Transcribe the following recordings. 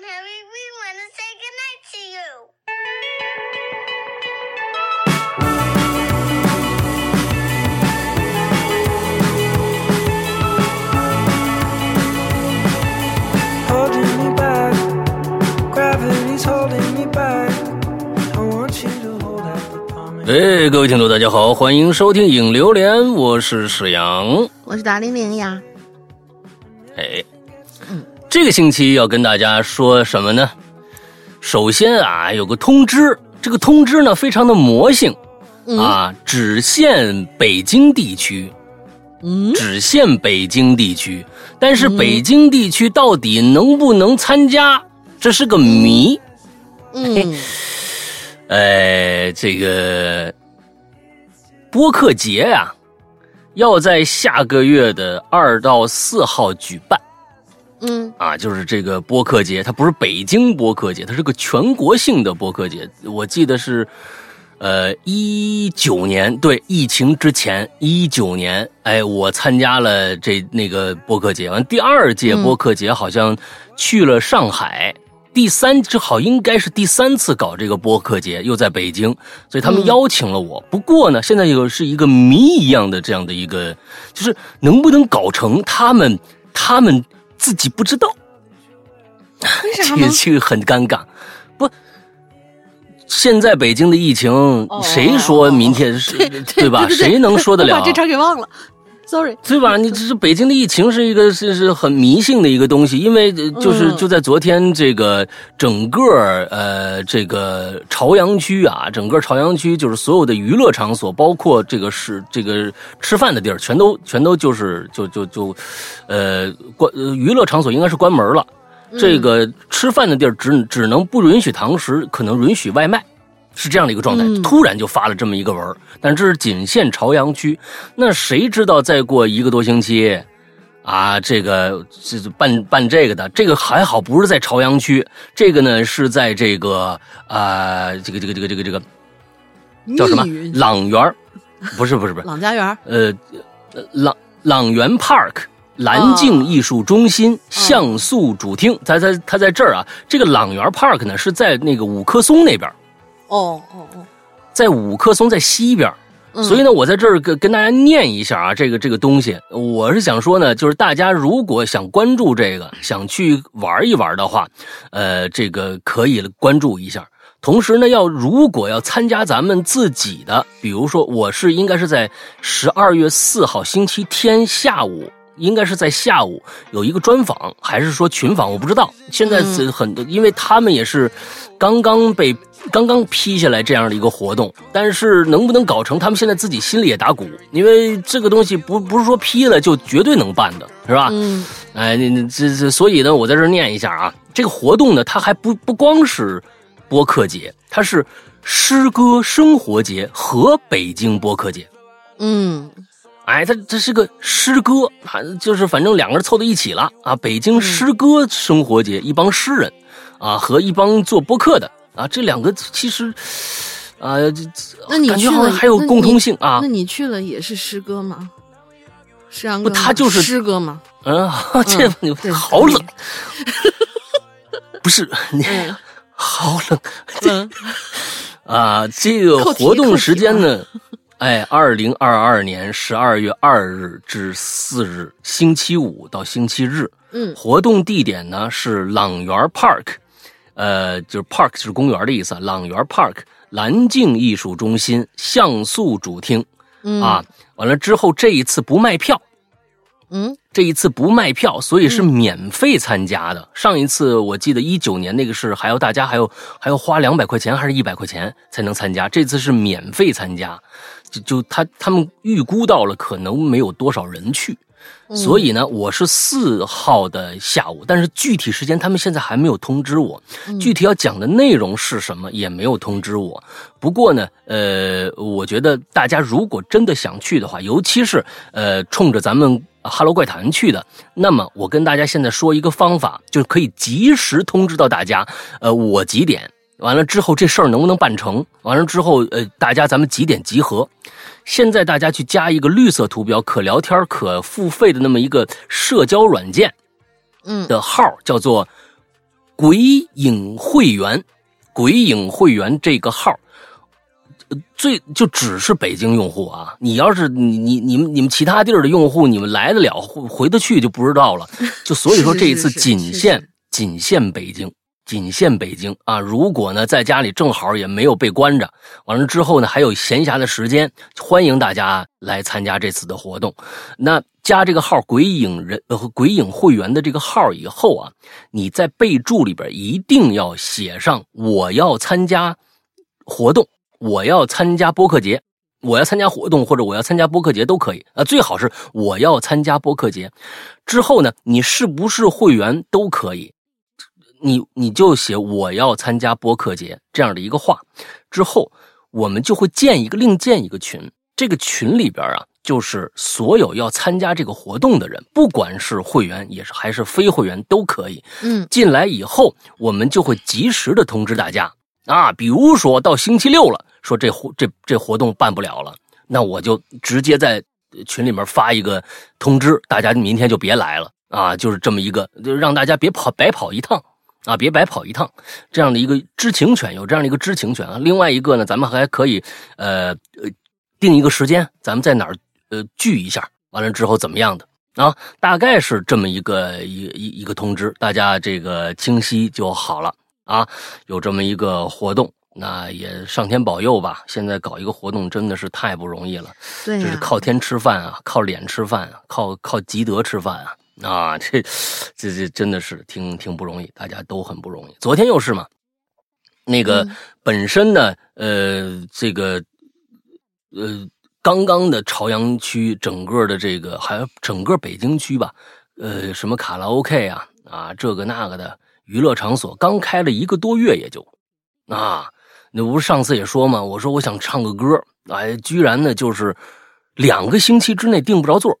Mom, Harry, we want to say goodnight to you. 哎，各位听众，大家好，欢迎收听影流连，我是史阳。我是达玲玲呀。哎，这个星期要跟大家说什么呢？首先啊，有个通知，这个通知呢非常的魔性、啊，只限北京地区，嗯，只限北京地区，但是北京地区到底能不能参加，这是个谜。嗯，呃，这个播客节呀、要在下个月的二到四号举办嗯啊，就是这个播客节，它不是北京播客节，它是个全国性的播客节。我记得是，呃，一九年，对，疫情之前，一九年，哎，我参加了这那个播客节，完第二届播客节好像去了上海。第三这好应该是第三次搞这个播客节，又在北京，所以他们邀请了我。不过呢，现在有是一个谜一样的这样的一个，就是能不能搞成，他们他们自己不知道，这为啥呢个？这个很尴尬。不，现在北京的疫情，谁说明天是、对吧？对谁能说得了？把这茬给忘了，sorry。对吧？你这是北京的疫情是一个是是很迷信的一个东西，因为呃就是嗯就在昨天，这个整个呃这个朝阳区啊，整个朝阳区就是所有的娱乐场所，包括这个是这个吃饭的地儿，全都全都就是就就就呃关呃娱乐场所应该是关门了。这个吃饭的地儿只只能不允许堂食，可能允许外卖，是这样的一个状态。嗯突然就发了这么一个文儿，但这是仅限朝阳区。那谁知道再过一个多星期，啊，这个这这办办这个的，这个还好不是在朝阳区，这个呢是在这个啊、这个这个这个这个这个叫什么朗园儿不是不是不是，朗家园。呃，呃朗朗园 Park 蓝镜艺术中心像素主厅，它在它在这儿啊。这个朗园 Park 呢是在那个五棵松那边，哦哦哦，在五棵松在西边。嗯所以呢，我在这儿跟跟大家念一下啊，这个这个东西，我是想说呢，就是大家如果想关注这个，想去玩一玩的话，呃，这个可以关注一下。同时呢，要如果要参加咱们自己的，比如说我是应该是在十二月四号星期天下午，应该是在下午有一个专访，还是说群访，我不知道。现在是很多，因为他们也是刚刚被刚刚批下来这样的一个活动，但是能不能搞成，他们现在自己心里也打鼓，因为这个东西不不是说批了就绝对能办的，是吧？嗯哎，你你这这，所以呢，我在这念一下啊，这个活动呢，它还不不光是播客节，它是诗歌生活节和北京播客节。嗯哎，它这是个诗歌，啊，就是反正两个人凑到一起了啊。北京诗歌生活节，一帮诗人啊和一帮做播客的啊，这两个其实啊，这这那你感觉去了还有共通性啊那。你去了也是诗歌吗？诗阳不哥，他就是诗歌吗？嗯，这你好冷，不是你嗯好冷。嗯啊，这个活动时间呢，哎，二零二二年十二月二日至四日，星期五到星期日。嗯活动地点呢是朗园 Park，呃，就是 Park 就是公园的意思，朗园 Park 蓝镜艺术中心像素主厅嗯啊。完了之后，这一次不卖票，嗯这一次不卖票，所以是免费参加的。上一次我记得一九年那个是还要大家还要还要花两百块钱还是一百块钱才能参加，这次是免费参加，就就他他们预估到了可能没有多少人去。所以呢，我是四号的下午，但是具体时间他们现在还没有通知我，具体要讲的内容是什么也没有通知我。不过呢，呃，我觉得大家如果真的想去的话，尤其是呃冲着咱们哈喽怪谈去的，那么我跟大家现在说一个方法，就是可以及时通知到大家，呃，我几点。完了之后，这事儿能不能办成？完了之后，呃，大家咱们几点集合？现在大家去加一个绿色图标、可聊天、可付费的那么一个社交软件嗯的号，叫做“鬼影会员，鬼影会员这个号。最就只是北京用户啊！你要是你你你们你们其他地儿的用户，你们来得了回回得去就不知道了。就所以说这一次仅限仅限北京，仅限北京啊！如果呢在家里正好也没有被关着，完了之后呢还有闲暇的时间，欢迎大家来参加这次的活动。那加这个号“鬼影人”呃“鬼影会员”的这个号以后啊，你在备注里边一定要写上我要参加活动。我要参加播客节，我要参加活动，或者我要参加播客节都可以啊。最好是我要参加播客节，之后呢，你是不是会员都可以。你你就写我要参加播客节这样的一个话，之后我们就会建一个另建一个群，这个群里边啊，就是所有要参加这个活动的人，不管是会员也是还是非会员都可以。嗯，进来以后，我们就会及时的通知大家啊，比如说到星期六了。说这活这这活动办不了了，那我就直接在群里面发一个通知，大家明天就别来了啊！就是这么一个，就让大家别跑白跑一趟啊，别白跑一趟，这样的一个知情权，有这样的一个知情权啊。另外一个呢，咱们还可以呃呃定一个时间，咱们在哪儿呃聚一下，完了之后怎么样的啊？大概是这么一个一一一个通知，大家这个清晰就好了啊。有这么一个活动。那也上天保佑吧！现在搞一个活动真的是太不容易了，对，这是靠天吃饭啊，靠脸吃饭啊，靠靠积德吃饭啊！啊，这这这真的是挺挺不容易，大家都很不容易。昨天又是嘛，那个本身呢，呃，这个呃，刚刚的朝阳区整个的这个，还有整个北京区吧，呃，什么卡拉 OK 啊啊，这个那个的娱乐场所，刚开了一个多月，也就啊。那不是上次也说嘛？我说我想唱个歌，哎，居然呢就是两个星期之内订不着座，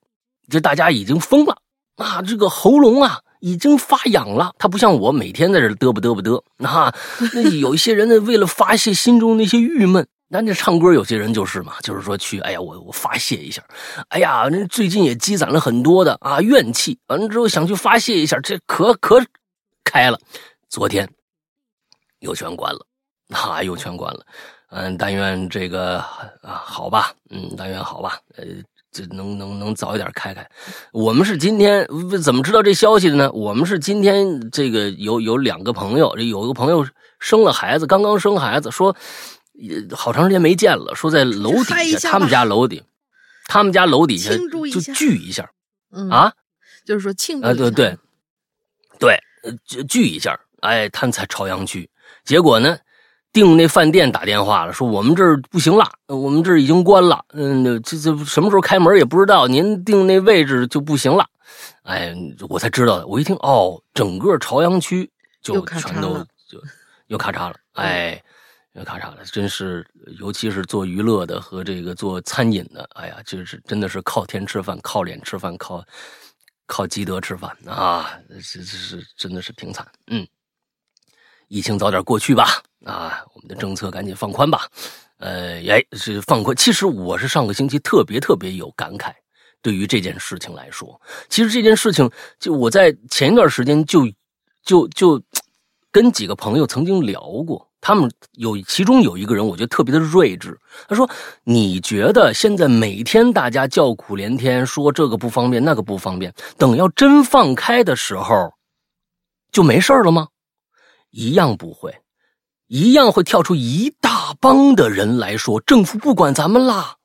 这大家已经疯了啊！这个喉咙啊已经发痒了。他不像我每天在这嘚啵嘚啵嘚啊。那有一些人呢，为了发泄心中那些郁闷，那这唱歌有些人就是嘛，就是说去，哎呀，我我发泄一下，哎呀，人最近也积攒了很多的啊怨气，完了之后想去发泄一下，这可可开了，昨天又全关了。啊又全关了，嗯，但愿这个啊好吧，嗯，但愿好吧，呃，这能能能早一点开开。我们是今天怎么知道这消息的呢？我们是今天这个有有两个朋友，有一个朋友生了孩子，刚刚生孩子，说好长时间没见了，说在楼底下，他们家楼底，他们家楼底下就聚一下，啊，就是说庆祝啊，对对对，聚聚一下，哎，他们在朝阳区，结果呢？订那饭店打电话了，说我们这儿不行了，我们这儿已经关了。嗯，这这什么时候开门也不知道。您订那位置就不行了。哎，我才知道的。我一听，哦，整个朝阳区就全都就又咔嚓了。哎，又咔嚓了，真是，尤其是做娱乐的和这个做餐饮的，哎呀，就是真的是靠天吃饭，靠脸吃饭，靠靠积德吃饭啊！这这是真的是挺惨。嗯。疫情早点过去吧，我们的政策赶紧放宽吧，呃，哎，是放宽。其实我是上个星期特别特别有感慨，对于这件事情来说，其实这件事情就我在前一段时间就就就跟几个朋友曾经聊过，他们有其中有一个人，我觉得特别的睿智，他说：“你觉得现在每天大家叫苦连天，说这个不方便，那个不方便，等要真放开的时候，就没事了吗？”一样不会，一样会跳出一大帮的人来说政府不管咱们啦，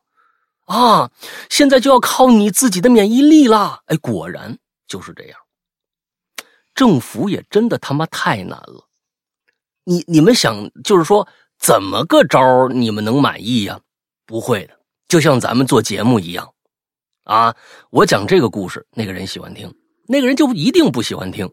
啊，现在就要靠你自己的免疫力啦。哎，果然就是这样，政府也真的他妈太难了。你你们想，就是说怎么个招你们能满意呀？不会的，就像咱们做节目一样，啊，我讲这个故事，那个人喜欢听，那个人就一定不喜欢听。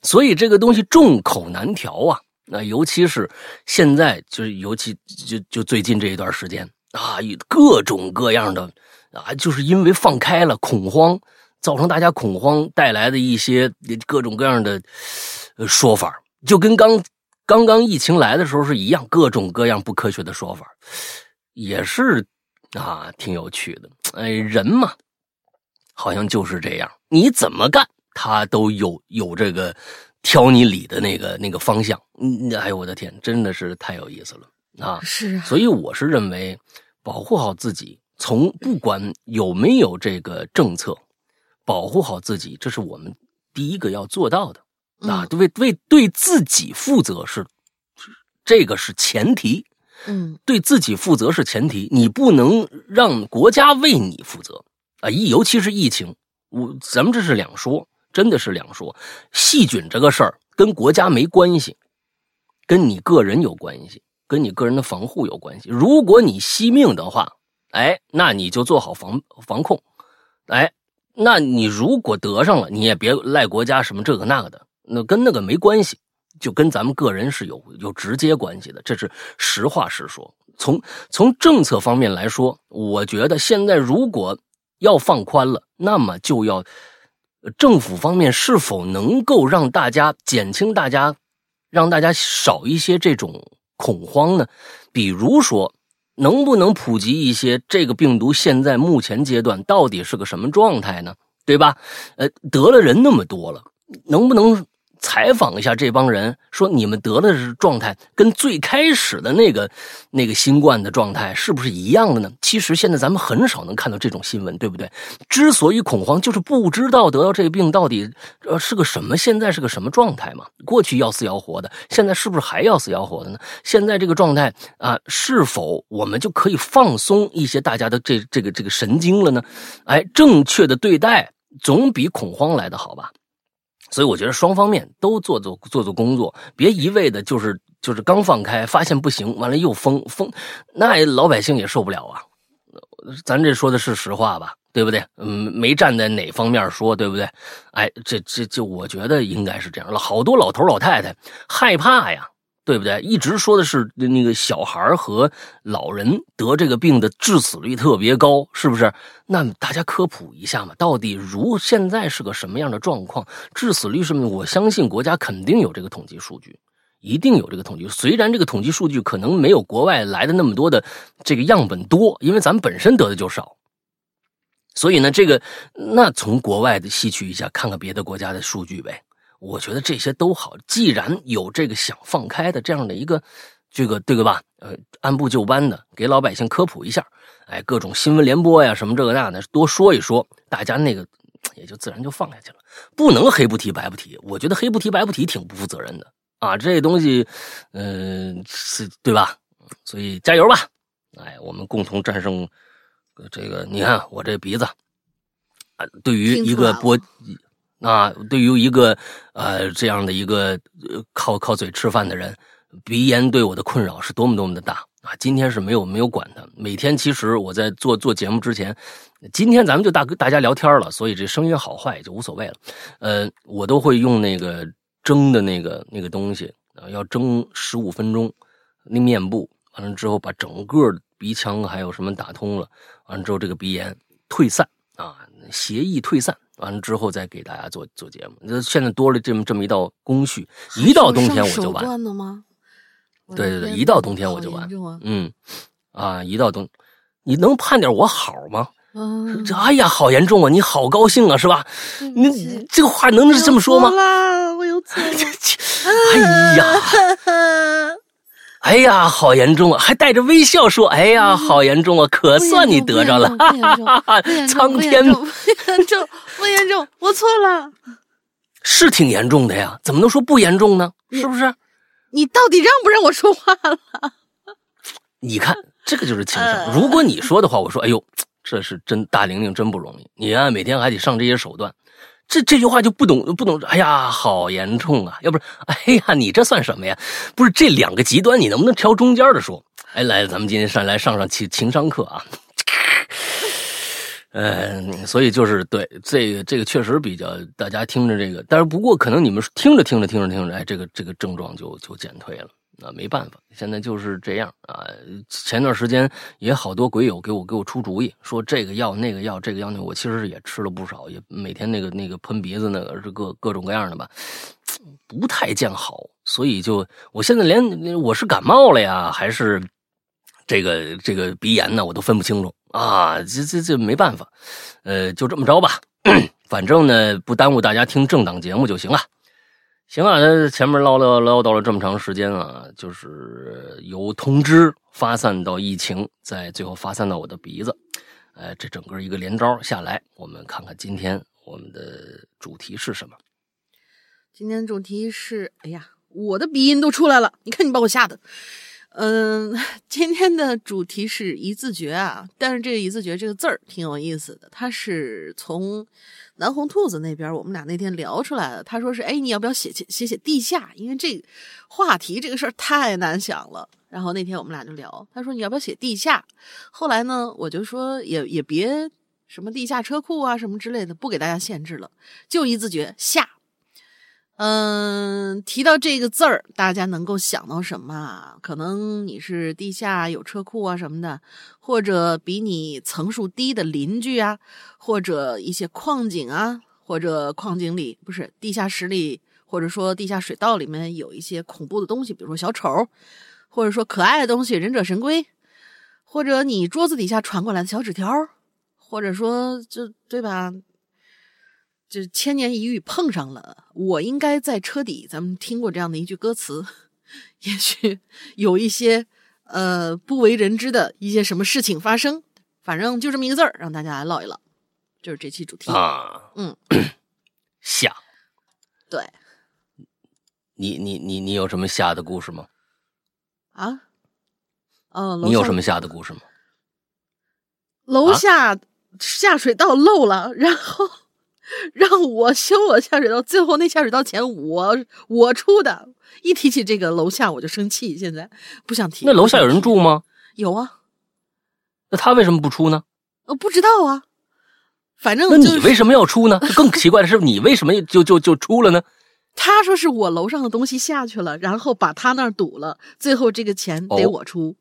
所以这个东西众口难调啊，那尤其是现在，就是尤其就就最近这一段时间啊，各种各样的啊，就是因为放开了恐慌，造成大家恐慌带来的一些各种各样的说法，就跟刚刚刚疫情来的时候是一样，各种各样不科学的说法，也是啊，挺有趣的。哎，人嘛，好像就是这样，你怎么干？他都有有这个挑你理的那个那个方向。嗯，哎呦我的天，真的是太有意思了啊！是啊，所以我是认为，保护好自己，从不管有没有这个政策，保护好自己，这是我们第一个要做到的。啊，为为对自己负责是，这个是前提。嗯，对自己负责是前提，你不能让国家为你负责啊！疫，尤其是疫情，我咱们这是两说，真的是两说。细菌这个事儿跟国家没关系，跟你个人有关系，跟你个人的防护有关系。如果你惜命的话，哎，那你就做好防防控。哎，那你如果得上了，你也别赖国家什么这个那个的，那跟那个没关系。就跟咱们个人是有有直接关系的，这是实话实说。从从政策方面来说，我觉得现在如果要放宽了，那么就要政府方面是否能够让大家减轻大家，让大家少一些这种恐慌呢？比如说，能不能普及一些这个病毒现在目前阶段到底是个什么状态呢？对吧？呃，得了人那么多了，能不能？采访一下这帮人，说你们得的是状态跟最开始的那个那个新冠的状态是不是一样的呢？其实现在咱们很少能看到这种新闻，对不对？之所以恐慌，就是不知道得到这个病到底呃是个什么，现在是个什么状态嘛？过去要死要活的，现在是不是还要死要活的呢？现在这个状态啊，是否我们就可以放松一些大家的这这个这个神经了呢？哎，正确的对待总比恐慌来的好吧？所以我觉得双方面都做做做做工作，别一味的就是就是刚放开，发现不行，完了又封封，那老百姓也受不了啊。咱这说的是实话吧，对不对？嗯，没站在哪方面说，对不对？哎，这这就我觉得应该是这样了。好多老头老太太害怕呀。对不对？一直说的是那个小孩和老人得这个病的致死率特别高，是不是？那大家科普一下嘛，到底如现在是个什么样的状况？致死率是？我相信国家肯定有这个统计数据，一定有这个统计。虽然这个统计数据可能没有国外来的那么多的这个样本多，因为咱们本身得的就少。所以呢，这个那从国外的吸取一下，看看别的国家的数据呗。我觉得这些都好，既然有这个想放开的这样的一个，这个对个吧？呃，按部就班的给老百姓科普一下，哎，各种新闻联播呀，什么这个那的，多说一说，大家那个也就自然就放下去了。不能黑不提白不提，我觉得黑不提白不提挺不负责任的啊！这东西，嗯，是对吧？所以加油吧！哎，我们共同战胜这个。你看我这鼻子啊，对于一个播。啊，对于一个呃这样的一个呃靠靠嘴吃饭的人，鼻炎对我的困扰是多么多么的大啊！今天是没有没有管他，每天其实我在做做节目之前，今天咱们就大大家聊天了，所以这声音好坏也就无所谓了。呃，我都会用那个蒸的那个那个东西啊，要蒸十五分钟，那面部完了之后把整个鼻腔还有什么打通了，完了之后这个鼻炎退散啊，邪意退散。完了之后再给大家做做节目，那现在多了这么这么一道工序，一到冬天我就完。对对对，一到冬天我就完。嗯，啊，一到冬，你能盼点我好吗？嗯，这哎呀，好严重啊！你好高兴啊，是吧？你这个话能是这么说吗？我有错了，哎呀。哎呀，好严重啊！还带着微笑说：“哎呀，好严重啊！可算你得着了，哈哈哈！苍天，不严重，不严重，我错了，是挺严重的呀，怎么能说不严重呢？是不是？你到底让不让我说话了？你看，这个就是情商。如果你说的话，我说：哎呦，这是真大玲玲真不容易，你啊，每天还得上这些手段。”这这句话就不懂不懂，哎呀，好严重啊！要不是，哎呀，你这算什么呀？不是这两个极端，你能不能挑中间的说？哎，来，咱们今天上来上上情情商课啊。嗯，所以就是对这个这个确实比较大家听着这个，但是不过可能你们听着听着听着听着，哎，这个这个症状就就减退了。那没办法，现在就是这样啊。前段时间也好多鬼友给我给我出主意，说这个药那个药，这个药那，我其实也吃了不少，也每天那个那个喷鼻子那个是各各种各样的吧，不太见好。所以就我现在连我是感冒了呀，还是这个这个鼻炎呢，我都分不清楚啊。这这这没办法，呃，就这么着吧。反正呢，不耽误大家听正档节目就行了。行啊，他前面唠唠唠叨了这么长时间啊，就是由通知发散到疫情，再最后发散到我的鼻子，呃，这整个一个连招下来，我们看看今天我们的主题是什么。今天主题是，哎呀，我的鼻音都出来了，你看你把我吓的。嗯，今天的主题是一字诀啊，但是这个一字诀这个字儿挺有意思的，它是从南红兔子那边我们俩那天聊出来了。他说是，哎，你要不要写写写写地下？因为这话题这个事儿太难想了。然后那天我们俩就聊，他说你要不要写地下？后来呢，我就说也也别什么地下车库啊什么之类的，不给大家限制了，就一字诀下。嗯，提到这个字儿，大家能够想到什么？可能你是地下有车库啊什么的，或者比你层数低的邻居啊，或者一些矿井啊，或者矿井里不是地下室里，或者说地下水道里面有一些恐怖的东西，比如说小丑，或者说可爱的东西，忍者神龟，或者你桌子底下传过来的小纸条，或者说就对吧？就是千年一遇碰上了，我应该在车底。咱们听过这样的一句歌词，也许有一些呃不为人知的一些什么事情发生。反正就这么一个字儿，让大家来唠一唠，就是这期主题啊。嗯，下，对，你你你你有什么下的故事吗？啊，哦，你有什么下的故事吗？楼下下水道漏了，然后。让我修我下水道，最后那下水道钱我我出的。一提起这个楼下我就生气，现在不想提。那楼下有人住吗？有啊。那他为什么不出呢？我不知道啊。反正那你为什么要出呢？更奇怪的是，你为什么就就就出了呢？他说是我楼上的东西下去了，然后把他那儿堵了，最后这个钱得我出。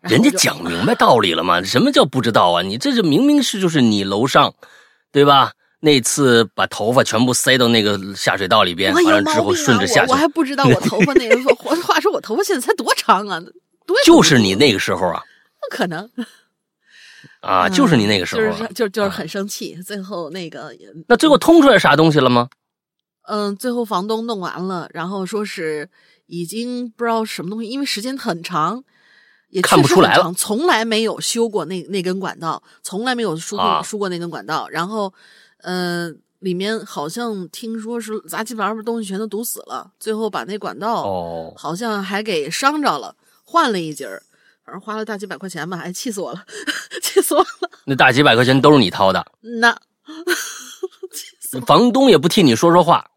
人家讲明白道理了吗？什么叫不知道啊？你这是明明是就是你楼上，对吧？那次把头发全部塞到那个下水道里边，完了之后顺着下去。我还不知道我头发那个。话说我头发现在才多长啊？多就是你那个时候啊？不可能啊！就是你那个时候，就是就就是很生气。最后那个那最后通出来啥东西了吗？嗯，最后房东弄完了，然后说是已经不知道什么东西，因为时间很长，也看不出来了，从来没有修过那那根管道，从来没有梳过梳过那根管道，然后。嗯，里面好像听说是杂七杂八东西全都堵死了，最后把那管道哦，好像还给伤着了，换了一节儿，反正花了大几百块钱吧，哎，气死我了，气死我了！那大几百块钱都是你掏的？那 房东也不替你说说话？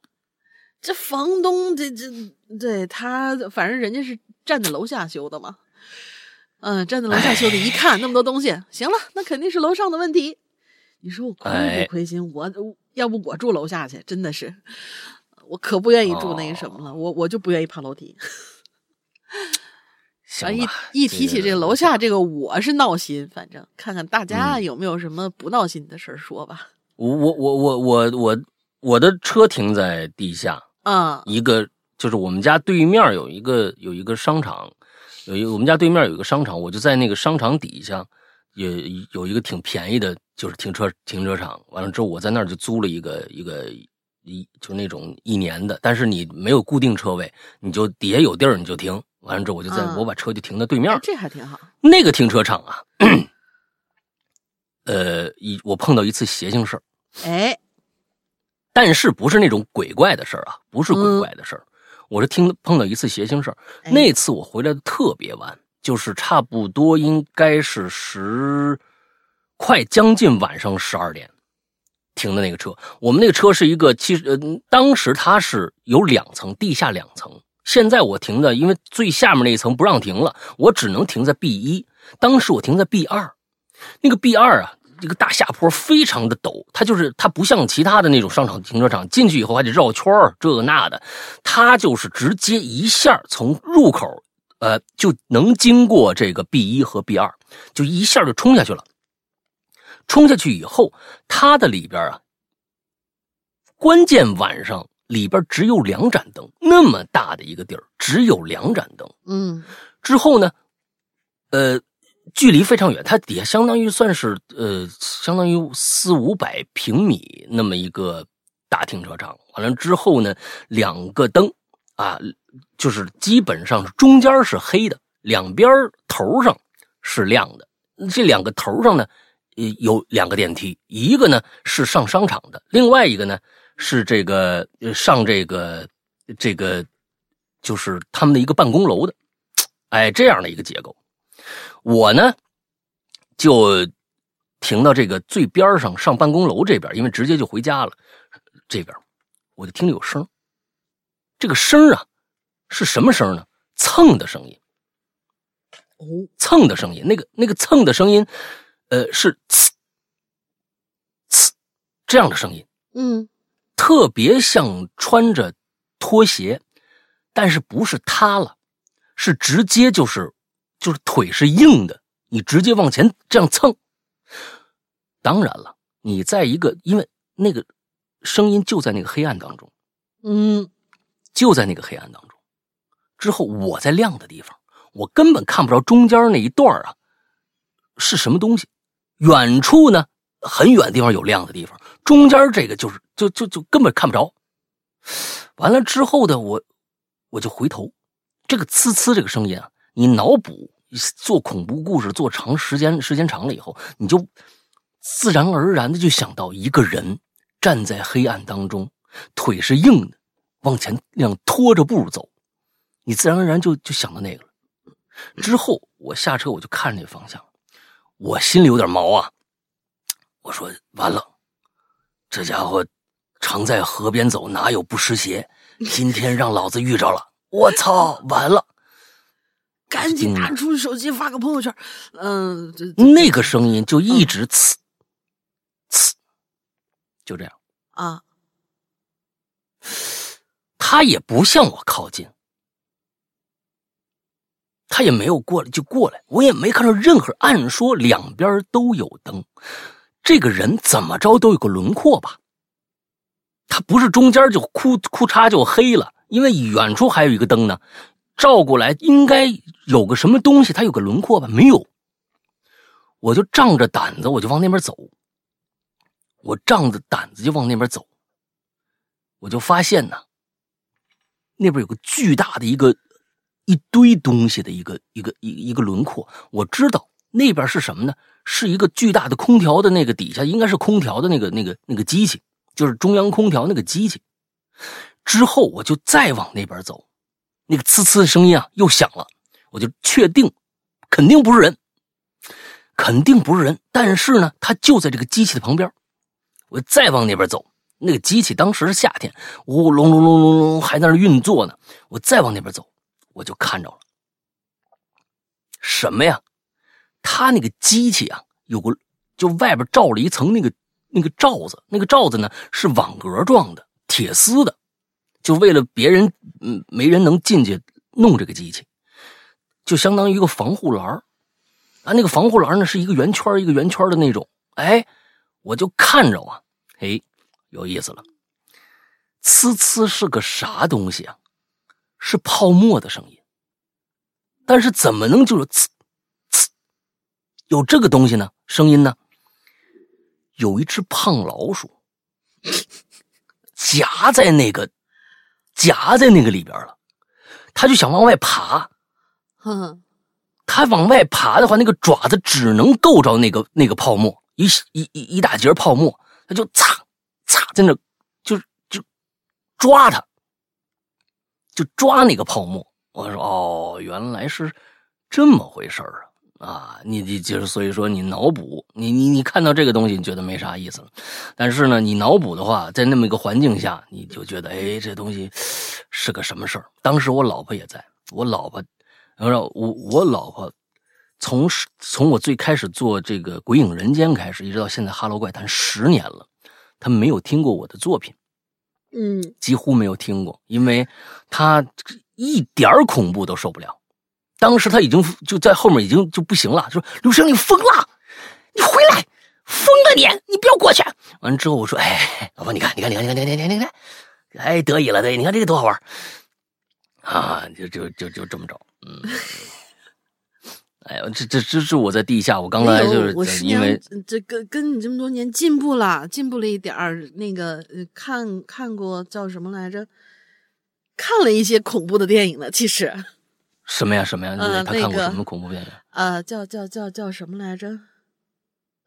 这房东这这对他，反正人家是站在楼下修的嘛，嗯，站在楼下修的，一看那么多东西，行了，那肯定是楼上的问题。你说我亏不亏心？我要不我住楼下去，真的是，我可不愿意住那个什么了。我我就不愿意爬楼梯。行一一提起这楼下这个，我是闹心。反正看看大家有没有什么不闹心的事儿说吧。我我我我我我我的车停在地下啊，一个就是我们家对面有一个有一个商场，有一我们家对面有一个商场，我就在那个商场底下也有一个挺便宜的。就是停车停车场，完了之后我在那儿就租了一个一个一就那种一年的，但是你没有固定车位，你就底下有地儿你就停。完了之后我就在我把车就停在对面，这还挺好。那个停车场啊，呃，一我碰到一次邪性事儿，哎，但是不是那种鬼怪的事儿啊，不是鬼怪的事儿，我是听碰到一次邪性事儿。那次我回来的特别晚，就是差不多应该是十。快将近晚上十二点，停的那个车，我们那个车是一个，其实呃，当时它是有两层，地下两层。现在我停的，因为最下面那一层不让停了，我只能停在 B 一。当时我停在 B 二，那个 B 二啊，这个大下坡非常的陡，它就是它不像其他的那种商场停车场，进去以后还得绕圈这个那的，它就是直接一下从入口，呃，就能经过这个 B 一和 B 二，就一下就冲下去了。冲下去以后，它的里边啊，关键晚上里边只有两盏灯，那么大的一个地儿只有两盏灯。嗯，之后呢，呃，距离非常远，它底下相当于算是呃，相当于四五百平米那么一个大停车场。完完了之后呢，两个灯啊，就是基本上是中间是黑的，两边头上是亮的。这两个头上呢，呃，有两个电梯，一个呢是上商场的，另外一个呢是这个上这个这个就是他们的一个办公楼的，哎，这样的一个结构。我呢就停到这个最边上上办公楼这边，因为直接就回家了。这边我就听着有声，这个声啊是什么声呢？蹭的声音。哦，蹭的声音，那个那个蹭的声音，呃，是呲呲这样的声音，嗯，特别像穿着拖鞋，但是不是塌了，是直接就是就是腿是硬的，你直接往前这样蹭。当然了，你在一个因为那个声音就在那个黑暗当中，嗯，就在那个黑暗当中。之后我在亮的地方。我根本看不着中间那一段啊，是什么东西？远处呢，很远地方有亮的地方，中间这个就是就就就根本看不着。完了之后的我，我就回头，这个呲呲这个声音啊，你脑补做恐怖故事做长时间时间长了以后，你就自然而然的就想到一个人站在黑暗当中，腿是硬的，往前那样拖着步走，你自然而然就就想到那个了。之后我下车，我就看那方向，我心里有点毛啊。我说完了，这家伙常在河边走，哪有不湿鞋？今天让老子遇着了，我操！完了，赶紧拿出手机发个朋友圈。嗯，那个声音就一直呲呲，就这样啊。他也不向我靠近。他也没有过来，就过来，我也没看到任何。按说两边都有灯，这个人怎么着都有个轮廓吧？他不是中间就哭哭嚓就黑了，因为远处还有一个灯呢，照过来应该有个什么东西，他有个轮廓吧？没有，我就仗着胆子，我就往那边走。我仗着胆子就往那边走，我就发现呢，那边有个巨大的一个。一堆东西的一个一个一一个轮廓，我知道那边是什么呢？是一个巨大的空调的那个底下，应该是空调的那个那个那个机器，就是中央空调那个机器。之后我就再往那边走，那个呲呲的声音啊又响了，我就确定肯定不是人，肯定不是人。但是呢，他就在这个机器的旁边。我再往那边走，那个机器当时是夏天，呜隆隆隆隆隆还在那运作呢。我再往那边走。我就看着了，什么呀？他那个机器啊，有个就外边罩了一层那个那个罩子，那个罩子呢是网格状的，铁丝的，就为了别人嗯没人能进去弄这个机器，就相当于一个防护栏啊。那个防护栏呢是一个圆圈一个圆圈的那种。哎，我就看着啊，哎，有意思了，呲呲是个啥东西啊？是泡沫的声音，但是怎么能就是呲呲有这个东西呢？声音呢？有一只胖老鼠夹在那个夹在那个里边了，他就想往外爬。哼，他往外爬的话，那个爪子只能够着那个那个泡沫，一一一一大截泡沫，他就擦擦在那，就就抓它。就抓那个泡沫，我说哦，原来是这么回事儿啊！啊，你你就是所以说你脑补，你你你看到这个东西，你觉得没啥意思了，但是呢，你脑补的话，在那么一个环境下，你就觉得哎，这东西是个什么事儿？当时我老婆也在，我老婆，我说我我老婆从从我最开始做这个《鬼影人间》开始，一直到现在《哈喽怪谈》十年了，她没有听过我的作品。嗯，几乎没有听过，因为他一点恐怖都受不了。当时他已经就在后面已经就不行了，说：“刘生，你疯了，你回来，疯了你，你不要过去。”完了之后，我说：“哎，老婆，你看，你看，你看，你看，你看，你看，你看，哎，得意了，得意，你看这个多好玩啊！就就就就这么着，嗯，哎呀，这这这是我在地下，我刚才就是我因为这跟跟你这么多年进步了，进步了一点儿。那个呃看看过叫什么来着？看了一些恐怖的电影了，其实什么呀什么呀，呃那个他看过什么恐怖电影？呃叫叫叫叫什么来着？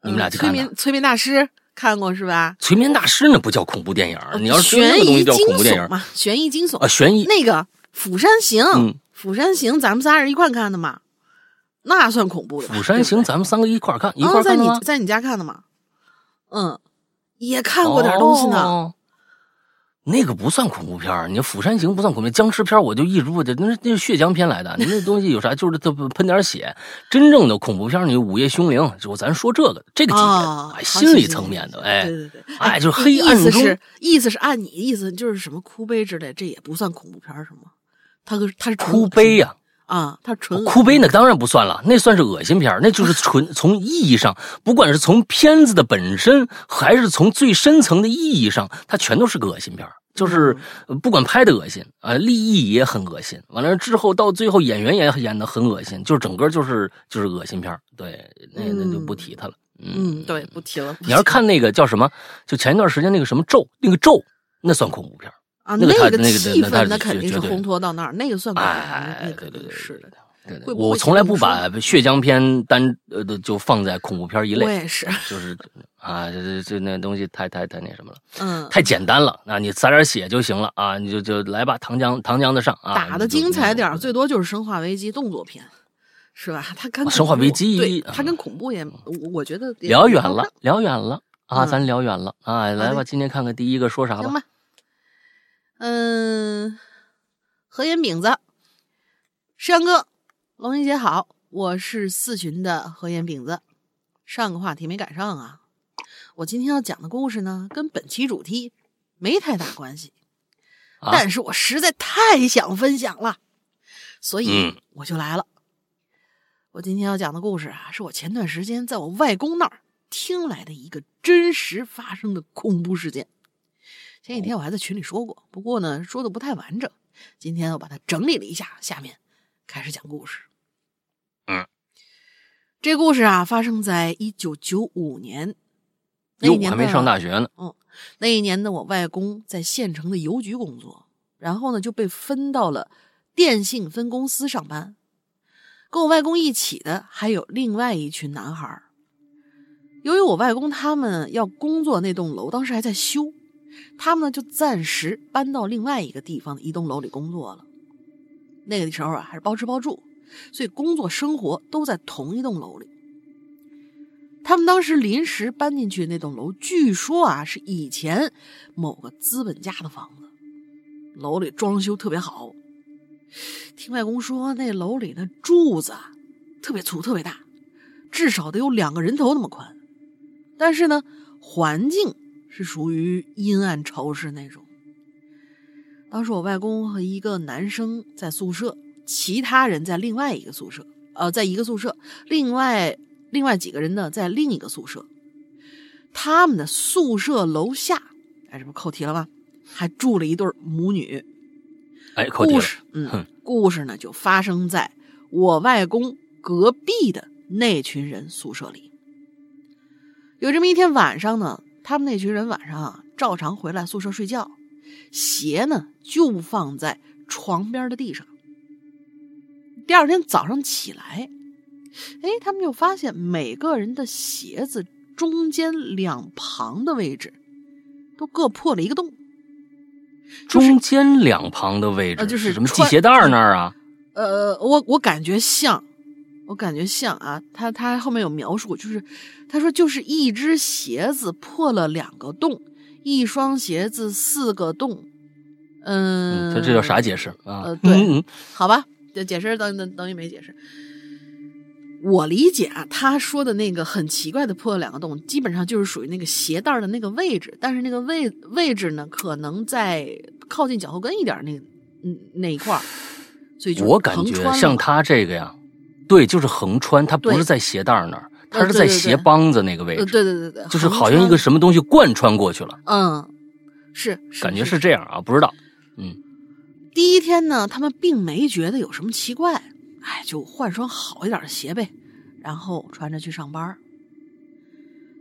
你们俩去看的眠催眠大师看过是吧？催眠大师那不叫恐怖电影儿，你要是说那悬个东西叫疑惊恐怖电影嘛，悬疑惊悚啊，悬疑那个《釜山行》嗯釜山行》咱们仨人一块看的嘛，那算恐怖的。釜山行，咱们三个一块儿看，一块看的吗？你在你家看的嘛？嗯，也看过点东西呢。哦那个不算恐怖片儿，你《釜山行》不算恐怖片，僵尸片我就一直不得，那是那是血浆片来的，你那东西有啥？就是它喷点血。真正的恐怖片，你《午夜凶铃》，就咱说这个这个级别，啊，哎心理层面的，行哎对对对，哎，就是黑暗中意思是意思是按你的意思就是什么哭悲之类，这也不算恐怖片是吗？他个他是哭悲呀、啊，他纯哭悲那当然不算了，那算是恶心片儿那就是纯从意义上，不管是从片子的本身，还是从最深层的意义上，它全都是个恶心片儿就是呃不管拍的恶心啊、立意也很恶心，完了之后到最后演员也演的很恶心，就是整个就是就是恶心片儿对，那那就不提它了。嗯，对，不提了。你要是看那个叫什么，就前一段时间那个什么咒，那个咒，那算恐怖片儿啊，那个那个气氛那肯定是烘托到那儿，那个算恐怖片，对对对是的。对对我从来不把血浆片单呃的就放在恐怖片一类，我也是，就是啊，这这这那东西太太太那什么了，嗯，太简单了。那你撒点血就行了啊，你就就来吧，糖浆糖浆的上啊，打的精彩点最多就是《生化危机》动作片，是吧？它跟啊生化危机对啊它跟恐怖也，我我觉得聊远了聊远了啊，嗯咱聊远了啊，来吧，今天看看第一个说啥吧。嗯，何岩饼子，石阳哥，龙云姐好，我是四群的何岩饼子。上个话题没赶上啊，我今天要讲的故事呢，跟本期主题没太大关系，啊但是我实在太想分享了，所以嗯我就来了。我今天要讲的故事啊，是我前段时间在我外公那儿听来的一个真实发生的恐怖事件。前几天我还在群里说过，不过呢说的不太完整。今天我把它整理了一下，下面开始讲故事。嗯，这故事啊发生在一九九五年，那一哟，年还没上大学。学呢。嗯，那一年呢，我外公在县城的邮局工作，然后呢就被分到了电信分公司上班。跟我外公一起的还有另外一群男孩儿。由于我外公他们要工作那栋楼当时还在修，他们呢就暂时搬到另外一个地方的一栋楼里工作了。那个时候啊还是包吃包住，所以工作生活都在同一栋楼里。他们当时临时搬进去那栋楼，据说啊是以前某个资本家的房子，楼里装修特别好。听外公说，那楼里那柱子啊特别粗、特别大，至少得有两个人头那么宽。但是呢，环境是属于阴暗潮湿那种。当时我外公和一个男生在宿舍，其他人在另外一个宿舍，呃，在一个宿舍，另外另外几个人呢在另一个宿舍。他们的宿舍楼下，哎，这不扣题了吗？还住了一对母女。哎，扣题了。故事，嗯，故事呢就发生在我外公隔壁的那群人宿舍里。有这么一天晚上呢，他们那群人晚上啊照常回来宿舍睡觉，鞋呢就放在床边的地上。第二天早上起来，哎，他们就发现每个人的鞋子中间两旁的位置都各破了一个洞。中间两旁的位置，呃就是什么系鞋带那儿啊？呃，我我感觉像，我感觉像啊，他他后面有描述，就是他说就是一只鞋子破了两个洞，一双鞋子四个洞，嗯，他这叫啥解释啊？呃对嗯嗯好吧，这解释等等等于没解释。我理解啊，他说的那个很奇怪的破了两个洞，基本上就是属于那个鞋带儿的那个位置，但是那个位位置呢，可能在靠近脚后跟一点那嗯那一块儿，所以就我感横觉穿像他这个呀，对，就是横穿，它不是在鞋带那儿，它呃是在鞋帮子那个位呃，置，对对对对，就是好像一个什么东西贯穿过去了，嗯，是是感觉是是这样啊，不知道。嗯第一天呢，他们并没觉得有什么奇怪，哎，就换双好一点的鞋呗，然后穿着去上班。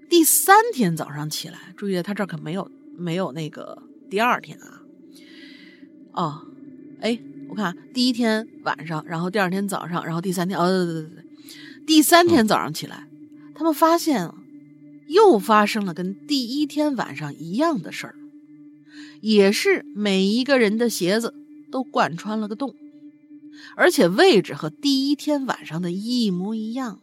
第三天早上起来，注意他这儿可没有没有那个第二天啊。哦，哎，我看第一天晚上，然后第二天早上，然后第三天，哦，对对对对，第三天早上起来，他们发现又发生了跟第一天晚上一样的事儿，也是每一个人的鞋子都贯穿了个洞，而且位置和第一天晚上的一模一样。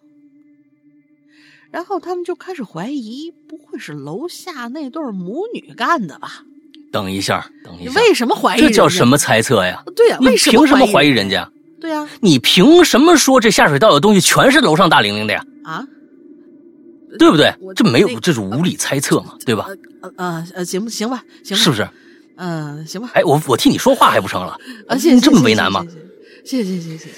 然后他们就开始怀疑，不会是楼下那对母女干的吧？等一下，等一下，为什么怀疑？这叫什么猜测呀？对呀，你为什么凭什么怀疑疑人家？对呀，你凭什么说这下水道的东西全是楼上大玲玲的呀？啊，对不对？这没有那，个这是无理猜测嘛，对吧？呃呃呃，行不行吧？行吧，是不是？嗯、行吧。哎，我我替你说话还不成了？啊，谢谢，你这么谢谢为难吗？？谢谢谢谢谢谢。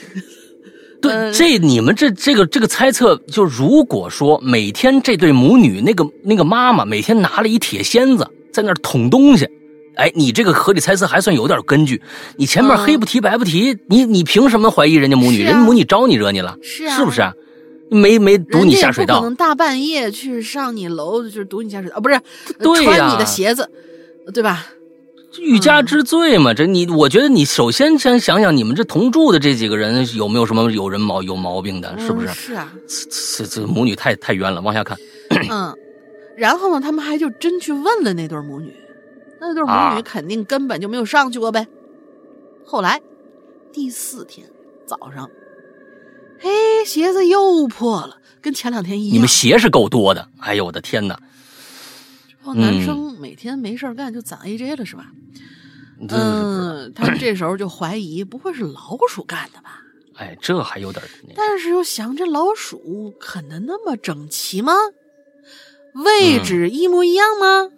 对，呃这你们这这个这个猜测，就如果说每天这对母女那个那个妈妈每天拿了一铁锨子在那儿捅东西，哎，你这个合理猜测还算有点根据。你前面嗯黑不提白不提，你你凭什么怀疑人家母女？啊人家母女招你惹你了，是啊是不是啊？没没堵你下水道不可能，大半夜去上你楼，就是堵你下水道，啊，不是对呀穿你的鞋子，对吧？欲加之罪嘛。这你，我觉得你首先先想想，你们这同住的这几个人有没有什么有人毛有毛病的，是不是嗯？是啊，这这这母女太太冤了，往下看。嗯。然后呢，他们还就真去问了那对母女，那对母啊女肯定根本就没有上去过呗。后来第四天早上，嘿，鞋子又破了，跟前两天一样。你们鞋是够多的，哎呦我的天哪！哦，男嗯生每天没事干就攒 AJ 了是吧？嗯，他们这时候就怀疑，不会是老鼠干的吧？哎，这还有点但是又想，这老鼠啃的那么整齐吗？位置一模一样吗？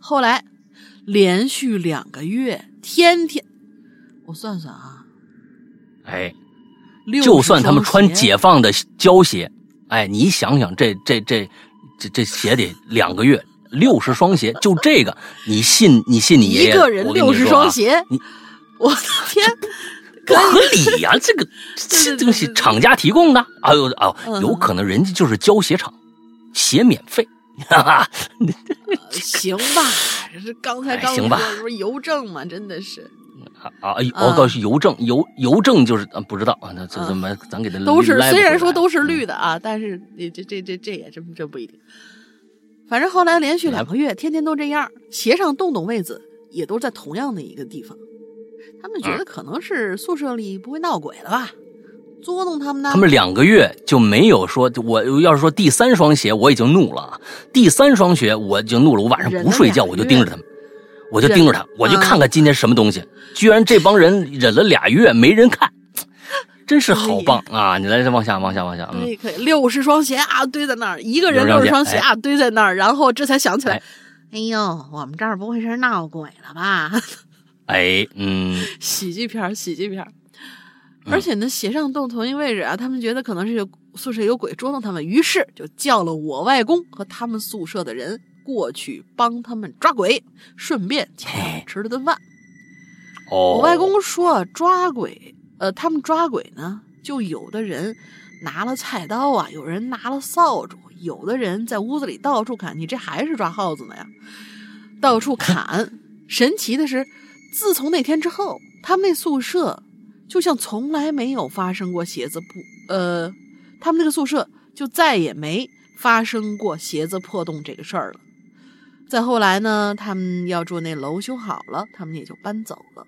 后来连续两个月，天天我算算啊，哎，就算他们穿解放的胶鞋，哎，你想想这这这这这鞋得两个月，六十双鞋，就这个，你信你信你爷爷？一个人六十双鞋你，我的天！不 合理呀、这个这东西厂家提供的，哎呦哦，嗯有可能人家就是胶鞋厂，鞋免费，哈 哈，行吧，这是刚才刚说这不是邮政吗？真的是啊啊！我告诉邮政邮邮政就是啊不知道啊，那这怎么咱给他都是虽然说都是嗯绿的啊，但是这这这这这也真真不一定。反正后来连续两个月，天天都这样，鞋上洞洞位子也都在同样的一个地方。他们嗯觉得可能是宿舍里不会闹鬼了吧，捉弄他们呢。他们两个月就没有说，我要是说第三双鞋我已经怒了啊，第三双鞋我已经怒了，我晚上不睡觉我就盯着他们，我就盯着他，我就看看今天什么东西。居然这帮人忍了俩月没人看，真是好棒啊！你来，再往下，往下，往下，嗯，可以可以，六十双鞋啊堆在那儿，一个人六六十双鞋啊堆在那儿，然后这才想起来哎，哎呦，我们这儿不会是闹鬼了吧？哎，嗯，喜剧片儿，喜剧片儿。而且呢，鞋上洞同一位置啊，他们觉得可能是有宿舍有鬼捉弄他们，于是就叫了我外公和他们宿舍的人过去帮他们抓鬼，顺便请他们吃了顿饭。哦，我外公说抓鬼，呃，他们抓鬼呢，就有的人拿了菜刀啊，有人拿了扫帚，有的人在屋子里到处砍，你这还是抓耗子呢呀？到处砍。神奇的是，自从那天之后，他们那宿舍就像从来没有发生过鞋子破，呃，他们那个宿舍就再也没发生过鞋子破洞这个事儿了。再后来呢，他们要住那楼修好了，他们也就搬走了。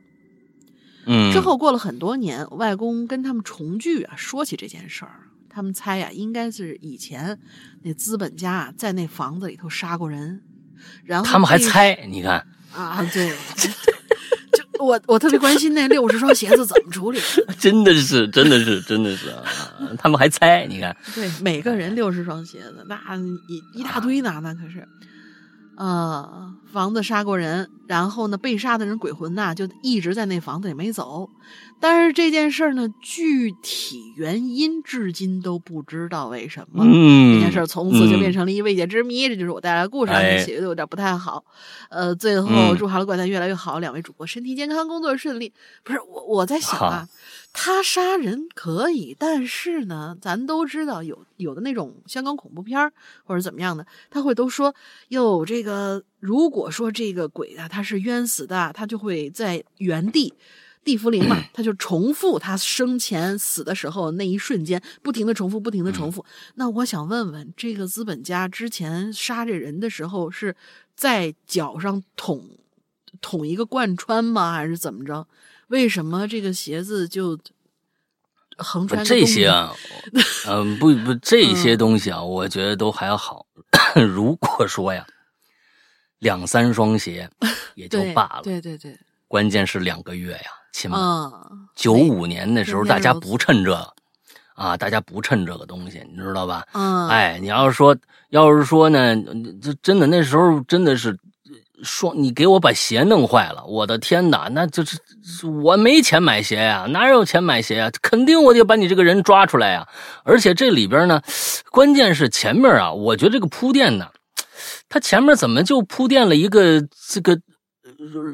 嗯，之后过了很多年，外公跟他们重聚啊，说起这件事儿，他们猜呀、应该是以前那资本家啊在那房子里头杀过人，然后他们还猜，你看，啊，对，就 我我特别关心那六十双鞋子怎么处理。真的是，真的是，真的是啊！他们还猜，你看，对，每个人六十双鞋子，那一一大堆呢，那可是。呃，房子杀过人，然后呢，被杀的人鬼魂呐就一直在那房子里没走。但是这件事儿呢，具体原因至今都不知道为什么。嗯，这件事儿从此就变成成了一未解之谜，这就是我带来的故事，写的有点不太好。呃，最后嗯祝哈喽怪谈越来越好，两位主播身体健康，工作顺利。不是我，我在想啊，他杀人可以，但是呢，咱都知道有有的那种香港恐怖片儿或者怎么样的，他会都说哟，这个如果说这个鬼啊他是冤死的，他就会在原地地茯苓嘛，他就重复他生前死的时候那一瞬间，不停的重复，不停的重复。那我想问问，这个资本家之前杀这人的时候是在脚上捅捅一个贯穿吗？还是怎么着？为什么这个鞋子就横穿这些啊？嗯，不不，这些东西啊，我觉得都还好。如果说呀，两三双鞋 也就罢了，对对对，关键是两个月呀，起码。嗯，九五年那时候，大家不趁这啊，大家不趁这个东西，你知道吧？嗯，哎，你要是说，要是说呢，这真的那时候真的是。双，你给我把鞋弄坏了，我的天哪！那就是我没钱买鞋呀，哪有钱买鞋呀？肯定我得把你这个人抓出来呀！而且这里边呢，关键是前面啊，我觉得这个铺垫呢，他前面怎么就铺垫了一个这个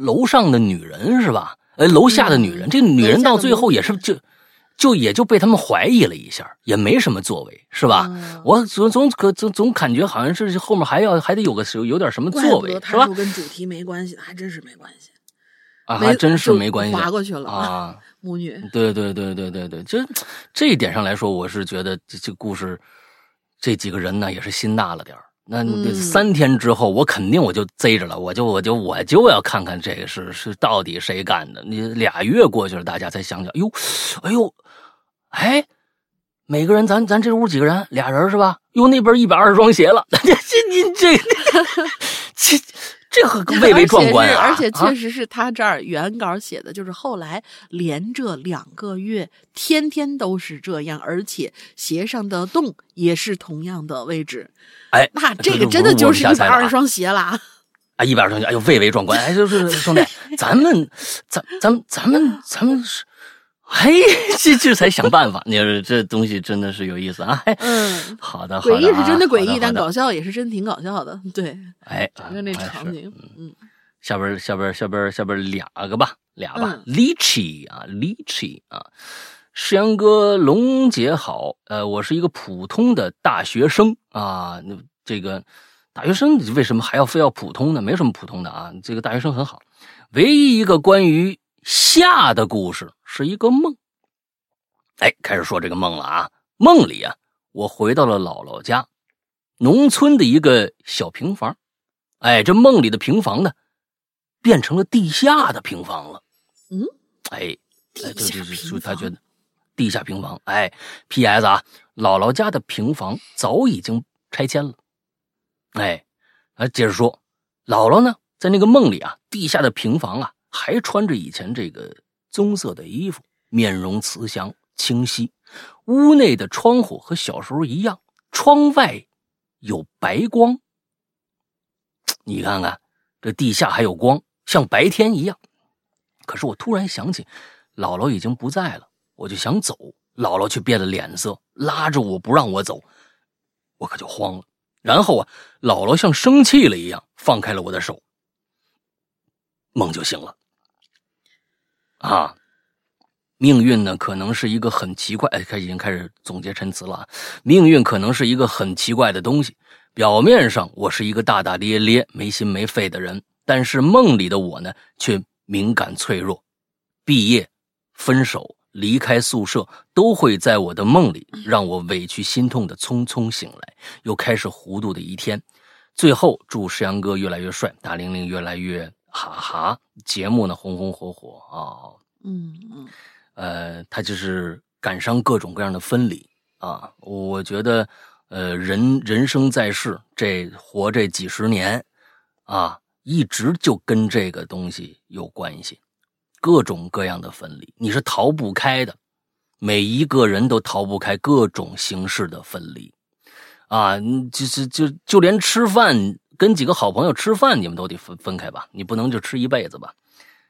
楼上的女人是吧？呃，楼下的女人，这女人到最后也是就。就也就被他们怀疑了一下，也没什么作为，是吧？我总总可总总感觉好像是后面还要还得有个有有点什么作为，是吧？跟主题没关系，还真是没关系啊，还真是没关系，划过去了啊。母女，对对对对对对，这这一点上来说，我是觉得这这故事这几个人呢也是心大了点那三天之后，我肯定我就贼着了，我就我就我就要看看这个是是到底谁干的。你俩月过去了，大家才想想，哟，哎呦。哎，每个人，咱咱这屋几个人？俩人是吧？哟，那边一百二十双鞋了，这这这 这这很蔚为壮观啊！而且确实是他这儿原稿写的，就是后来连着两个月，天天都是这样，而且鞋上的洞也是同样的位置。哎，那这个真的就是一百二十双鞋了啊！一百二十双鞋，哎呦，蔚为壮观！哎，就是兄弟，咱们咱咱咱们咱们是。嘿，这这才想办法。你说这东西真的是有意思啊！嗯，好的，诡异是真的诡异，但搞笑也是真挺搞笑的。对，哎，整个那场景，嗯，下边下边下边下边两个吧，俩吧，Lichy 啊，Lichi 啊，世阳哥，龙姐好，呃，我是一个普通的大学生啊，那这个大学生为什么还要非要普通呢？没什么普通的啊，这个大学生很好，唯一一个关于。夏的故事是一个梦。哎，开始说这个梦了啊！梦里啊，我回到了姥姥家，农村的一个小平房。哎，这梦里的平房呢，变成了地下的平房了。嗯，哎，地下平房，他觉得地下平房。哎，P.S. 啊，姥姥家的平房早已经拆迁了。哎，啊，接着说，姥姥呢，在那个梦里啊，地下的平房啊。还穿着以前这个棕色的衣服，面容慈祥清晰。屋内的窗户和小时候一样，窗外有白光。你看看，这地下还有光，像白天一样。可是我突然想起，姥姥已经不在了，我就想走，姥姥却变了脸色，拉着我不让我走，我可就慌了。然后啊，姥姥像生气了一样，放开了我的手，梦就醒了。啊，命运呢，可能是一个很奇怪。哎，开已经开始总结陈词了。命运可能是一个很奇怪的东西。表面上我是一个大大咧咧、没心没肺的人，但是梦里的我呢，却敏感脆弱。毕业、分手、离开宿舍，都会在我的梦里让我委屈心痛的匆匆醒来，又开始糊涂的一天。最后，祝石阳哥越来越帅，大玲玲越来越。哈哈，节目呢红红火火啊，嗯嗯，呃，他就是赶上各种各样的分离啊。我觉得，呃，人人生在世，这活这几十年啊，一直就跟这个东西有关系，各种各样的分离，你是逃不开的，每一个人都逃不开各种形式的分离啊，就是就就连吃饭。跟几个好朋友吃饭，你们都得分分开吧，你不能就吃一辈子吧。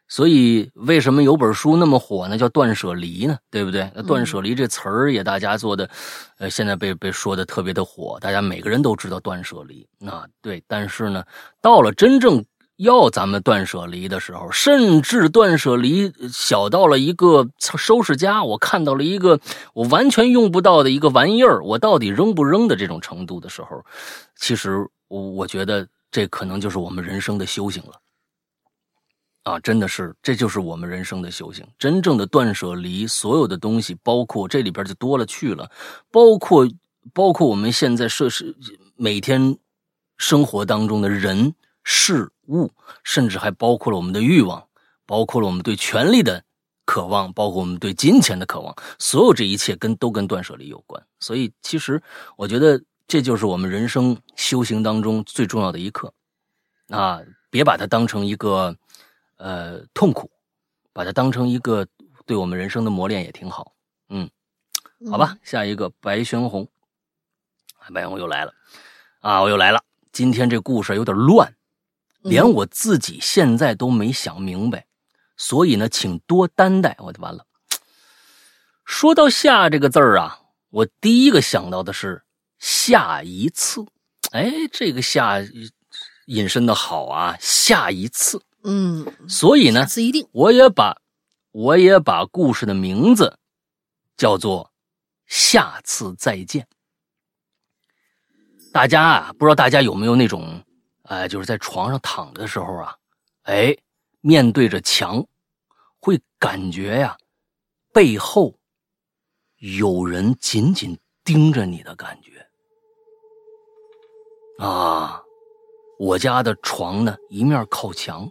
所以为什么有本书那么火呢？叫断舍离呢？对不对？那断舍离这词儿也大家做的，呃，现在被被说的特别的火，大家每个人都知道断舍离啊。对，但是呢，到了真正要咱们断舍离的时候，甚至断舍离小到了一个收拾家，我看到了一个我完全用不到的一个玩意儿，我到底扔不扔的这种程度的时候，其实我我觉得这可能就是我们人生的修行了。啊，真的是，这就是我们人生的修行。真正的断舍离，所有的东西，包括这里边就多了去了，包括包括我们现在设施每天生活当中的人。事物，甚至还包括了我们的欲望，包括了我们对权力的渴望，包括我们对金钱的渴望，所有这一切跟都跟断舍离有关。所以，其实我觉得这就是我们人生修行当中最重要的一课啊！别把它当成一个呃痛苦，把它当成一个对我们人生的磨练也挺好。嗯，好吧，下一个白玄红，白玄红又来了啊！我又来了，今天这故事有点乱。连我自己现在都没想明白，所以呢，请多担待。我就完了。说到“下”这个字儿啊，我第一个想到的是“下一次”。哎，这个“下”引申的好啊，“下一次”。嗯，所以呢，次一定，我也把我也把故事的名字叫做“下次再见”。大家啊，不知道大家有没有那种。哎，就是在床上躺的时候啊，哎，面对着墙，会感觉呀，背后有人紧紧盯着你的感觉。啊，我家的床呢，一面靠墙，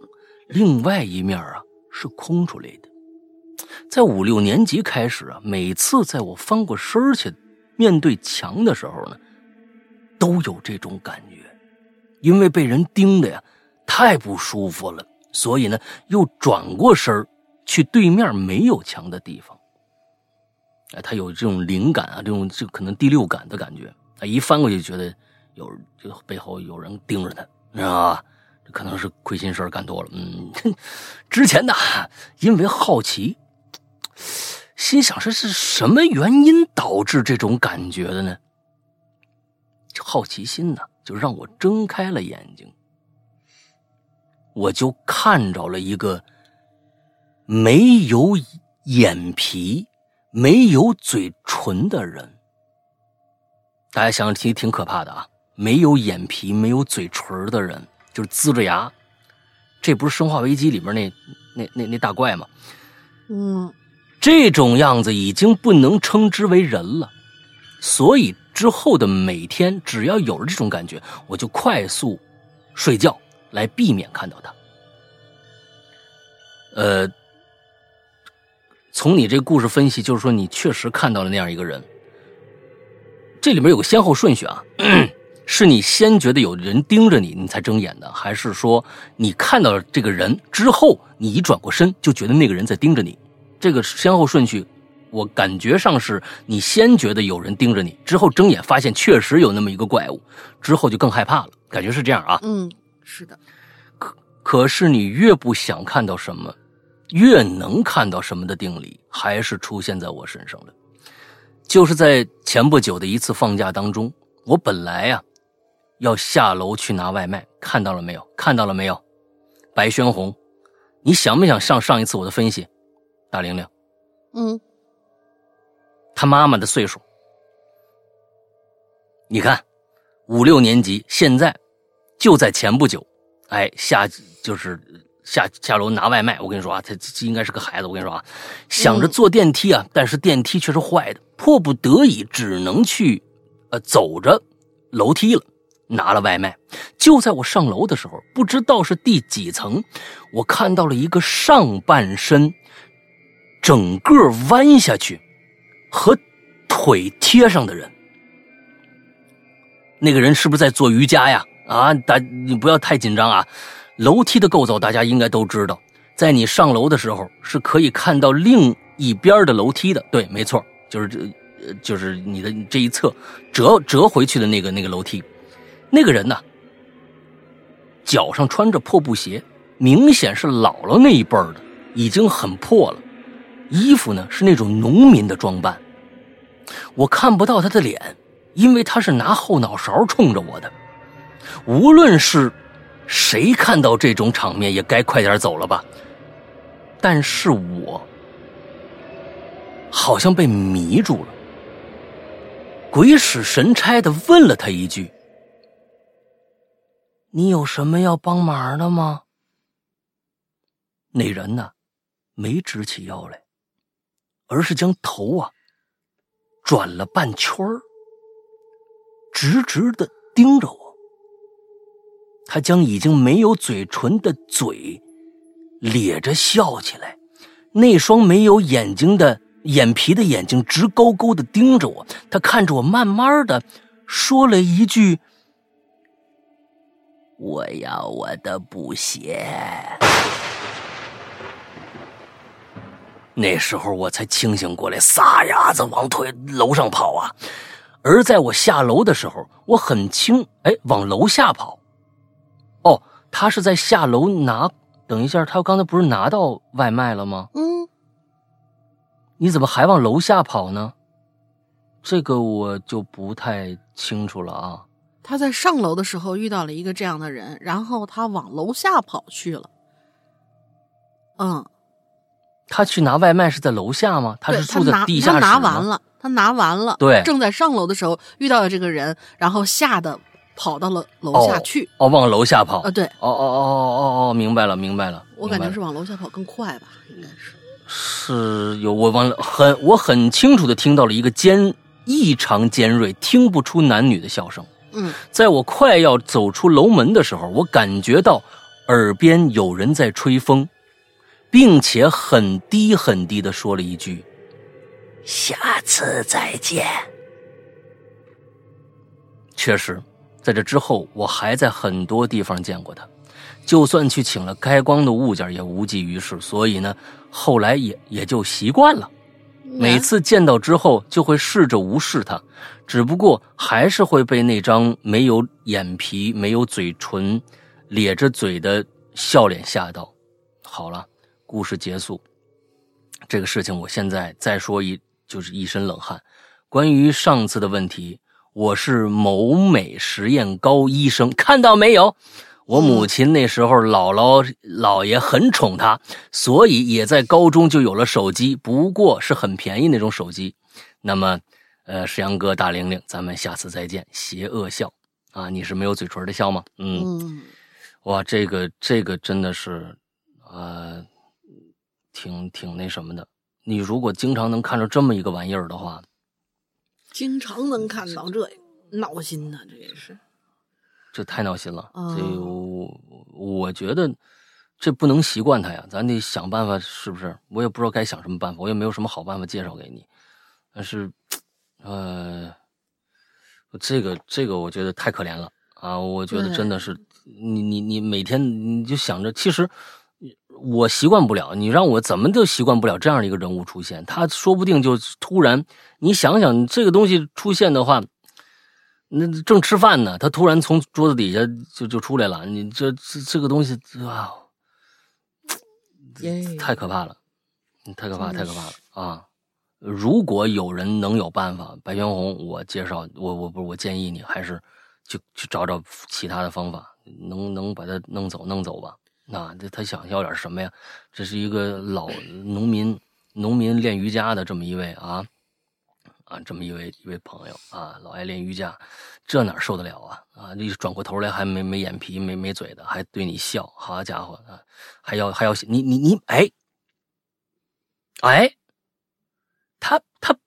另外一面啊是空出来的。在五六年级开始啊，每次在我翻过身去面对墙的时候呢，都有这种感觉。因为被人盯的呀，太不舒服了，所以呢，又转过身去对面没有墙的地方。哎，他有这种灵感啊，这种就可能第六感的感觉。他一翻过去，觉得有就背后有人盯着他，知道吧？这可能是亏心事干多了。嗯，之前呢，因为好奇，心想这是什么原因导致这种感觉的呢？好奇心呢？就让我睁开了眼睛，我就看着了一个没有眼皮、没有嘴唇的人。大家想想，挺挺可怕的啊！没有眼皮、没有嘴唇的人，就是呲着牙。这不是《生化危机》里面那那那那大怪吗？嗯，这种样子已经不能称之为人了，所以。之后的每天，只要有了这种感觉，我就快速睡觉，来避免看到他。呃，从你这个故事分析，就是说你确实看到了那样一个人。这里面有个先后顺序啊，是你先觉得有人盯着你，你才睁眼的，还是说你看到这个人之后，你一转过身就觉得那个人在盯着你？这个先后顺序。我感觉上是你先觉得有人盯着你，之后睁眼发现确实有那么一个怪物，之后就更害怕了。感觉是这样啊？嗯，是的。可可是你越不想看到什么，越能看到什么的定理，还是出现在我身上了。就是在前不久的一次放假当中，我本来呀要下楼去拿外卖，看到了没有？看到了没有？白轩红，你想不想上上一次我的分析？大玲玲，嗯。他妈妈的岁数，你看，五六年级，现在就在前不久，哎，下就是下下楼拿外卖。我跟你说啊，他应该是个孩子。我跟你说啊，想着坐电梯啊，但是电梯却是坏的，迫不得已只能去呃走着楼梯了，拿了外卖。就在我上楼的时候，不知道是第几层，我看到了一个上半身整个弯下去。和腿贴上的人，那个人是不是在做瑜伽呀？啊，大你不要太紧张啊！楼梯的构造大家应该都知道，在你上楼的时候是可以看到另一边的楼梯的。对，没错，就是这，就是你的这一侧折折回去的那个那个楼梯。那个人呢，脚上穿着破布鞋，明显是姥姥那一辈的，已经很破了。衣服呢是那种农民的装扮，我看不到他的脸，因为他是拿后脑勺冲着我的。无论是谁看到这种场面也该快点走了吧？但是我好像被迷住了，鬼使神差的问了他一句：“你有什么要帮忙的吗？”那人呢，没直起腰来，而是将头啊转了半圈儿，直直的盯着我。他将已经没有嘴唇的嘴咧着笑起来，那双没有眼睛的眼皮的眼睛直勾勾的盯着我。他看着我，慢慢的说了一句：“我要我的布鞋。”那时候我才清醒过来，撒丫子往腿楼上跑啊！而在我下楼的时候，我很轻，哎，往楼下跑。哦，他是在下楼拿。等一下，他刚才不是拿到外卖了吗？嗯，你怎么还往楼下跑呢？这个我就不太清楚了啊。他在上楼的时候遇到了一个这样的人，然后他往楼下跑去了。嗯，他去拿外卖是在楼下吗？他是住在地下室他拿吗完了，他拿完了，对正在上楼的时候遇到了这个人，然后吓得跑到了楼下去。哦，往楼下跑。啊，对哦哦哦哦哦哦，明白了，明白了。我感觉是往楼下跑更快吧，应该是。是有我忘了很我很清楚的听到了一个尖异常尖锐、听不出男女的笑声。嗯，在我快要走出楼门的时候，我感觉到耳边有人在吹风，并且很低很低的说了一句：“下次再见。”确实，在这之后，我还在很多地方见过他，就算去请了开光的物件也无济于事，所以呢，后来也也就习惯了。每次见到之后，就会试着无视他，只不过还是会被那张没有眼皮、没有嘴唇、咧着嘴的笑脸吓到。好了，故事结束。这个事情我现在再说一，就是一身冷汗。关于上次的问题，我是某美实验高医生，看到没有？我母亲那时候姥姥姥爷很宠她，所以也在高中就有了手机，不过是很便宜那种手机。那么，呃，石阳哥、大玲玲，咱们下次再见。邪恶笑啊，你是没有嘴唇的笑吗？嗯，嗯，哇，这个这个真的是，呃，挺挺那什么的。你如果经常能看着这么一个玩意儿的话，经常能看到这闹心呐，这也是。这太闹心了。哦这我我觉得这不能习惯他呀，咱得想办法，是不是？我也不知道该想什么办法，我也没有什么好办法介绍给你。但是，呃，这个这个，我觉得太可怜了啊！我觉得真的是，你你你每天你就想着，其实我习惯不了，你让我怎么就习惯不了这样的一个人物出现。他说不定就突然，你想想这个东西出现的话。那正吃饭呢，他突然从桌子底下就就出来了。你这这这个东西啊，太可怕了，太可怕，太可怕了啊！如果有人能有办法，白玄红，我介绍我我不是我建议你还是去去找找其他的方法，能能把他弄走弄走吧。那这他想要点什么呀？这是一个老农民，农民练瑜伽的这么一位啊。啊，这么一位一位朋友啊，老爱练瑜伽，这哪受得了啊？啊，你转过头来还没没眼皮没没嘴的，还对你笑，好家伙啊，还要还要你你你哎哎，他他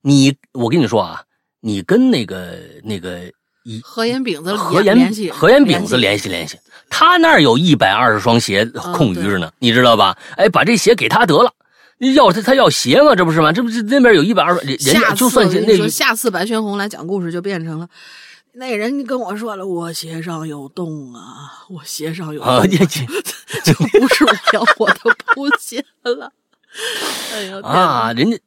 你我跟你说啊，你跟那个那个一何岩饼子何联系何岩饼子联系联系，他那儿有一百二十双鞋空余着呢，你知道吧？哎，把这鞋给他得了。要他他要鞋嘛，这不是吗？这不是那边有一百二十，人人家就算那下次白轩红来讲故事就变成了。那人跟我说了，我鞋上有洞啊，我鞋上有洞、就不是我要我的布鞋了。哎呀啊，人家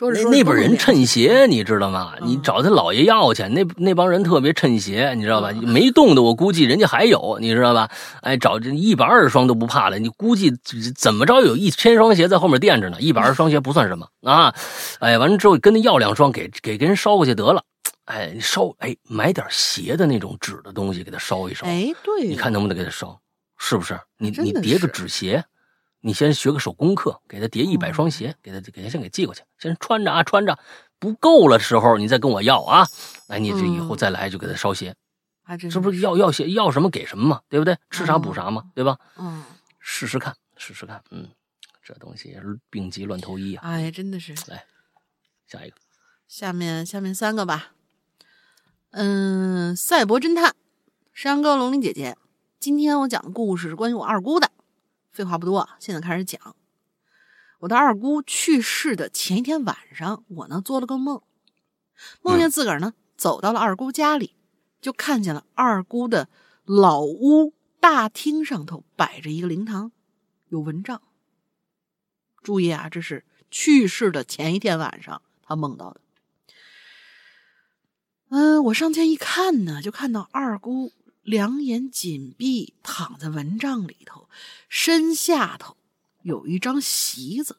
说着那那说着都有帮人趁点鞋，你知道吗？你嗯找他姥爷要去，那那帮人特别趁鞋，你知道吧？没动的，我估计人家还有，你知道吧？哎，找这一百二十双都不怕了，你估计怎么着有一千双鞋在后面垫着呢？一百二十双鞋不算什么啊！哎，完了之后跟他要两双，给给给人捎过去得了。哎，你烧，哎，买点鞋的那种纸的东西给他烧一烧，哎，对，你看能不能给他烧？是不是？你你叠个纸鞋，你先学个手工课，给他叠一百双哦鞋，给他给他先给寄过去，先穿着啊，穿着不够了时候你再跟我要啊，哎，你这以后嗯再来就给他烧鞋，还真这不是要要鞋要什么给什么嘛，对不对？吃啥补啥嘛，对吧？嗯，试试看，试试看，嗯，这东西也是病急乱投医啊。哎，真的是。来下一个，下面下面三个吧。嗯，赛博侦探，山高龙鳞姐姐，今天我讲的故事是关于我二姑的。废话不多，现在开始讲。我的二姑去世的前一天晚上，我呢做了个梦，梦见自个儿呢走到了二姑家里，就看见了二姑的老屋大厅上头摆着一个灵堂，有蚊帐。注意啊，这是去世的前一天晚上他梦到的。嗯，我上前一看呢，就看到二姑两眼紧闭，躺在蚊帐里头，身下头有一张席子，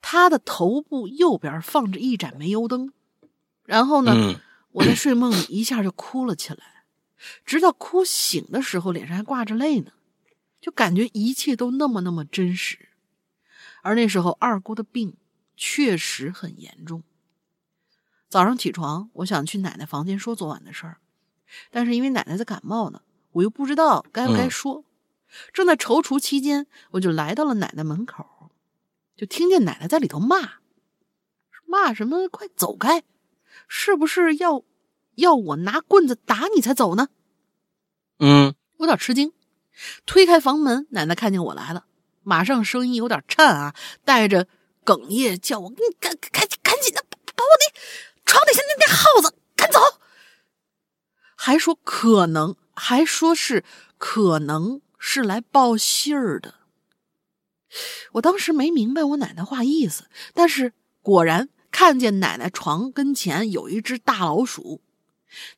他的头部右边放着一盏煤油灯。然后呢，嗯我在睡梦里一下就哭了起来，直到哭醒的时候，脸上还挂着泪呢，就感觉一切都那么那么真实。而那时候二姑的病确实很严重。早上起床，我想去奶奶房间说昨晚的事儿，但是因为奶奶在感冒呢，我又不知道该不该嗯说。正在踌躇期间，我就来到了奶奶门口，就听见奶奶在里头骂，骂什么？快走开！是不是要要我拿棍子打你才走呢？嗯我有点吃惊，推开房门，奶奶看见我来了，马上声音有点颤啊，带着哽咽，叫我：“你赶赶紧赶紧的，把把我那床底下那那耗子赶走。”还说可能，还说是可能是来报信儿的。我当时没明白我奶奶话意思，但是果然看见奶奶床跟前有一只大老鼠，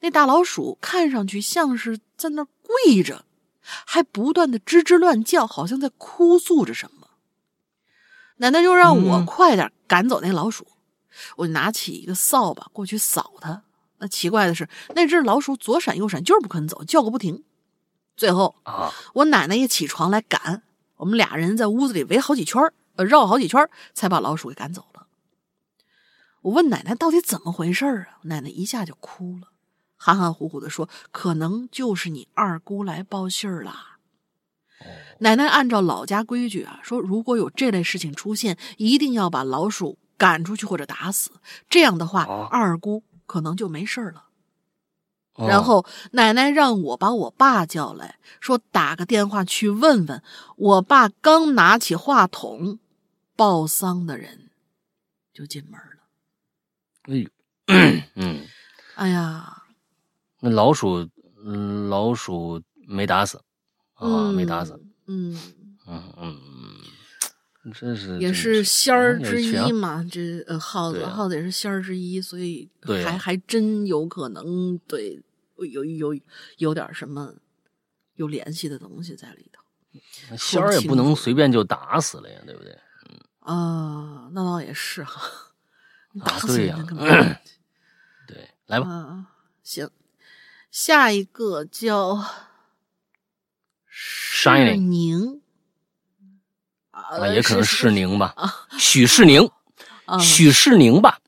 那大老鼠看上去像是在那儿跪着，还不断的吱吱乱叫，好像在哭诉着什么。奶奶就让我嗯快点赶走那老鼠，我就拿起一个扫把过去扫它。那奇怪的是，那只老鼠左闪右闪，就是不肯走，叫个不停。最后，啊，我奶奶也起床来赶，我们俩人在屋子里围好几圈儿呃，绕好几圈儿才把老鼠给赶走了。我问奶奶到底怎么回事儿啊？奶奶一下就哭了，含含糊糊的说：“可能就是你二姑来报信儿啦。”奶奶按照老家规矩啊，说如果有这类事情出现，一定要把老鼠赶出去或者打死，这样的话，哦二姑可能就没事儿了。哦然后奶奶让我把我爸叫来，说打个电话去问问。我爸刚拿起话筒，报丧的人就进门了。哎呦，嗯，哎呀，那老鼠，嗯，老鼠没打死啊，没打死，嗯，嗯嗯嗯，真是也是仙儿之一嘛。这呃，耗子啊耗子也是仙儿之一，所以 还还真有可能对有有有点什么有联系的东西在里头仙儿也不能随便就打死了呀，对不对？啊。那倒也是哈，你打死对呀人家干嘛？对，来吧，啊，行，下一个叫世 Shining 宁啊啊，也可能是是宁吧，许世宁，啊许世宁吧，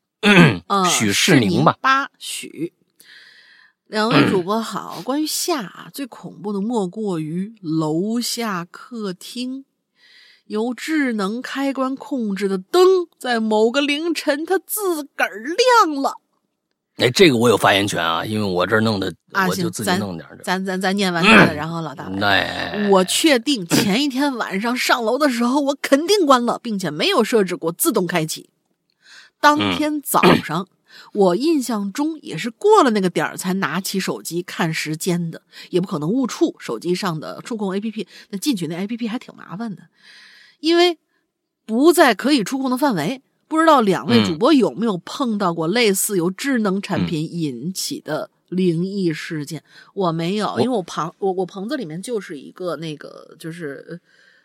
啊 许世世宁吧，八许。两位主播好，关于夏啊，最恐怖的莫过于楼下客厅由智能开关控制的灯，在某个凌晨它自个儿亮了。哎，这个我有发言权啊，因为我这儿弄的，我就自己咱弄点儿。咱咱咱念完他 的，然后老大我确定前一天晚上上楼的时候，我肯定关了，并且没有设置过自动开启。当天早上，我印象中也是过了那个点儿才拿起手机看时间的，也不可能误触手机上的触控 APP。那进去那 APP 还挺麻烦的，因为不在可以触控的范围。不知道两位嗯。主播有没有碰到过类似由智能产品引起的灵异事件？我没有，因为我棚我我棚子里面就是一个那个就是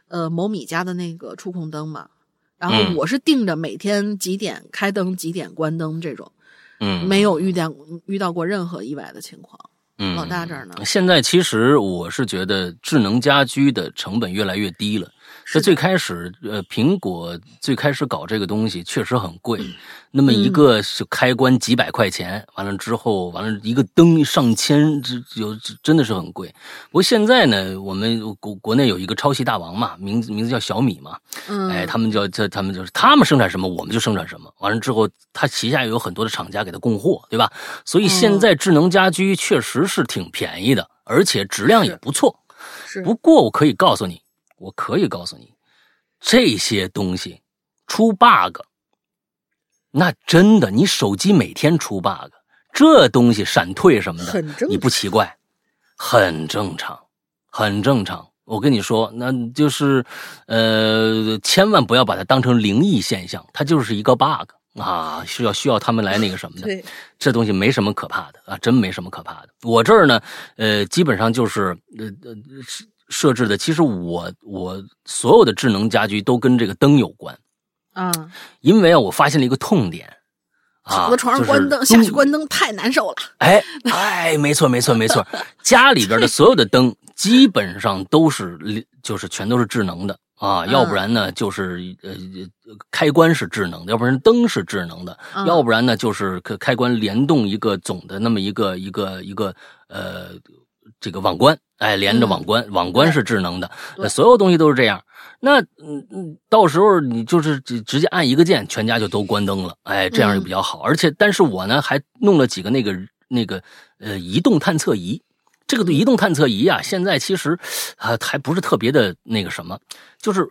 呃某米家的那个触控灯嘛，然后嗯。我是定着每天几点开灯几点关灯这种，嗯，没有遇见遇到过任何意外的情况。嗯，老大这儿呢？现在其实我是觉得智能家居的成本越来越低了。在最开始，呃，苹果最开始搞这个东西确实很贵，那么一个是开关几百块钱，完了之后，完了一个灯上千，这有真的是很贵。不过现在呢，我们国国内有一个抄袭大王嘛，名字名字叫小米嘛，嗯，哎，他们叫这，他们就是他们生产什么，我们就生产什么。完了之后，他旗下有很多的厂家给他供货，对吧？所以现在智能家居确实是挺便宜的，而且质量也不错。是不过我可以告诉你，我可以告诉你，这些东西出 bug，那真的，你手机每天出 bug，这东西闪退什么的，你不奇怪，很正常，很正常。我跟你说，那就是，呃，千万不要把它当成灵异现象，它就是一个 bug 啊，需要需要他们来那个什么的。对，这东西没什么可怕的啊，真没什么可怕的。我这儿呢，呃，基本上就是呃呃设设置的，其实我我所有的智能家居都跟这个灯有关，啊，因为啊，我发现了一个痛点。啊，躺在床上关灯，就是下去关灯太难受了。哎哎，没错没错没错，家里边的所有的灯基本上都是就是全都是智能的啊，要不然呢就是呃开关是智能的，要不然灯是智能的，嗯要不然呢就是开开关联动一个总的那么一个一个一个呃这个网关，哎连着网关，网关是智能的，对所有东西都是这样。那嗯嗯，到时候你就是直直接按一个键，全家就都关灯了，哎，这样就比较好。而且，但是我呢还弄了几个那个那个呃移动探测仪。这个移动探测仪啊，现在其实啊还不是特别的那个什么，就是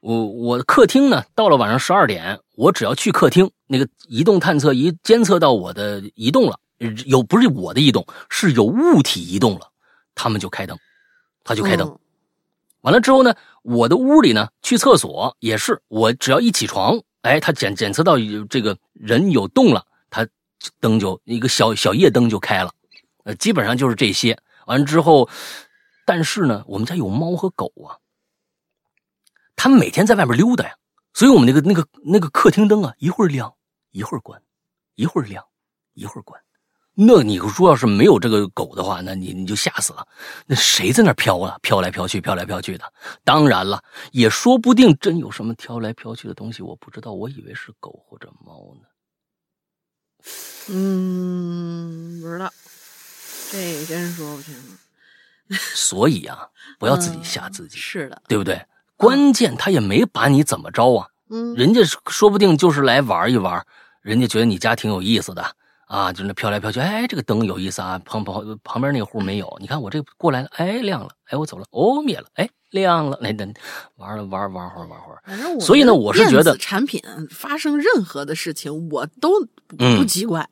我我客厅呢，到了晚上十二点，我只要去客厅，那个移动探测仪监测到我的移动了，有不是我的移动，是有物体移动了，他们就开灯，他就开灯。嗯完了之后呢，我的屋里呢，去厕所也是，我只要一起床，哎，他检检测到有这个人有动了，他灯就一个小小夜灯就开了，呃，基本上就是这些。完了之后，但是呢，我们家有猫和狗啊，他们每天在外面溜达呀，所以我们那个那个那个客厅灯啊，一会儿亮，一会儿关，一会儿亮，一会儿关。那你说要是没有这个狗的话，那你你就吓死了。那谁在那飘啊？飘来飘去，飘来飘去的。当然了，也说不定真有什么飘来飘去的东西，我不知道。我以为是狗或者猫呢。嗯，不知道，这真说不清楚。所以啊，不要自己吓自己，是的，对不对？关键他也没把你怎么着啊，嗯，人家说不定就是来玩一玩，人家觉得你家挺有意思的。啊，就那飘来飘去，哎，这个灯有意思啊，旁旁旁边那个户没有，你看我这过来了，哎，亮了，哎，我走了，哦，灭了，哎，亮了，那那玩了玩玩会儿玩会儿，反正我所以呢，我是觉得产品发生任何的事情，我都不奇怪。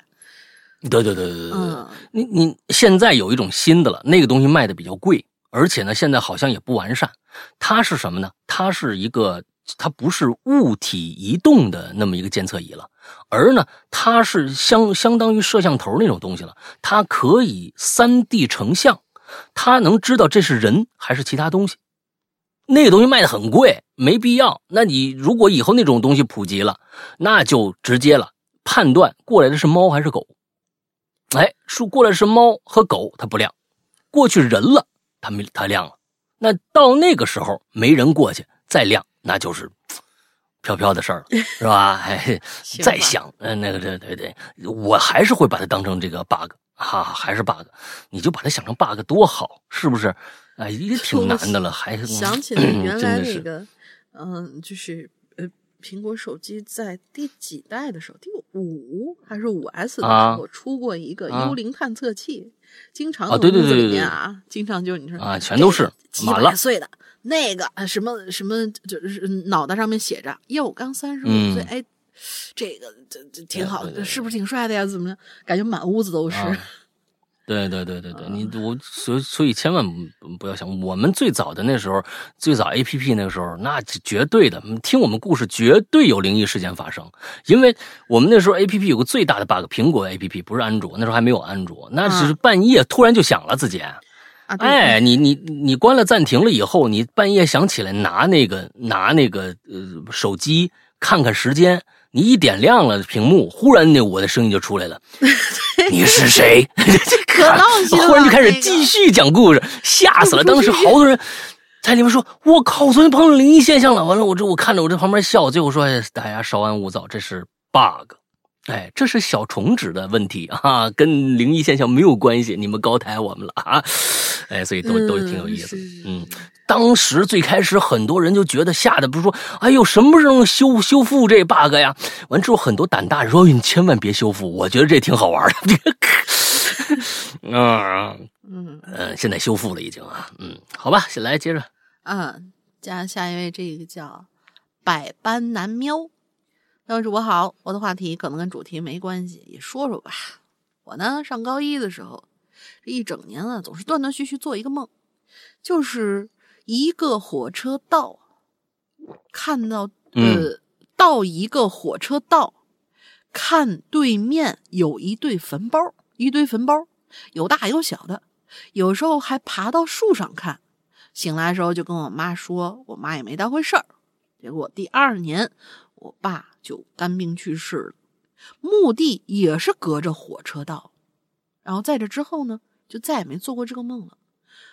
对对对对对对，嗯你你现在有一种新的了，那个东西卖的比较贵，而且呢，现在好像也不完善。它是什么呢？它是一个，它不是物体移动的那么一个监测仪了。而呢，它是相相当于摄像头那种东西了，它可以三 D 成像，它能知道这是人还是其他东西。那个东西卖的很贵，没必要。那你如果以后那种东西普及了，那就直接了，判断过来的是猫还是狗。哎，说过来是猫和狗，它不亮；过去人了，它没它亮了。那到那个时候没人过去再亮，那就是。飘飘的事儿了，是吧？哎，再想，嗯，那个，对对对，我还是会把它当成这个 bug 哈、啊，还是 bug，你就把它想成 bug 多好，是不是？哎，也挺难的了，还是想起来原来那个，嗯、呃，就是呃，苹果手机在第几代的时候，第五还是五 S 的时候、啊、出过一个幽灵探测器，啊、经常啊，对对对里面啊，经常就你说啊，全都是几百岁的。那个什么什么，就是脑袋上面写着“哟，刚三十五岁”，嗯、哎，这个这这挺好的，是不是挺帅的呀？怎么样？感觉满屋子都是。啊、对对对对对，你我所所以千万不要想，我们最早的那时候，最早 A P P 那个时候，那绝对的，听我们故事绝对有灵异事件发生，因为我们那时候 A P P 有个最大的 bug，苹果 A P P 不是安卓，那时候还没有安卓，那只是半夜突然就响了，自己。啊、哎，你你你关了暂停了以后，你半夜想起来拿那个拿那个呃手机看看时间，你一点亮了屏幕，忽然那我的声音就出来了，你是谁？可闹 心了 忽然就开始继续讲故事，吓死了！当时好多人在里面说：“我靠，昨天碰到灵异现象了。”完了，我这我看着我这旁边笑，最后说：“哎，大家稍安勿躁，这是 bug。”哎，这是小虫子的问题啊，跟灵异现象没有关系，你们高抬我们了啊！哎，所以都都挺有意思的嗯当时最开始很多人就觉得吓得不是说，哎呦，什么时候修修复这 bug 呀？完之后很多胆大人说，哎你千万别修复，我觉得这挺好玩的。这 个，啊，嗯呃，现在修复了已经啊，嗯，好吧，先来接着，嗯，加下一位，这个叫百般难喵。要主播好，我的话题可能跟主题没关系，也说说吧。我呢，上高一的时候，这一整年啊，总是断断续续做一个梦，就是一个火车道，看到呃，到一个火车道，看对面有一对坟包，一堆坟包，有大有小的，有时候还爬到树上看。醒来的时候就跟我妈说，我妈也没当回事儿。结果第二年，我爸就肝病去世了，墓地也是隔着火车道。然后在这之后呢，就再也没做过这个梦了。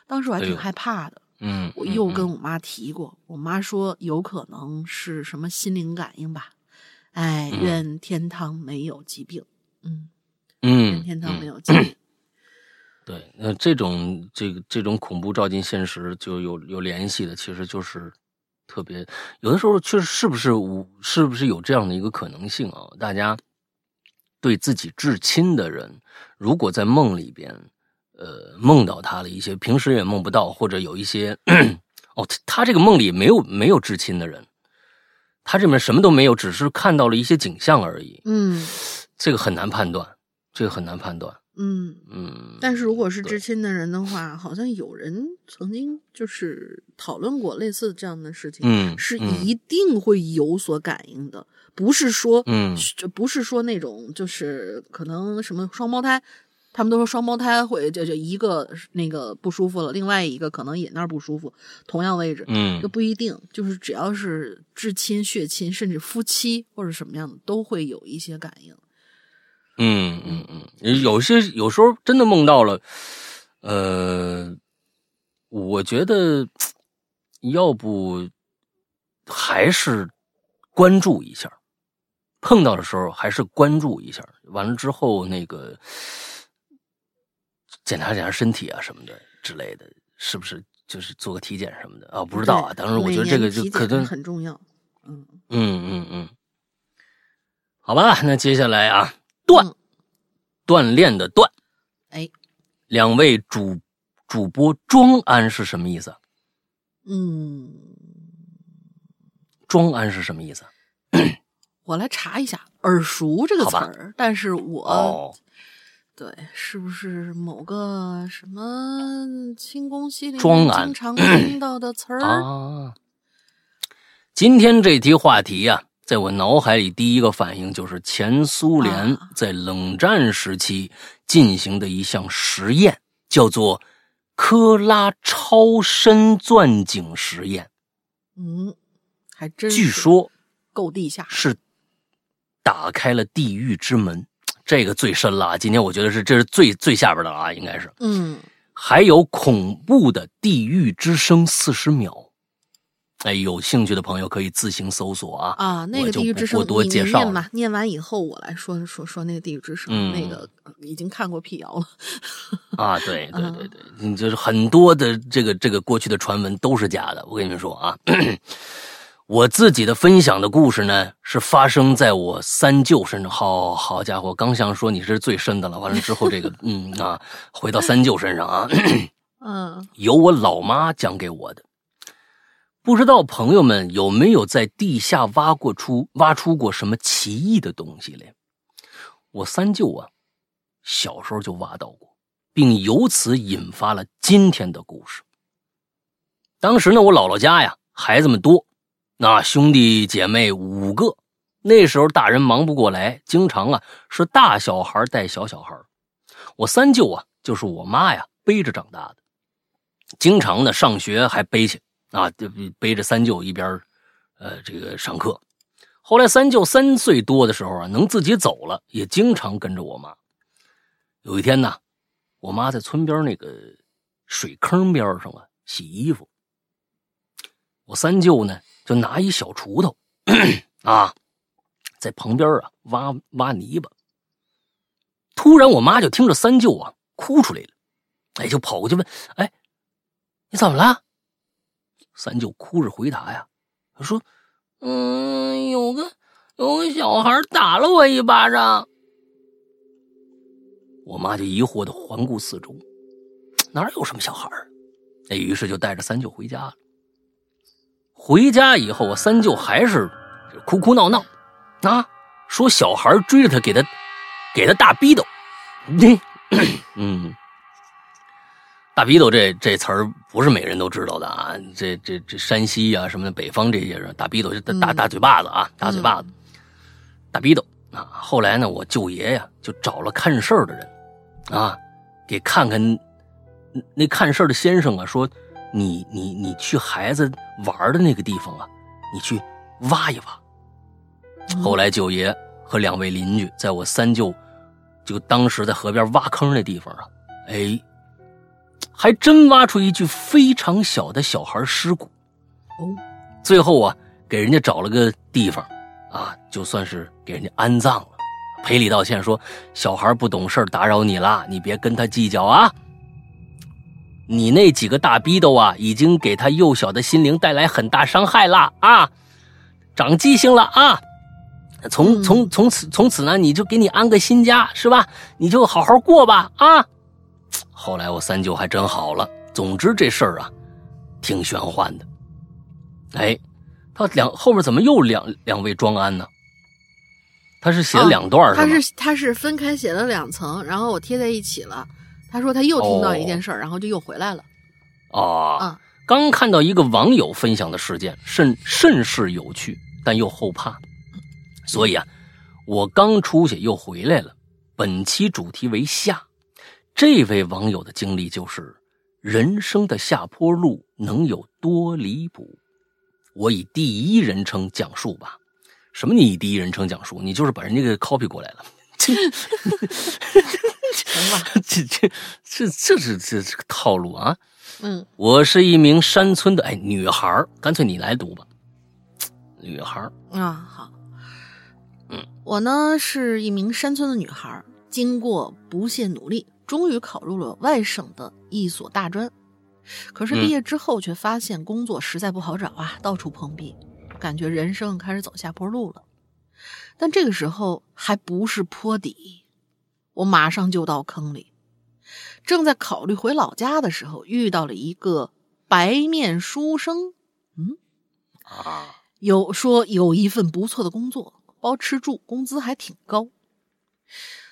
当时我还挺害怕的，嗯，我又嗯跟我妈提过，我妈说有可能是什么心灵感应吧。哎，嗯愿天堂没有疾病。嗯，嗯，愿天堂嗯没有疾病。对，那这种这个这种恐怖照进现实就有有联系的，其实就是特别有的时候确实是不是无是不是有这样的一个可能性啊？大家对自己至亲的人，如果在梦里边，呃，梦到他了一些平时也梦不到，或者有一些 哦，他他这个梦里没有没有至亲的人，他这边什么都没有，只是看到了一些景象而已，嗯这个很难判断，这个很难判断，嗯。嗯，但是如果是至亲的人的话，好像有人曾经就是讨论过类似这样的事情，嗯是嗯一定会有所感应的，不是说，嗯就不是说那种就是可能什么双胞胎，他们都说双胞胎会就就一个那个不舒服了，另外一个可能也那儿不舒服，同样位置，嗯就不一定，就是只要是至亲、血亲，甚至夫妻或者什么样的，都会有一些感应。嗯嗯嗯，有些有时候真的梦到了，呃，我觉得要不还是关注一下，碰到的时候还是关注一下，完了之后那个检查检查身体啊什么的之类的，是不是就是做个体检什么的啊？不知道啊，对当然我觉得这个就可能很重要。嗯，嗯嗯嗯，好吧，那接下来啊，锻、嗯。锻炼的锻，哎，两位主主播庄安是什么意思？嗯，庄安是什么意思？我来查一下“耳熟”这个词儿，但是我、哦，对是不是某个什么清宫戏里经常听到的词儿？啊，今天这题话题呀、在我脑海里第一个反应就是前苏联啊在冷战时期进行的一项实验，叫做科拉超深钻井实验。嗯，还真据说够地下。是打开了地狱之门，这个最深了啊。今天我觉得是这是最最下边的了啊，应该是。嗯，还有恐怖的地狱之声四十秒。哎，有兴趣的朋友可以自行搜索啊啊，那个地狱之声就不过，多你介绍念吧，念完以后我来说说说那个地狱之声，嗯那个呃已经看过辟谣了。啊！对 对嗯对对，你就是很多的这个这个过去的传闻都是假的。我跟你们说啊，我自己的分享的故事呢，是发生在我三舅身上。好好家伙，刚想说你是最深的了，完了之后这个嗯啊，回到三舅身上啊。嗯 由我老妈讲给我的。不知道朋友们有没有在地下挖过出挖出过什么奇异的东西来？我三舅啊，小时候就挖到过，并由此引发了今天的故事。当时呢，我姥姥家呀，孩子们多，那兄弟姐妹五个。那时候大人忙不过来，经常啊是大小孩带小小孩。我三舅啊，就是我妈呀背着长大的。经常呢上学还背去啊，就背着三舅一边呃这个上课。后来三舅三岁多的时候啊，能自己走了，也经常跟着我妈。有一天呢，我妈在村边那个水坑边上啊洗衣服，我三舅呢就拿一小锄头啊，在旁边啊挖挖泥巴。突然，我妈就听着三舅啊哭出来了，哎，就跑过去问：“哎，你怎么了？”三舅哭着回答呀：“说，嗯，有个有个小孩打了我一巴掌。”我妈就疑惑的环顾四周，哪有什么小孩那，于是就带着三舅回家了。回家以后，我三舅还是哭哭闹闹，啊，说小孩追着他，给他给他大逼斗。嗯。大逼斗这这词儿不是每人都知道的啊，这这这山西啊什么的北方这些人，大逼斗就大大大嘴巴子啊，大嘴巴子，大逼斗啊。后来呢，我舅爷呀就找了看事儿的人，啊，给看看那看事儿的先生啊，说你你你去孩子玩的那个地方啊，你去挖一挖。后来舅爷和两位邻居在我三舅就当时在河边挖坑那地方啊，哎。还真挖出一具非常小的小孩尸骨，哦，最后啊，给人家找了个地方，啊，就算是给人家安葬了，赔礼道歉说小孩不懂事打扰你了，你别跟他计较啊。你那几个大逼斗啊，已经给他幼小的心灵带来很大伤害了啊，长记性了啊。从从从此从此呢，你就给你安个新家是吧？你就好好过吧啊。后来我三舅还真好了。总之这事儿啊，挺玄幻的。哎，他两后面怎么又两两位庄安呢？他是写了两段是他是他是分开写了两层，然后我贴在一起了。他说他又听到一件事儿，然后就又回来了。哦，啊，刚看到一个网友分享的事件，甚甚是有趣，但又后怕，所以啊，我刚出去又回来了。本期主题为下。这位网友的经历就是：人生的下坡路能有多离谱？我以第一人称讲述吧。什么？你以第一人称讲述？你就是把人家给 copy 过来了。行吧，这这这这是这这个套路啊。嗯，我是一名山村的哎女孩干脆你来读吧。女孩啊，好。嗯，我呢是一名山村的女孩经过不懈努力。终于考入了外省的一所大专，可是毕业之后却发现工作实在不好找啊，到处碰壁，感觉人生开始走下坡路了。但这个时候还不是坡底，我马上就到坑里。正在考虑回老家的时候，遇到了一个白面书生，嗯，啊，有说有一份不错的工作，包吃住，工资还挺高。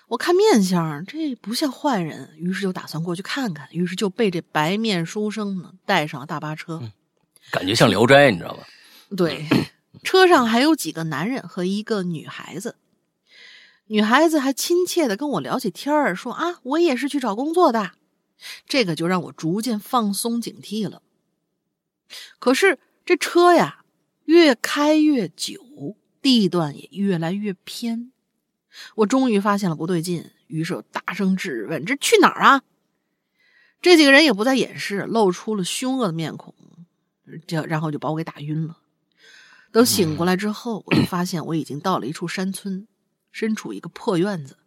我看面相，这不像坏人，于是就打算过去看看。于是就被这白面书生呢带上了大巴车，感觉像《聊斋》，你知道吧？对，车上还有几个男人和一个女孩子，女孩子还亲切的跟我聊起天儿，说啊，我也是去找工作的。这个就让我逐渐放松警惕了。可是这车呀，越开越久，地段也越来越偏。我终于发现了不对劲，于是大声质问：“这去哪儿啊？”这几个人也不再掩饰，露出了凶恶的面孔，就然后就把我给打晕了。等醒过来之后，我就发现我已经到了一处山村，身处一个破院子。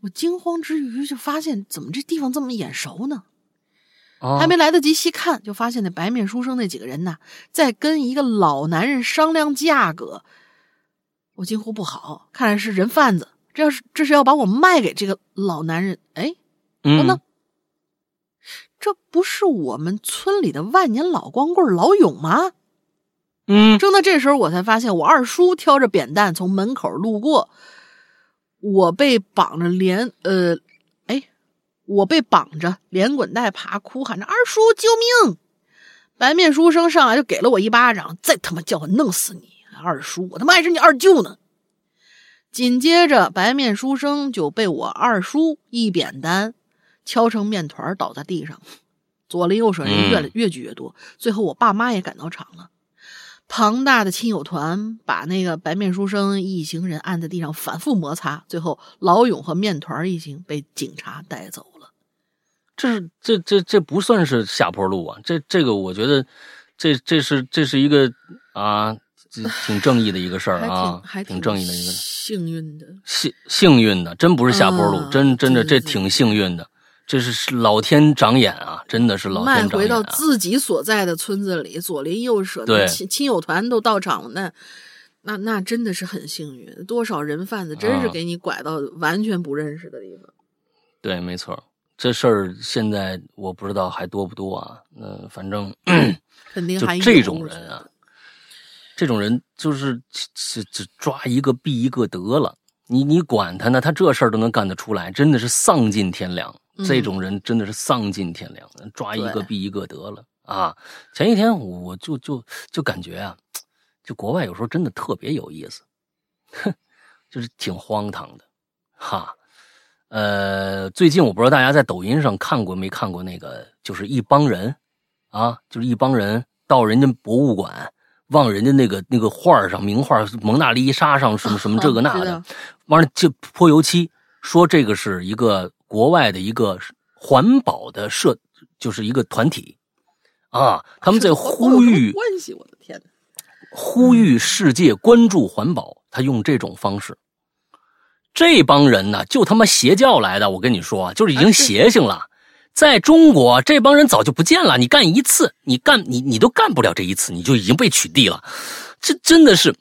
我惊慌之余，就发现怎么这地方这么眼熟呢？还没来得及细看，就发现那白面书生那几个人呢，在跟一个老男人商量价格。我惊呼不好，看来是人贩子。这要是这是要把我卖给这个老男人？哎，嗯，呢？这不是我们村里的万年老光棍老勇吗？嗯，正在这时候，我才发现我二叔挑着扁担从门口路过，我被绑着连呃，哎，我被绑着连滚带爬，哭喊着：“二叔救命！”白面书生上来就给了我一巴掌，再他妈叫我弄死你！二叔，我他妈还是你二舅呢！紧接着，白面书生就被我二叔一扁担敲成面团，倒在地上。左邻右舍人越来越聚越多，最后我爸妈也赶到场了。庞大的亲友团把那个白面书生一行人按在地上反复摩擦，最后老勇和面团一行被警察带走了。这是这这这不算是下坡路啊！这这个我觉得，这这是这是一个啊，这挺正义的一个事儿啊，还挺正义的一个幸运的。幸幸运的，真不是下坡路，嗯真真的这挺幸运的，这是老天长眼啊，真的是老迈回到天长眼啊！自己所在的村子里，左邻右舍的亲亲友团都到场了，那那那真的是很幸运。多少人贩子真是啊给你拐到完全不认识的地方。对，没错，这事儿现在我不知道还多不多啊。嗯、反正肯定还有这种人啊得，这种人就是只只抓一个毙一个得了。你你管他呢？他这事儿都能干得出来，真的是丧尽天良。嗯这种人真的是丧尽天良，抓一个毙一个得了啊！前一天我就就就感觉啊，就国外有时候真的特别有意思，哼，就是挺荒唐的，哈。呃，最近我不知道大家在抖音上看过没看过那个，就是一帮人啊，就是一帮人到人家博物馆，往人家那个那个画儿上名画蒙娜丽莎上什么什么这个那的，完了就泼油漆，说这个是一个国外的一个环保的社，就是一个团体啊，他们在呼吁关系，我的天哪！呼吁世界关注环保，他用这种方式。这帮人呢，就他妈邪教来的，我跟你说，就是已经邪性了。在中国，这帮人早就不见了。你干一次，你干你你都干不了这一次，你就已经被取缔了。这真的是，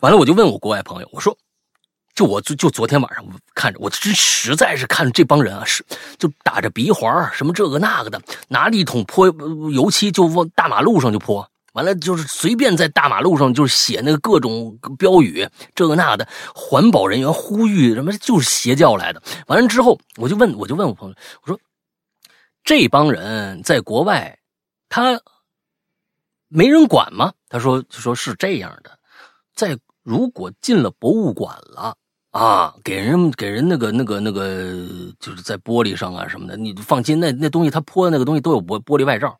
完了我就问我国外朋友，我说，就我就就昨天晚上看着，我真实在是看着这帮人啊，是就打着鼻环什么这个那个的，拿着一桶泼油漆就往大马路上就泼。完了就是随便在大马路上就是写那个各种标语，这个那的，环保人员呼吁什么，就是邪教来的。完了之后，我就问，我就问我朋友，我说这帮人在国外，他没人管吗？他说说是这样的，在如果进了博物馆了啊，给人给人那个那个那个，就是在玻璃上啊什么的，你放心，那那东西他泼的那个东西都有玻玻璃外罩。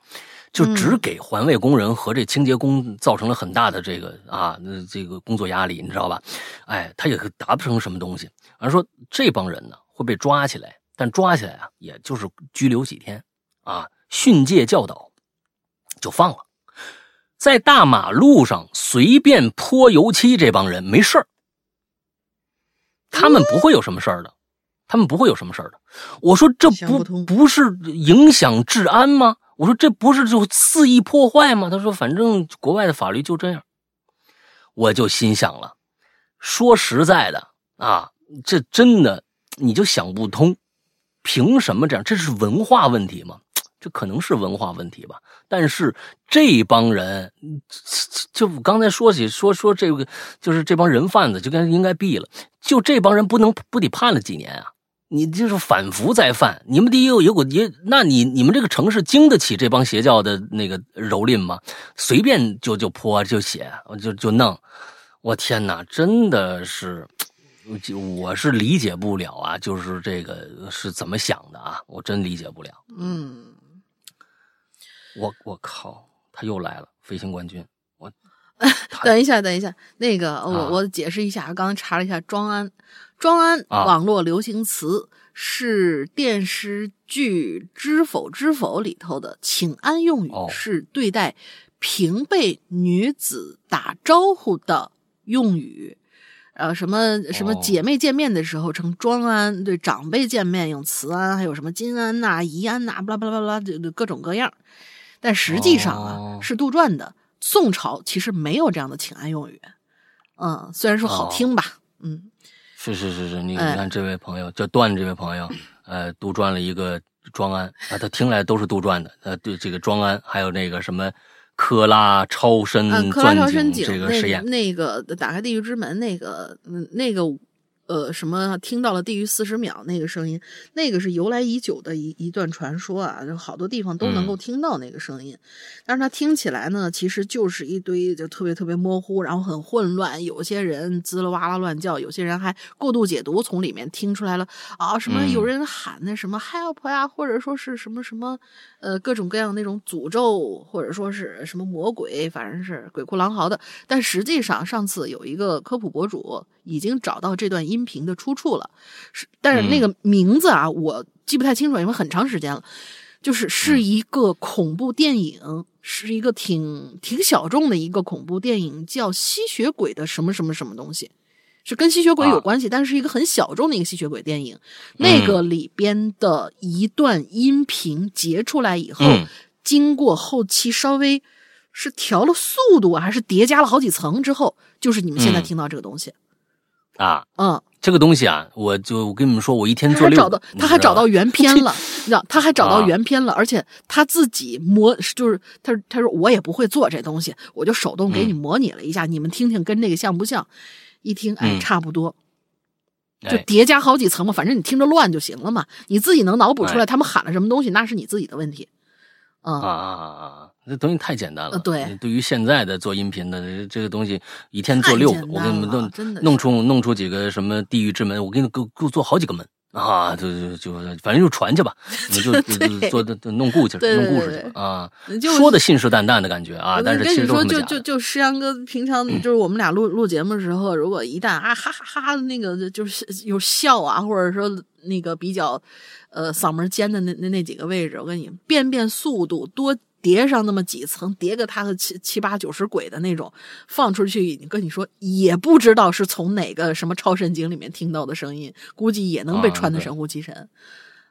就只给环卫工人和这清洁工造成了很大的这个啊，那这个工作压力，你知道吧？哎，他也达不成什么东西。而说这帮人呢会被抓起来，但抓起来啊，也就是拘留几天啊，训诫教导就放了。在大马路上随便泼油漆，这帮人没事儿，他们不会有什么事儿的，他们不会有什么事儿的。我说这不不不是影响治安吗？我说这不是就肆意破坏吗？他说反正国外的法律就这样。我就心想了，说实在的啊，这真的你就想不通，凭什么这样？这是文化问题吗？这可能是文化问题吧。但是这帮人，就刚才说起说说这个，就是这帮人贩子就该应该毙了。就这帮人不能不得判了几年啊？你就是反复再犯，你们得有有股也，那你你们这个城市经得起这帮邪教的那个蹂躏吗？随便就就泼就写就就弄，我天哪，真的是，我是理解不了啊，就是这个是怎么想的啊，我真理解不了。嗯，我我靠，他又来了，飞行冠军，我 等一下，等一下，那个我、啊我解释一下，刚刚查了一下庄安，庄安啊网络流行词是电视剧《知否知否》里头的请安用语，哦是对待平辈女子打招呼的用语。呃，什么什么哦姐妹见面的时候称庄安，对长辈见面用慈安，还有什么金安呐、怡安呐、巴拉巴拉巴拉，就就各种各样。但实际上啊，哦是杜撰的。宋朝其实没有这样的请安用语，嗯，虽然说好听吧，嗯，是是是是，你哎你看这位朋友叫段这位朋友，呃，杜撰了一个庄安啊，他听来都是杜撰的，呃，对这个庄安，还有那个什么克拉超深啊，克拉超深钻井这个实验，那个打开地狱之门那个嗯那个呃什么听到了地狱四十秒那个声音，那个是由来已久的一一段传说啊，就好多地方都能够听到那个声音，但是它听起来呢，其实就是一堆就特别特别模糊，然后很混乱，有些人滋啦哇啦乱叫，有些人还过度解读，从里面听出来了啊什么嗯。有人喊那什么 help 呀，或者说是什么什么呃各种各样那种诅咒，或者说是什么魔鬼，反正是鬼哭狼嚎的。但实际上，上次有一个科普博主已经找到这段音频的出处了，是但是那个名字啊，我记不太清楚，因为很长时间了。就是是一个恐怖电影，是一个挺挺小众的一个恐怖电影，叫《吸血鬼的什么什么什么东西》，是跟吸血鬼有啊。关系，但是一个很小众的一个吸血鬼电影。那个里边的一段音频截出来以后，嗯。经过后期稍微是调了速度啊还是叠加了好几层之后，就是你们现在嗯。听到这个东西。啊，嗯，这个东西啊，我就我跟你们说，我一天他还找到做六，他还找到原 片了，你知道，他还找到啊。原片了，而且他自己模就是他他说我也不会做这东西，我就手动给你模拟了一下，你们听听跟那个像不像？一听哎嗯差不多，就叠加好几层嘛，反正你听着乱就行了嘛，你自己能脑补出来哎他们喊了什么东西，那是你自己的问题。嗯，啊啊啊啊！这东西太简单了。呃对对于现在的做音频的这这个东西，一天做六个，我给你们弄弄出弄出几个什么地狱之门，我给你给我给我做好几个门啊！就就就反正就传去吧，你就就做做弄故事弄故事对去啊！说的信誓旦旦的感觉啊，我但是其实都跟你说。就就就石阳哥平常就是我们俩录录节目的时候，如果一旦啊哈哈哈哈那个就是有笑啊，或者说那个比较呃嗓门尖的那那那几个位置，我跟你变变速度多。叠上那么几层，叠个他个七七八九十轨的那种，放出去，你跟你说也不知道是从哪个什么超神经里面听到的声音，估计也能被啊对传得神乎其神。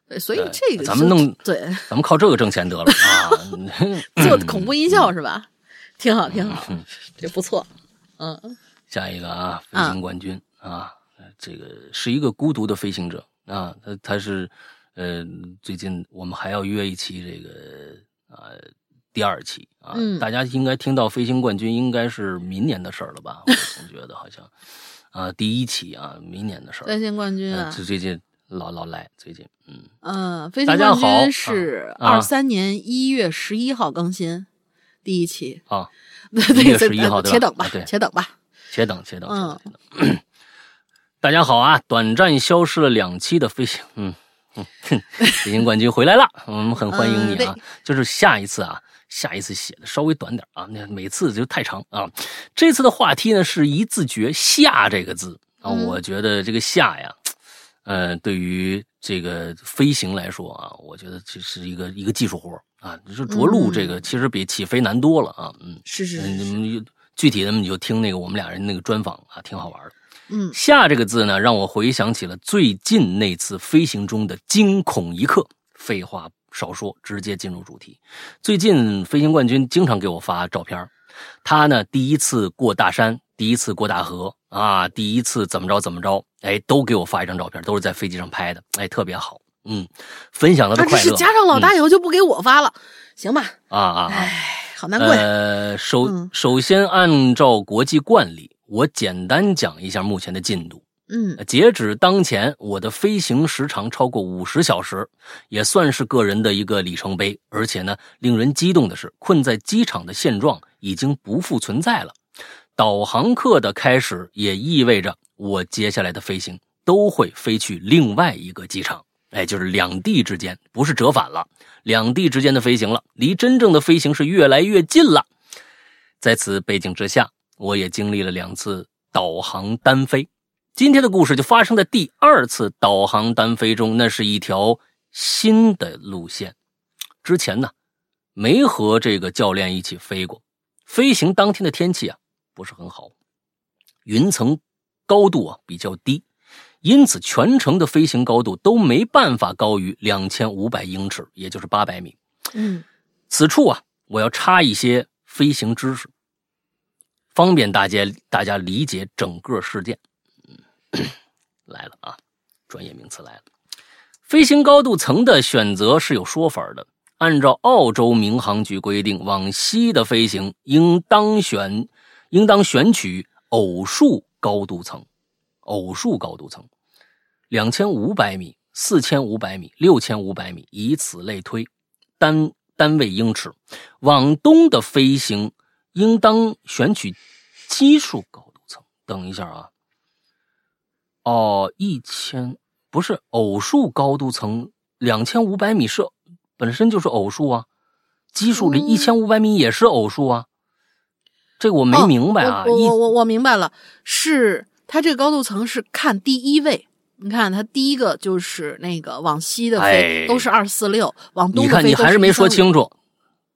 对，所以这个咱们弄对咱们靠这个挣钱得了啊！做恐怖音效是吧？挺好，挺好，这不错。嗯下一个啊，飞行冠军啊，呃这个是一个孤独的飞行者啊，他他是呃，最近我们还要约一期这个啊第二期啊，嗯大家应该听到飞行冠军应该是明年的事儿了吧？我总觉得好像啊第一期啊，明年的事儿。飞行冠军呃啊，这最近老老来，最近嗯嗯，飞行冠军是啊二三年一月十一号更新第一期，啊，对1月十一号对吧且等吧啊对，且等吧。且等且等嗯且等。大家好啊！短暂消失了两期的飞行，嗯嗯，哼 飞行冠军回来了，我们很欢迎你啊！嗯就是下一次啊，下一次写的稍微短点啊，那每次就太长啊。这次的话题呢是一字诀“下”这个字啊，嗯我觉得这个“下”呀，呃，对于这个飞行来说啊，我觉得这是一个一个技术活啊。你说着陆这个其实比起飞难多了啊，嗯。是是是，你们具体的你就听那个我们俩人那个专访啊，挺好玩的。嗯下这个字呢，让我回想起了最近那次飞行中的惊恐一刻。废话少说，直接进入主题。最近飞行冠军经常给我发照片儿他呢第一次过大山，第一次过大河啊，第一次怎么着怎么着，哎，都给我发一张照片，都是在飞机上拍的，哎，特别好。嗯，分享他的啊，这快乐。是加上老大以后就不给我发了，行吧？嗯啊啊啊！哎，好难过。呃，首、嗯首先按照国际惯例，我简单讲一下目前的进度。嗯截止当前，我的飞行时长超过五十小时，也算是个人的一个里程碑。而且呢，令人激动的是，困在机场的现状已经不复存在了。导航课的开始也意味着我接下来的飞行都会飞去另外一个机场，哎，就是两地之间，不是折返了，两地之间的飞行了，离真正的飞行是越来越近了。在此背景之下，我也经历了两次导航单飞。今天的故事就发生在第二次导航单飞中，那是一条新的路线。之前呢，没和这个教练一起飞过。飞行当天的天气啊，不是很好，云层高度啊比较低，因此全程的飞行高度都没办法高于两千五百英尺，也就是八百米。嗯此处啊，我要插一些飞行知识，方便大家大家理解整个事件。来了啊，专业名词来了。飞行高度层的选择是有说法的。按照澳洲民航局规定，往西的飞行应当选，应当选取偶数高度层。偶数高度层，两千五百米、四千五百米、六千五百米，以此类推，单单位英尺。往东的飞行应当选取奇数高度层。等一下啊，哦，一千不是偶数高度层，两千五百米是本身就是偶数啊，奇数里一千五百米也是偶数啊。这个我没明白啊！我我我我明白了，是它这个高度层是看第一位。你看，它第一个就是那个往西的飞都是二四六，往东飞你看你还是没说清楚。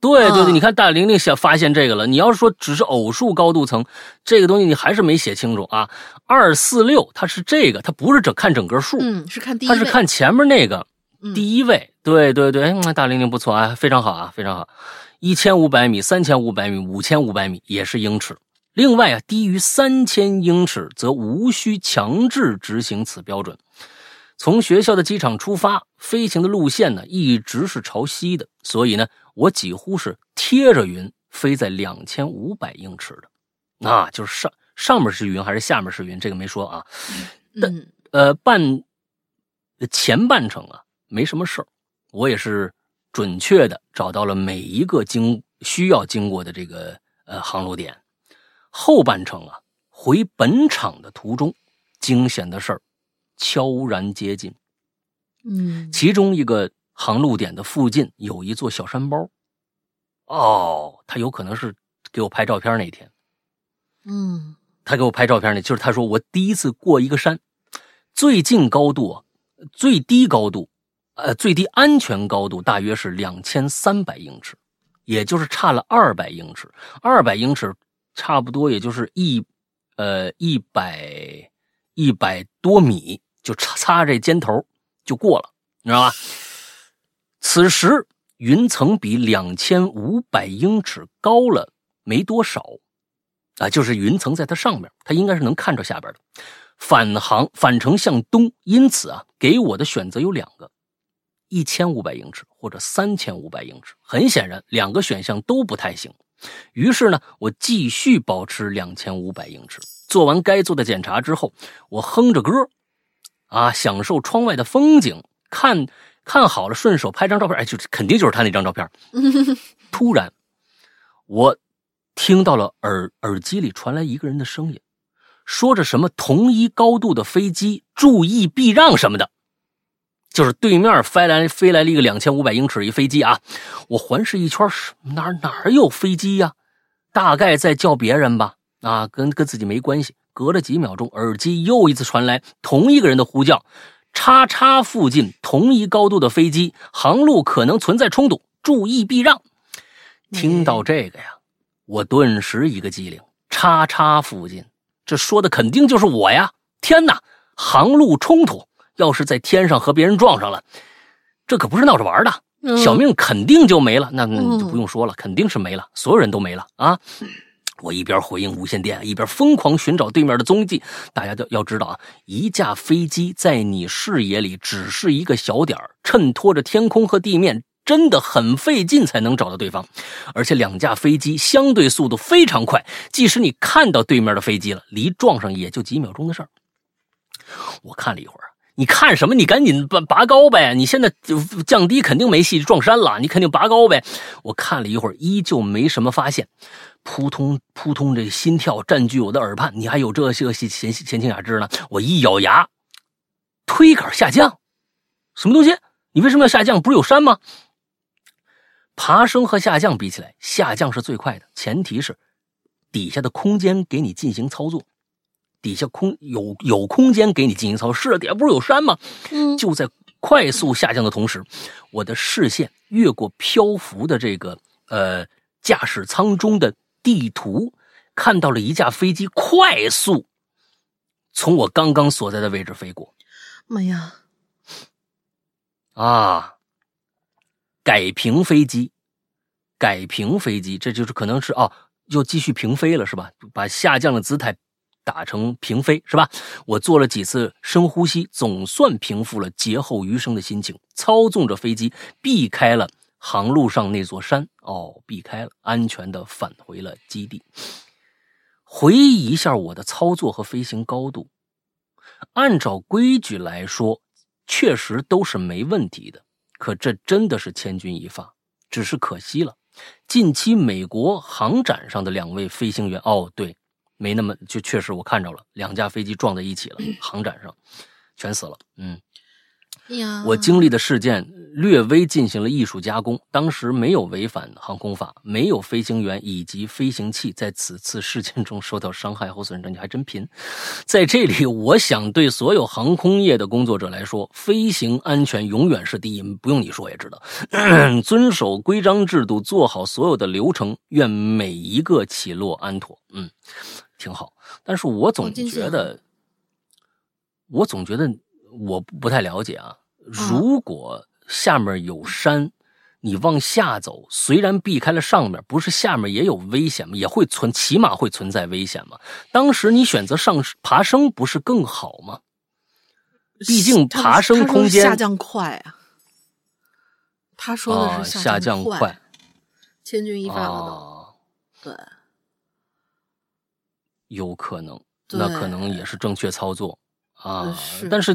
对对对，你看大玲玲想发现这个了。你要是说只是偶数高度层，这个东西你还是没写清楚啊。二四六它是这个，它不是整看整个数，嗯，是看第一位，它是看前面那个第一位。对对对，哎，大玲玲不错啊，非常好啊，非常好。一千五百米、三千五百米、五千五百米也是英尺。另外啊，低于三千英尺则无需强制执行此标准。从学校的机场出发，飞行的路线呢一直是朝西的，所以呢，我几乎是贴着云飞在两千五百英尺的。那就是上上面是云还是下面是云，这个没说啊。嗯，呃，半前半程啊没什么事儿，我也是。准确的找到了每一个经需要经过的这个呃航路点，后半程啊回本场的途中，惊险的事儿悄然接近。嗯，其中一个航路点的附近有一座小山包，哦，他有可能是给我拍照片那天。嗯，他给我拍照片那，就是他说我第一次过一个山，最近高度啊，最低高度。呃，最低安全高度大约是两千三百英尺，也就是差了二百英尺。二百英尺差不多也就是一，呃，一百一百多米，就擦擦这尖头就过了，你知道吧？此时云层比两千五百英尺高了没多少，啊，就是云层在它上面，它应该是能看着下边的。返航返程向东，因此啊，给我的选择有两个。一千五百英尺或者三千五百英尺，很显然两个选项都不太行。于是呢，我继续保持两千五百英尺。做完该做的检查之后，我哼着歌，啊，享受窗外的风景，看看好了，顺手拍张照片。哎，就肯定就是他那张照片。突然，我听到了耳耳机里传来一个人的声音，说着什么同一高度的飞机注意避让什么的。就是对面飞来飞来了一个两千五百英尺一飞机啊！我环视一圈，哪哪有飞机呀？大概在叫别人吧，啊，跟跟自己没关系。隔了几秒钟，耳机又一次传来同一个人的呼叫：“叉叉附近同一高度的飞机，航路可能存在冲突，注意避让。”听到这个呀，我顿时一个机灵：“叉叉附近，这说的肯定就是我呀！天哪，航路冲突！”要是在天上和别人撞上了，这可不是闹着玩的，小命肯定就没了。那那就不用说了，肯定是没了，所有人都没了啊！我一边回应无线电，一边疯狂寻找对面的踪迹。大家都要知道啊，一架飞机在你视野里只是一个小点衬托着天空和地面，真的很费劲才能找到对方。而且两架飞机相对速度非常快，即使你看到对面的飞机了，离撞上也就几秒钟的事儿。我看了一会儿。你看什么？你赶紧拔拔高呗！你现在就降低肯定没戏，撞山了，你肯定拔高呗。我看了一会儿，依旧没什么发现，扑通扑通，这心跳占据我的耳畔。你还有这些个闲闲闲情雅致呢？我一咬牙，推杆下降。什么东西？你为什么要下降？不是有山吗？爬升和下降比起来，下降是最快的，前提是底下的空间给你进行操作。底下空有有空间给你进行操作，是啊，底下不是有山吗？嗯，就在快速下降的同时，我的视线越过漂浮的这个呃驾驶舱中的地图，看到了一架飞机快速从我刚刚所在的位置飞过。妈呀！啊，改平飞机，改平飞机，这就是可能是哦，又继续平飞了是吧？把下降的姿态。打成平飞是吧？我做了几次深呼吸，总算平复了劫后余生的心情，操纵着飞机避开了航路上那座山。哦，避开了，安全的返回了基地。回忆一下我的操作和飞行高度，按照规矩来说，确实都是没问题的。可这真的是千钧一发，只是可惜了。近期美国航展上的两位飞行员，哦，对，没那么就确实我看着了，两架飞机撞在一起了，航展上全死了。嗯。呀，我经历的事件略微进行了艺术加工，当时没有违反航空法，没有飞行员以及飞行器在此次事件中受到伤害或损伤，你还真贫。在这里，我想对所有航空业的工作者来说，飞行安全永远是第一，不用你说也知道。遵守规章制度，做好所有的流程，愿每一个起落安妥。嗯，挺好。但是我总觉得，我总觉得。我不太了解啊。如果下面有山，你往下走，虽然避开了上面，不是下面也有危险吗？也会存，起码会存在危险吗？当时你选择上爬升，不是更好吗？毕竟爬升空间下降快啊。他说的是下降快，千钧一发了都。对，有可能，那可能也是正确操作。啊，是，但是，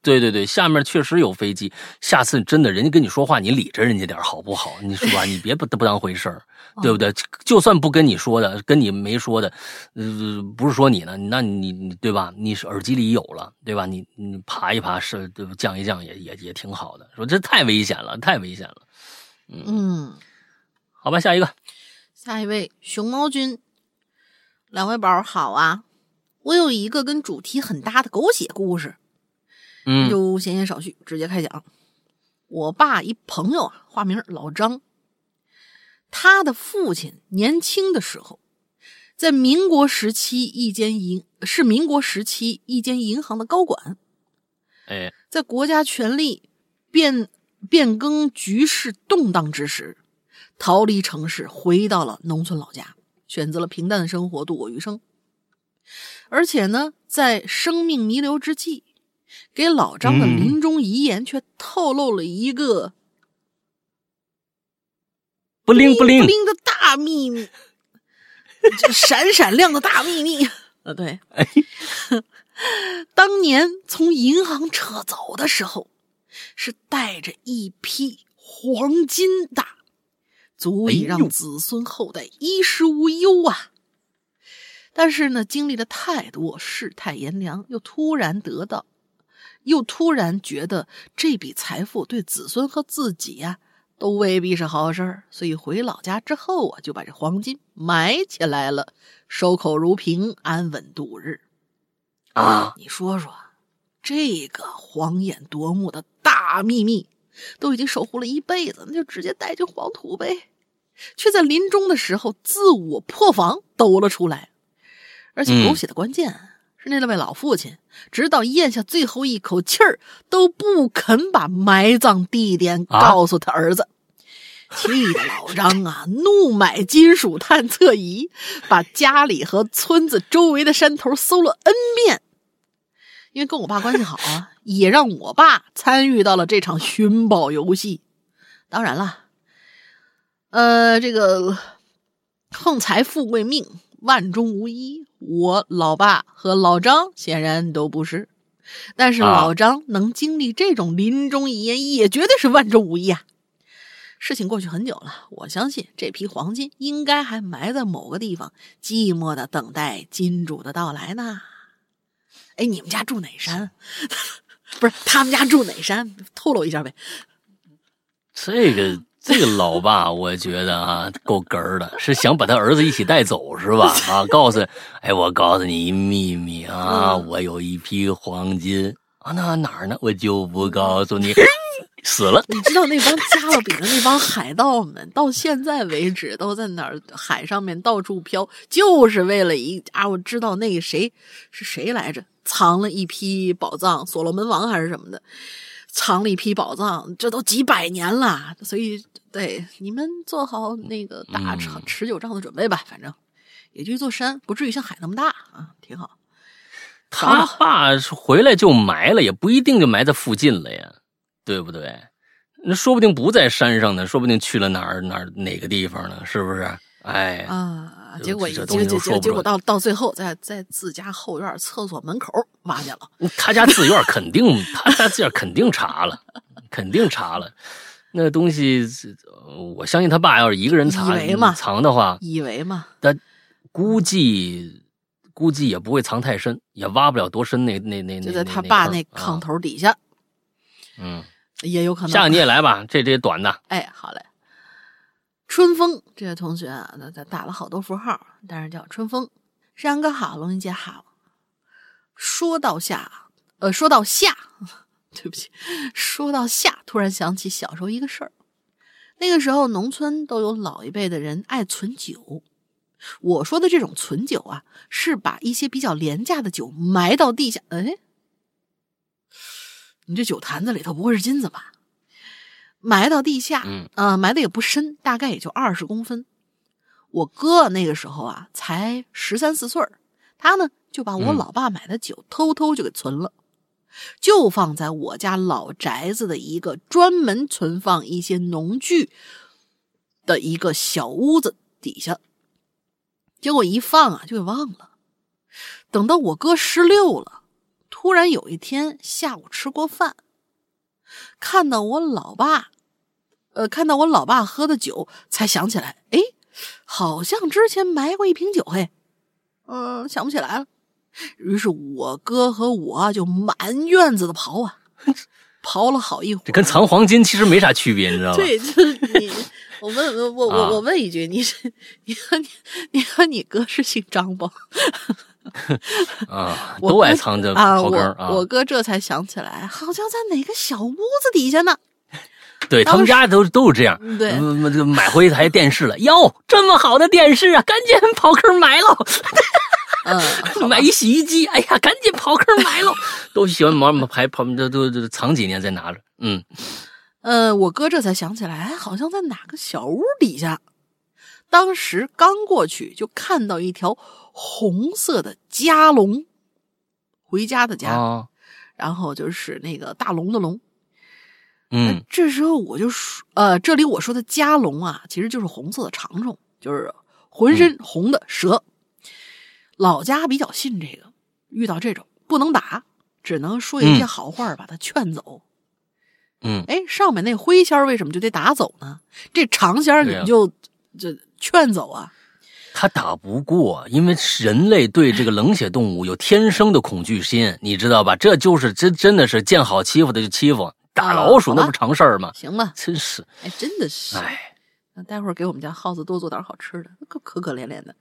对对对，下面确实有飞机。下次真的，人家跟你说话，你理着人家点好不好？你是吧，你别不不当回事儿，对不对？就算不跟你说的，跟你没说的，呃，不是说你呢，那你你对吧？你是耳机里有了，对吧？你你爬一爬是，对吧？降一降也也也挺好的。说这太危险了，太危险了。嗯，好吧，下一个，下一位熊猫君，两位宝好啊。我有一个跟主题很搭的狗血故事，嗯，就闲言少叙，直接开讲。我爸一朋友啊，化名老张，他的父亲年轻的时候，在民国时期一间银是民国时期一间银行的高管，哎，在国家权力变变更、局势动荡之时，逃离城市，回到了农村老家，选择了平淡的生活，度过余生。而且呢，在生命弥留之际，给老张的临终遗言却透露了一个不灵不灵不灵的大秘密，闪闪亮的大秘密。呃，对，当年从银行撤走的时候，是带着一批黄金的，足以让子孙后代衣食无忧啊。但是呢，经历了太多世态炎凉，又突然得到，又突然觉得这笔财富对子孙和自己呀，都未必是好事儿。所以回老家之后啊，就把这黄金埋起来了，守口如瓶，安稳度日。啊，你说说，这个晃眼夺目的大秘密，都已经守护了一辈子，那就直接带进黄土呗，却在临终的时候自我破防抖了出来。而且狗血的关键是那位老父亲，直到咽下最后一口气儿都不肯把埋葬地点告诉他儿子，气得老张啊怒买金属探测仪，把家里和村子周围的山头搜了 N 遍。因为跟我爸关系好啊，也让我爸参与到了这场寻宝游戏。当然了，呃，这个横财富贵命。万中无一，我老爸和老张显然都不是，但是老张能经历这种临终遗言，也绝对是万中无一啊！事情过去很久了，我相信这批黄金应该还埋在某个地方，寂寞的等待金主的到来呢。哎，你们家住哪山？不是他们家住哪山？透露一下呗。这个。这个老爸，我觉得啊，够哏儿的，是想把他儿子一起带走是吧？啊，告诉，哎，我告诉你一秘密啊，我有一批黄金啊，那哪儿呢？我就不告诉你。死了。你知道那帮加勒比的那帮海盗们，到现在为止都在哪儿海上面到处飘，就是为了一啊，我知道那个谁是谁来着，藏了一批宝藏，所罗门王还是什么的。藏了一批宝藏，这都几百年了，所以对你们做好那个打长持久仗的准备吧。反正也就一座山，不至于像海那么大啊，挺好。他爸回来就埋了，也不一定就埋在附近了呀，对不对？那说不定不在山上呢，说不定去了哪儿哪儿哪个地方呢？是不是？哎，啊，结果结结结果到到最后，在在自家后院厕所门口挖去了。他家自院肯定，他家自院肯定查了，肯定查了。那东西，呃我相信他爸要是一个人藏以为藏的话，以为嘛，估计估计也不会藏太深，也挖不了多深那。那那那就在他爸那炕头底下，啊嗯，也有可能。下个你也来吧，这这短的。哎，好嘞。春风这位同学啊，他他打了好多符号，但是叫春风。山羊哥好，龙云姐好。说到下，呃，说到下，对不起，说到夏，突然想起小时候一个事儿。那个时候，农村都有老一辈的人爱存酒。我说的这种存酒啊，是把一些比较廉价的酒埋到地下。哎，你这酒坛子里头不会是金子吧？埋到地下，嗯呃，埋的也不深，大概也就二十公分。我哥那个时候啊，才十三四岁儿他呢就把我嗯老爸买的酒偷偷就给存了，就放在我家老宅子的一个专门存放一些农具的一个小屋子底下。结果一放啊，就给忘了。等到我哥十六了，突然有一天下午吃过饭，看到我老爸，呃，看到我老爸喝的酒，才想起来，哎，好像之前埋过一瓶酒，嘿，嗯、想不起来了。于是我哥和我啊就满院子的刨啊，刨了好一会儿。这跟藏黄金其实没啥区别，你知道吗？对，就是你。我问我我啊我我问一句，你是你和你你和你哥是姓张不？啊，都爱藏着啊，我刨根儿啊。我哥这才想起来，好像在哪个小屋子底下呢。对他们家都都是这样。嗯对买回一台电视了，哟，这么好的电视啊，赶紧刨坑埋喽！嗯，买一洗衣机，哎呀，赶紧刨坑埋喽！都喜欢毛排刨，都都都藏几年再拿着。嗯，呃，我哥这才想起来，哎，好像在哪个小屋底下。当时刚过去，就看到一条红色的家龙，回家的家，啊，然后就是那个大龙的龙。嗯，这时候我就说，呃，这里我说的加龙啊，其实就是红色的长虫，就是浑身红的蛇。老家比较信这个，遇到这种不能打，只能说一些嗯好话把他劝走。嗯，哎，上面那灰仙儿为什么就得打走呢？这长仙儿你就就劝走啊？他打不过，因为人类对这个冷血动物有天生的恐惧心，你知道吧？这就是真真的是见好欺负的就欺负，打啊老鼠那不常事儿吗？行吧，真是，哎，真的是。哎，那待会儿给我们家耗子多做点好吃的，可可可怜怜的。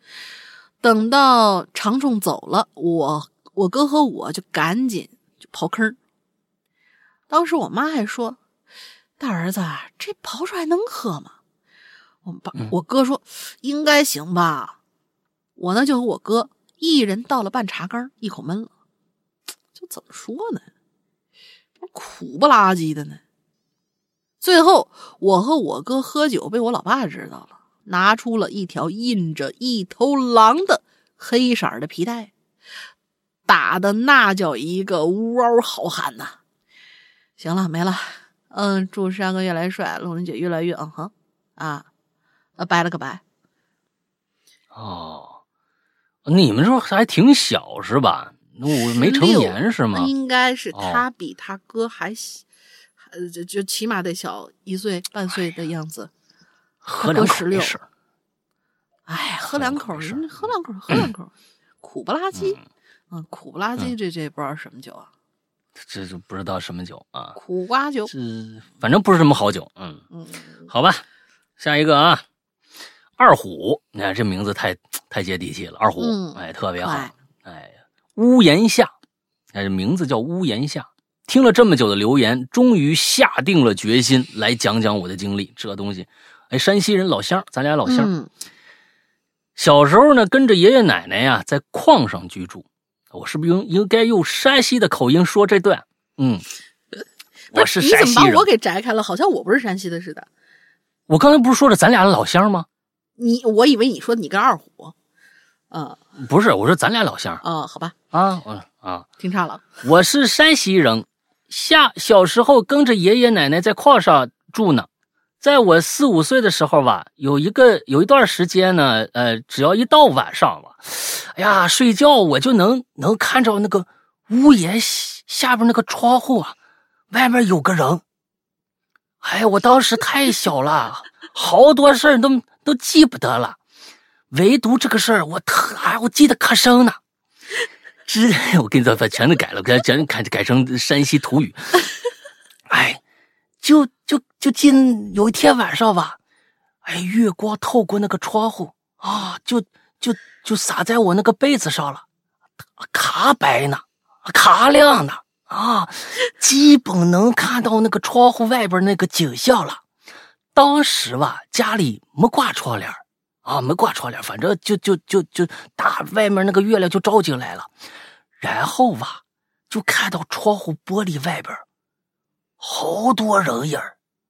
等到长虫走了，我我哥和我就赶紧就刨坑。当时我妈还说：“大儿子，这刨出来能喝吗？”我爸、嗯我哥说：“应该行吧。”我呢就和我哥一人倒了半茶缸，一口闷了。就怎么说呢？苦不拉几的呢。最后，我和我哥喝酒被我老爸知道了，拿出了一条印着一头狼的黑色的皮带，打的那叫一个呜嗷好喊呐！行了，没了。嗯，祝山哥越来越帅，龙玲姐越来越嗯哼啊，呃，拜了个拜。哦，你们说还挺小是吧？那我没成年是吗？应该是哦他比他哥还小，呃，就就起码得小一岁半岁的样子。喝两口没事哎，喝两口喝两口，喝两口，苦不拉几。嗯嗯，苦不拉几，这这不知道什么酒啊？这就不知道什么酒啊，苦瓜酒。这反正不是什么好酒。嗯，嗯，好吧，下一个啊，二虎，你看这名字太太接地气了，二虎，嗯哎，特别好，哎，屋檐下，哎，这名字叫屋檐下。听了这么久的留言，终于下定了决心来讲讲我的经历。这东西，哎，山西人老乡，咱俩老乡。嗯小时候呢，跟着爷爷奶奶呀在矿上居住。我是不是应应该用山西的口音说这段？嗯，我是你山西人怎么把我。给摘开了？好像我不是山西的似的。我刚才不是说了咱俩老乡吗？你，我以为你说你跟二虎。啊不是，我说咱俩老乡啊，好吧，啊，我啊，听岔了。我是山西人，下小时候跟着爷爷奶奶在矿上住呢，在我四五岁的时候吧，有一个有一段时间呢，呃，只要一到晚上吧，哎呀，睡觉我就能能看着那个屋檐下边那个窗户啊，外面有个人。哎，我当时太小了，好多事儿都都记不得了，唯独这个事儿我特哎，我记得可深呢。之 我跟你说，把全都改了，给全改改成山西土语。哎，就就就今有一天晚上吧，哎，月光透过那个窗户啊，就就就洒在我那个被子上了，卡白呢，卡亮呢。啊，基本能看到那个窗户外边那个景象了。当时吧，家里没挂窗帘啊，没挂窗帘，反正就就就就大外面那个月亮就照进来了。然后吧，就看到窗户玻璃外边好多人影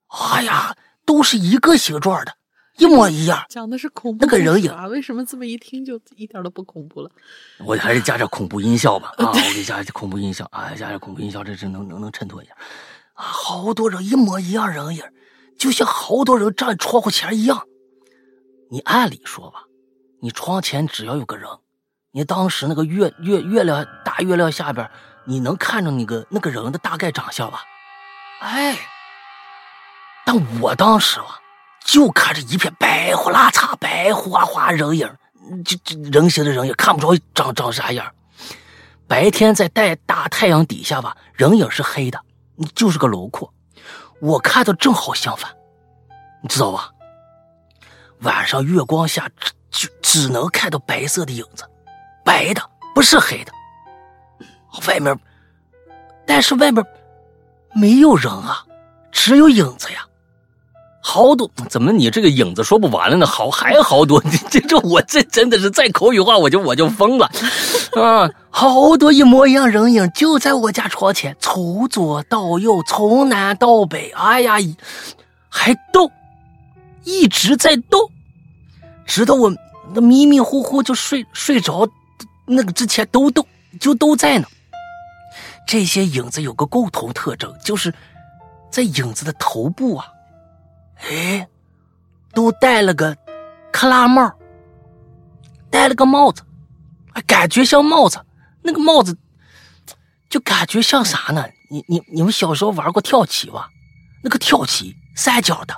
哎呀，都是一个形状的。一模一样，讲的是恐怖那个人影啊？为什么这么一听就一点都不恐怖了？我还是加点恐怖音效吧 啊！我给加点恐怖音效啊，加点恐怖音效，这这能能能衬托一下啊！好多人一模一样人影，就像好多人站窗户前一样。你按理说吧，你窗前只要有个人，你当时那个月月月亮大月亮下边，你能看着那个那个人的大概长相吧？哎，但我当时啊。就看着一片白呼拉擦、白花花人影，就就人形的人影看不着长长啥样。白天在带大太阳底下吧，人影是黑的，就是个轮廓。我看到正好相反，你知道吧？晚上月光下只就只能看到白色的影子，白的不是黑的。外面，但是外面没有人啊，只有影子呀。好多怎么你这个影子说不完了呢？好还好多，这这我这真的是再口语化我就我就疯了，啊！好多一模一样人影就在我家床前，从左到右，从南到北，哎呀，还动，一直在动，直到我那迷迷糊糊就睡睡着，那个之前都动，就都在呢。这些影子有个共同特征，就是在影子的头部啊。哎，都戴了个克拉帽，戴了个帽子，感觉像帽子。那个帽子就感觉像啥呢？你你你们小时候玩过跳棋吧？那个跳棋三角的，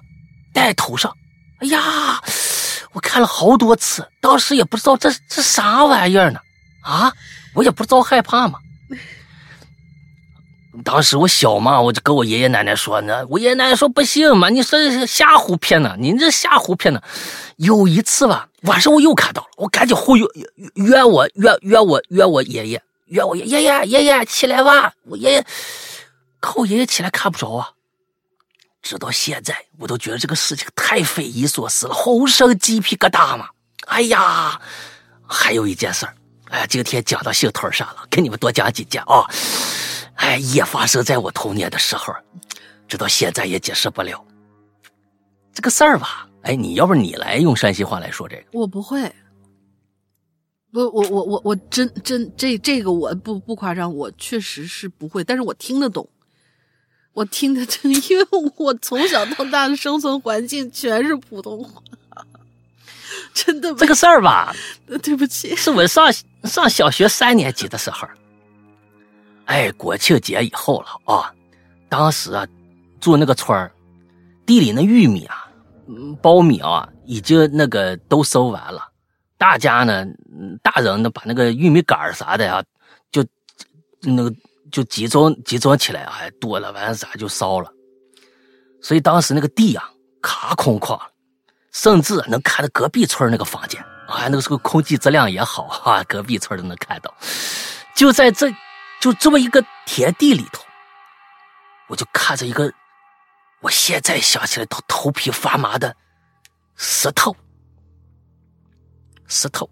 戴头上。哎呀，我看了好多次，当时也不知道这这啥玩意儿呢？啊，我也不知道害怕嘛。当时我小嘛，我就跟我爷爷奶奶说呢。我爷爷奶奶说不行嘛，你说是瞎胡骗呢，你这瞎胡骗呢。有一次吧，晚上我又看到了，我赶紧忽悠约我约约我约我爷爷约我爷爷爷爷爷起来吧。我爷爷可我爷爷起来看不着啊。直到现在，我都觉得这个事情太匪夷所思了，浑身鸡皮疙瘩嘛。哎呀，还有一件事儿，哎呀，今天讲到兴头上了，给你们多讲几件啊。哎，也发生在我童年的时候，直到现在也解释不了这个事儿吧？哎，你要不你来用山西话来说这个？我不会，不，我我我我真真这这个我不不夸张，我确实是不会，但是我听得懂，我听得真，因为我从小到大的生存环境全是普通话，真的。这个事儿吧，对不起，是我上上小学三年级的时候。哎，国庆节以后了啊！当时啊，住那个村儿，地里那玉米啊、苞米啊，已经那个都收完了。大家呢，大人呢，把那个玉米杆啥的呀，就那个就集中集中起来，哎，多了完了啥就烧了。所以当时那个地啊，卡空旷了，甚至能看到隔壁村那个房间，啊，那个时候空气质量也好哈，隔壁村都能看到。就在这。就这么一个田地里头，我就看着一个，我现在想起来都头皮发麻的石头，石头。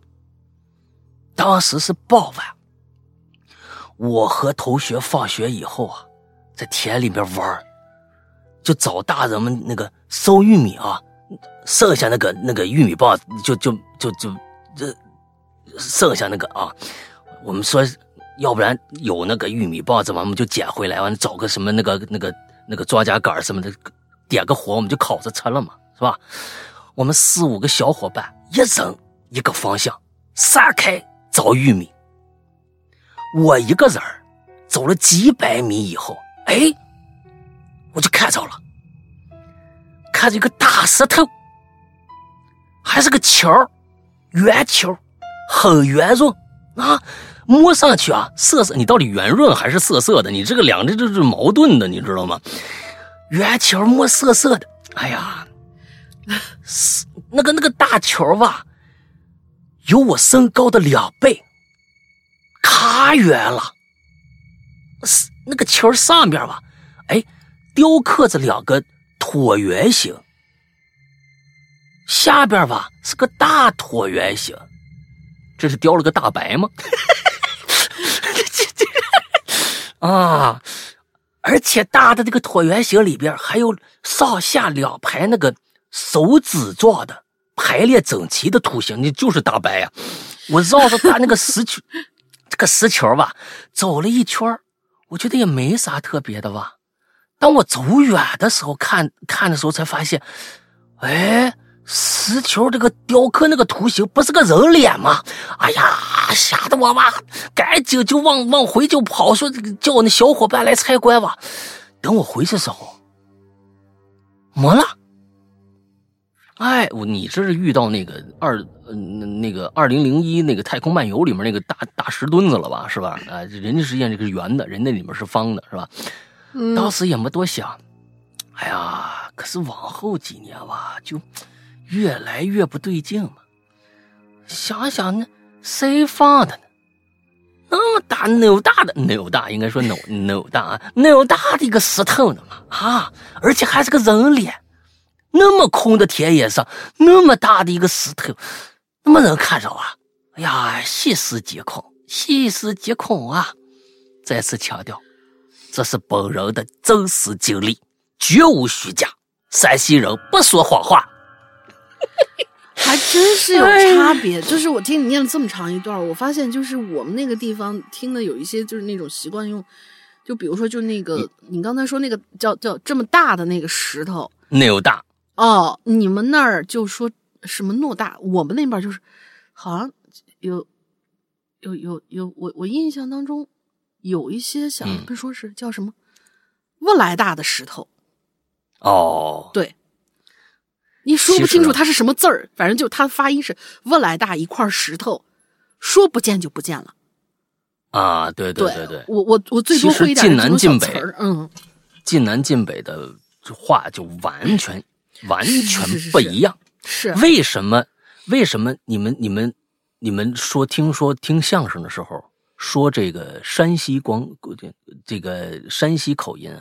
当时是傍晚，我和同学放学以后啊，在田里边玩就找大人们那个收玉米啊，剩下那个那个玉米棒，就就就就这剩下那个啊，我们说。要不然有那个玉米棒子嘛，我们就捡回来，完找个什么那个那个那个庄稼杆什么的，点个火，我们就烤着吃了嘛，是吧？我们四五个小伙伴一人一个方向，散开找玉米。我一个人走了几百米以后，哎，我就看着了，看着一个大石头，还是个球圆球，很圆润啊，摸上去啊，涩涩。你到底圆润还是涩涩的？你这个两只这是矛盾的，你知道吗？圆球摸涩涩的，哎呀，那个那个大球吧，有我身高的两倍，卡圆了。那个球上边吧，哎，雕刻着两个椭圆形，下边吧是个大椭圆形，这是雕了个大白吗？啊！而且大的这个椭圆形里边还有上下两排那个手指状的排列整齐的图形，你就是大白呀！我绕着他那个石球，这个石球吧，走了一圈我觉得也没啥特别的吧。当我走远的时候，看看的时候才发现，哎。石球这个雕刻那个图形不是个人脸吗？哎呀，吓得我吧，赶紧就往往回就跑，说叫我那小伙伴来拆关吧。等我回去时候，没了。哎，我你这是遇到那个二嗯那个二零零一那个太空漫游里面那个大大石墩子了吧？是吧？啊，人家实际上这个是圆的，人那里面是方的，是吧？当时也没多想。哎呀，可是往后几年吧，就。越来越不对劲了，想想那，谁放的呢？那么大、那么大的、那么大，应该说那那大啊，那大的一个石头呢嘛啊，而且还是个人脸，那么空的田野上，那么大的一个石头，那么人看着啊？哎呀，细思极恐，细思极恐啊！再次强调，这是本人的真实经历，绝无虚假。山西人不说谎话。还真是有差别，就是我听你念了这么长一段，我发现就是我们那个地方听的有一些就是那种习惯用，就比如说就那个你刚才说那个叫叫这么大的那个石头，偌大。哦，你们那儿就说什么偌大，我们那边就是好像有有有有我我印象当中有一些想不说是叫什么不来大的石头，哦，对。你说不清楚它是什么字儿，反正就它发音是“沃来大一块石头”，说不见就不见了。啊，对对对对，我我我最多会一点晋南晋北，嗯，晋南晋北的话就完全完全不一样。是为什么？为什么你们你们你们说听说听相声的时候说这个山西光这个山西口音，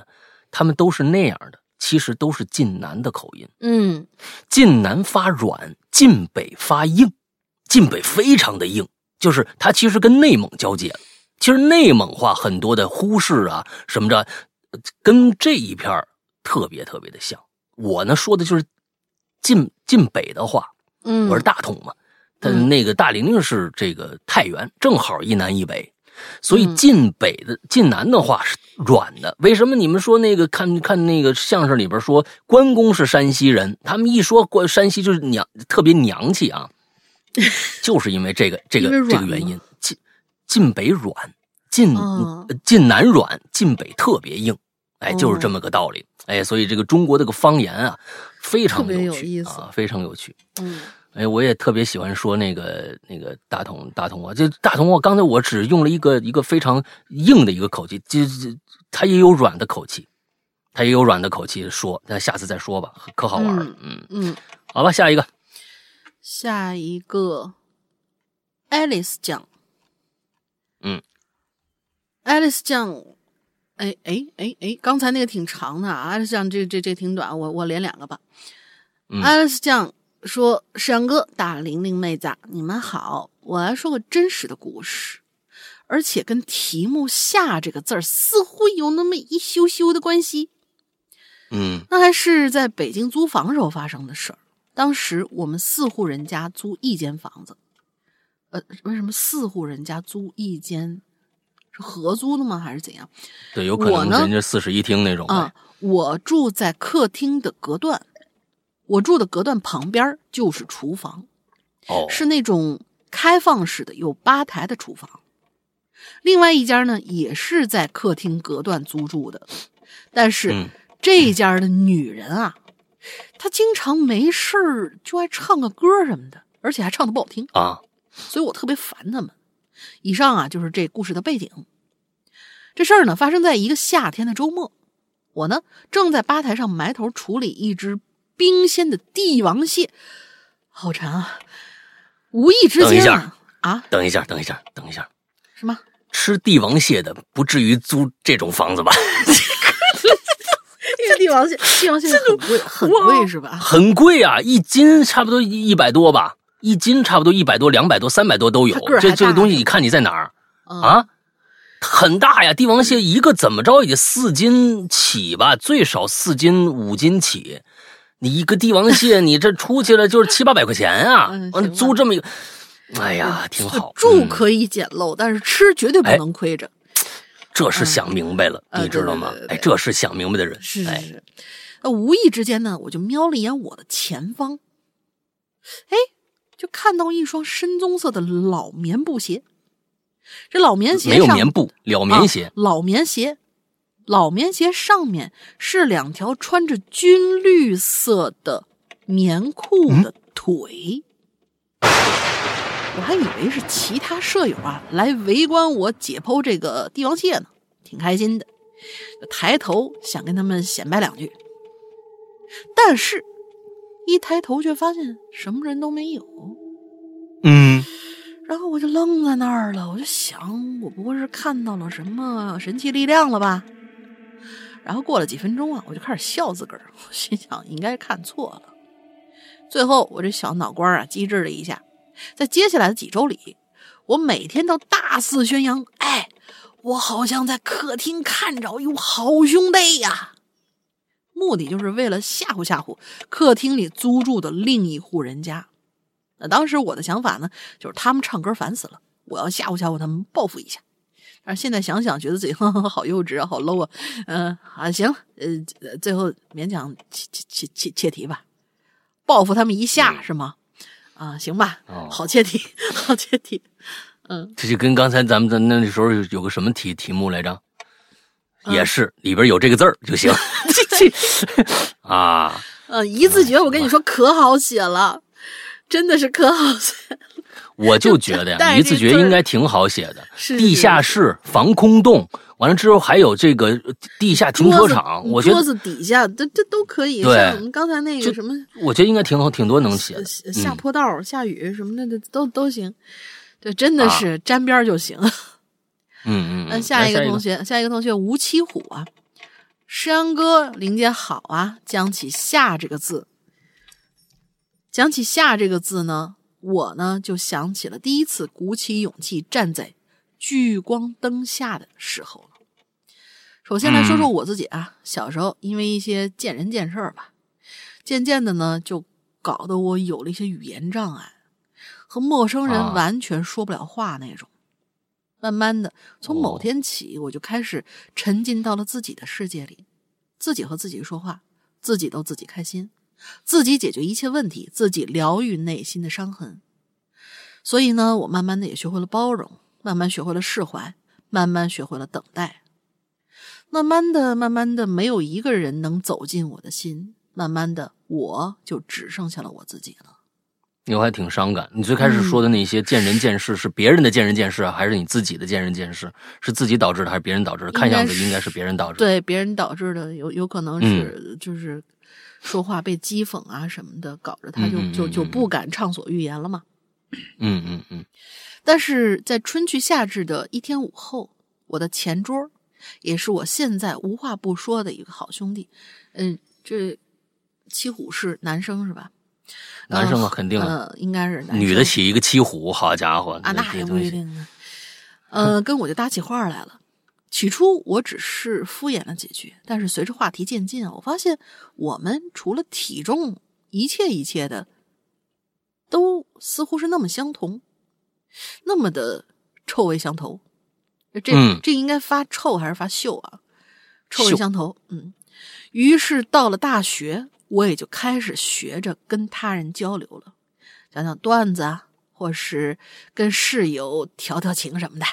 他们都是那样的。其实都是晋南的口音，嗯，晋南发软，晋北发硬，晋北非常的硬，就是它其实跟内蒙交界了。其实内蒙话很多的呼市啊什么的，跟这一片特别特别的像。我呢说的就是晋晋北的话，嗯，我是大同嘛，但那个大玲玲是这个太原，正好一南一北。所以晋北的晋南的话是软的，为什么你们说那个看看那个相声里边说关公是山西人，他们一说关山西就是娘特别娘气啊，就是因为这个这个这个原因。晋晋北软，晋晋南软，晋北特别硬，哎，就是这么个道理。哎，所以这个中国这个方言啊，非常有趣啊，非常有趣。嗯。哎，我也特别喜欢说那个那个大同大同啊，这大同我刚才我只用了一个一个非常硬的一个口气，就就他也有软的口气，他也有软的口气说，那下次再说吧，可好玩了，嗯嗯，好吧，下一个，下一个，Alice 酱，嗯，Alice 酱，哎哎哎哎，刚才那个挺长的啊，Alice 酱这这这挺短，我我连两个吧，Alice 酱。说石阳哥、大玲玲妹子，你们好！我来说个真实的故事，而且跟题目下这个字儿似乎有那么一羞羞的关系。嗯，那还是在北京租房时候发生的事儿。当时我们四户人家租一间房子，呃，为什么四户人家租一间是合租的吗？还是怎样？对，有可能人家四室一厅那种呗。啊，我住在客厅的隔断，我住的隔断旁边就是厨房，哦，是那种开放式的，有吧台的厨房。另外一家呢，也是在客厅隔断租住的，但是、嗯这一家的女人啊，她经常没事儿就爱唱个歌什么的，而且还唱的不好听。啊，所以我特别烦他们。以上啊就是这故事的背景。这事儿呢发生在一个夏天的周末，我呢正在吧台上埋头处理一只冰鲜的帝王蟹，好馋啊！无意之等一下间啊啊等一下，等一下，等一下，什么？吃帝王蟹的不至于租这种房子吧？这帝王蟹，帝王蟹很贵，很贵是吧？很贵啊，一斤差不多一一百多吧，一斤差不多一百多、两百多、三百多都有。这这个东西，你看你在哪儿啊，啊？很大呀，帝王蟹一个怎么着也得四斤起吧，最少四斤五斤起。你一个帝王蟹，你这出去了就是七八百块钱啊嗯！租这么一个，哎呀，挺好。嗯住可以简陋，但是吃绝对不哎能亏着。这是想明白了，嗯你知道吗呃对对对？哎，这是想明白的人。哎，是是是。那无意之间呢，我就瞄了一眼我的前方，哎，就看到一双深棕色的老棉布鞋。这老棉鞋没有棉布，老棉鞋啊。老棉鞋，老棉鞋上面是两条穿着军绿色的棉裤的腿。我还以为是其他舍友啊来围观我解剖这个帝王蟹呢，挺开心的，就抬头想跟他们显摆两句，但是，一抬头却发现什么人都没有。嗯，然后我就愣在那儿了，我就想，我不会是看到了什么神奇力量了吧？然后过了几分钟啊，我就开始笑自个儿，我心想应该看错了。最后，我这小脑瓜啊机智了一下，在接下来的几周里，我每天都大肆宣扬：“哎，我好像在客厅看着有好兄弟呀！”目的就是为了吓唬吓唬客厅里租住的另一户人家。那当时我的想法呢，就是他们唱歌烦死了，我要吓唬吓唬他们，报复一下。但是现在想想，觉得自己 呵呵好幼稚啊，好 low 啊。嗯、啊，行，呃，最后勉强切切切切切题吧，报复他们一下、是吗？啊，行吧，哦好切题，好切题。嗯这就跟刚才咱们在那时候有有个什么题题目来着？嗯也是里边有这个字儿就行。这这 啊，呃，一字诀，我跟你说可好写了，真的是可好写。我就觉得呀，一字诀应该挺好写的。地下室、防空洞，完了之后还有这个呃地下停车场，我觉得桌子底下，这这都可以。对像我们刚才那个什么我觉得应该挺好，挺多能写的。下坡道、下雨什么的，都都行。对，真的啊是沾边就行。嗯 嗯嗯。那下一个同学，下一个同学吴七虎啊，诗阳哥，林姐好啊。讲起“下”这个字，讲起“下”这个字呢，我呢就想起了第一次鼓起勇气站在聚光灯下的时候了。首先来说说我自己啊，小时候因为一些见人见事儿吧，渐渐的呢就搞得我有了一些语言障碍，和陌生人啊完全说不了话那种。慢慢的，从某哦天起，我就开始沉浸到了自己的世界里，自己和自己说话，自己逗自己开心，自己解决一切问题，自己疗愈内心的伤痕。所以呢，我慢慢的也学会了包容，慢慢学会了释怀，慢慢学会了等待。慢慢的，慢慢的，没有一个人能走进我的心。慢慢的，我就只剩下了我自己了。你我还挺伤感。你最开始说的那些见仁见智，是别人的见仁见事，还是你自己的见仁见智？是自己导致的，还是别人导致的？看样子应该是别人导致的。对别人导致的，有有可能是、就是说话被讥讽啊什么的，搞着他就就就不敢畅所欲言了嘛。嗯嗯嗯，但是在春去夏至的一天午后，我的前桌，也是我现在无话不说的一个好兄弟，嗯，这七虎是男生是吧？男生啊，呃肯定啊。呃，应该是男生女的起一个七虎，好家伙，啊，那还不一定呢。呃，跟我就搭起话来了。起初我只是敷衍了几句，但是随着话题渐进啊，我发现我们除了体重，一切一切的，都似乎是那么相同，那么的臭味相投。这、嗯这应该发臭还是发嗅啊？臭味相投。嗯，于是到了大学，我也就开始学着跟他人交流了，讲讲段子啊，或是跟室友调调情什么的。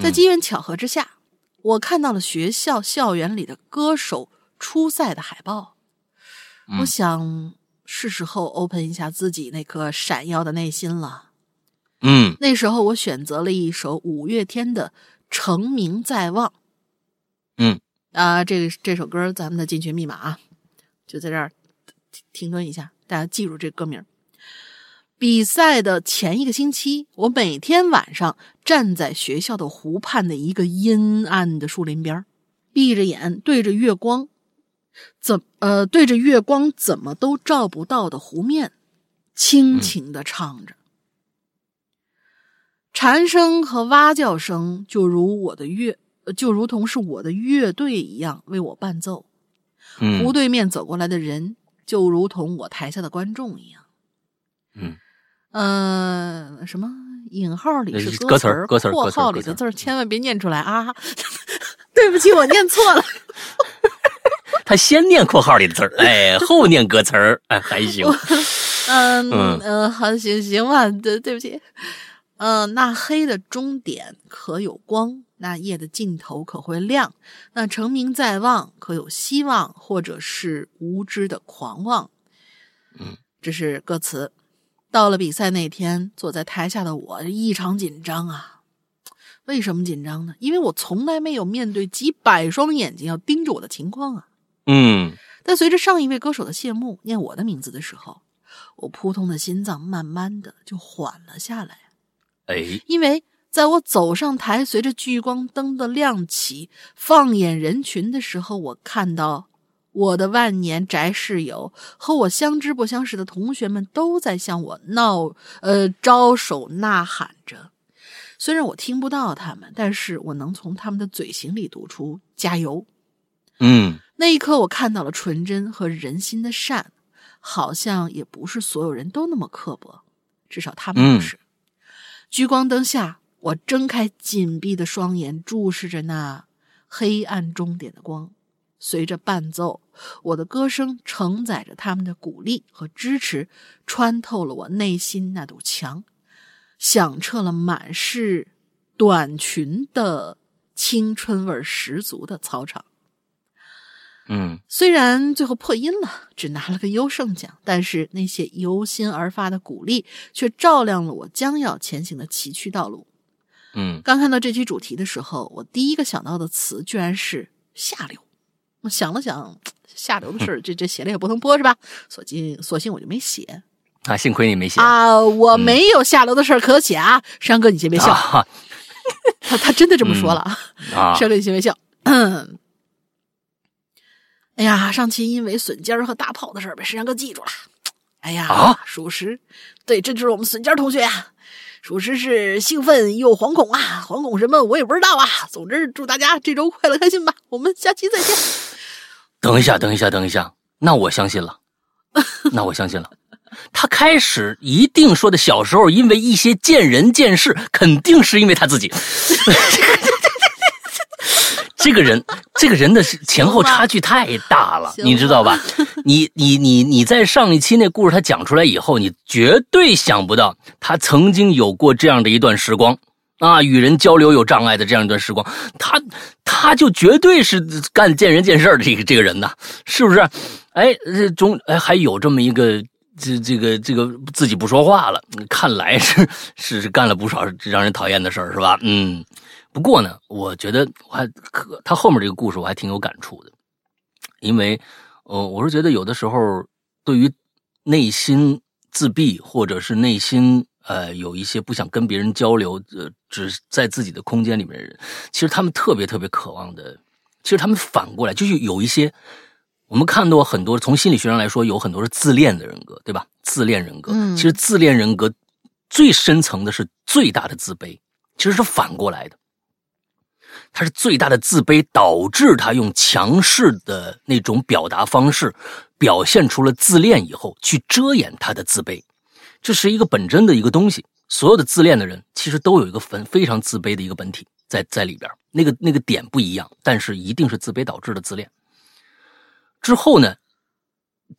在嗯机缘巧合之下，我看到了学校校园里的歌手初赛的海报。我嗯想是时候 open 一下自己那颗闪耀的内心了。嗯那时候我选择了一首五月天的《成名在望》。嗯啊，这个这首歌咱们的进群密码啊，就在这儿停停顿一下，大家记住这歌名儿。比赛的前一个星期，我每天晚上站在学校的湖畔的一个阴暗的树林边儿闭着眼对着月光，怎呃对着月光怎么都照不到的湖面，轻轻的唱着。蝉声和蛙叫声就如我的乐，呃就如同是我的乐队一样为我伴奏。嗯湖对面走过来的人，就如同我台下的观众一样。嗯呃，什么引号里是歌词词儿歌词儿括号里的字儿千万别念出来啊！对不起，我念错了。他先念括号里的字儿，哎，后念歌词儿，哎，还行。嗯嗯呃，好行行吧，对对不起。呃，那黑的终点可有光？那夜的尽头可会亮？那成名在望，可有希望，或者是无知的狂妄？嗯，这是歌词。到了比赛那天，坐在台下的我异常紧张啊。为什么紧张呢？因为我从来没有面对几百双眼睛要盯着我的情况啊。嗯但随着上一位歌手的谢幕，念我的名字的时候，我扑通的心脏慢慢的就缓了下来，哎，因为在我走上台，随着聚光灯的亮起，放眼人群的时候，我看到我的万年宅室友和我相知不相识的同学们都在向我闹呃招手呐喊着。虽然我听不到他们，但是我能从他们的嘴型里读出加油。嗯那一刻，我看到了纯真和人心的善，好像也不是所有人都那么刻薄，至少他们不是。聚光灯下，我睁开紧闭的双眼，注视着那黑暗终点的光。随着伴奏，我的歌声承载着他们的鼓励和支持，穿透了我内心那堵墙，响彻了满是短裙的青春味十足的操场。嗯虽然最后破音了，只拿了个优胜奖，但是那些由心而发的鼓励，却照亮了我将要前行的崎岖道路。嗯刚看到这期主题的时候，我第一个想到的词居然是下流。我想了想，下流的事儿，这这写了也不能播是吧？索性索性我就没写啊，幸亏你没写啊，我没有下流的事儿可写啊。山哥，你先别笑，啊他他真的这么说了啊。啊，山哥，你先别笑。嗯哎呀，上期因为笋尖儿和大炮的事儿被石山哥记住了。哎呀，啊属实，对，这就是我们笋尖儿同学呀、属实是兴奋又惶恐啊，惶恐什么我也不知道啊。总之，祝大家这周快乐开心吧，我们下期再见。等一下，等一下，等一下，那我相信了，那我相信了。他开始一定说的小时候因为一些见人见事，肯定是因为他自己。这个人，这个人的前后差距太大了，你知道吧？你你你你在上一期那故事他讲出来以后，你绝对想不到他曾经有过这样的一段时光啊，与人交流有障碍的这样一段时光，他他就绝对是干见人见事儿的这个这个人呐，是不是？哎，这中哎还有这么一个。这这个这个自己不说话了，看来是是是干了不少让人讨厌的事儿，是吧？嗯，不过呢，我觉得我还可他后面这个故事我还挺有感触的，因为呃，我是觉得有的时候对于内心自闭或者是内心呃有一些不想跟别人交流，呃，只在自己的空间里面的人，其实他们特别特别渴望的，其实他们反过来就是有一些。我们看到很多，从心理学上来说，有很多是自恋的人格，对吧？自恋人格，嗯其实自恋人格最深层的是最大的自卑，其实是反过来的。他是最大的自卑，导致他用强势的那种表达方式，表现出了自恋以后，去遮掩他的自卑。这是一个本真的一个东西。所有的自恋的人，其实都有一个非非常自卑的一个本体，在在里边，那个那个点不一样，但是一定是自卑导致的自恋。之后呢，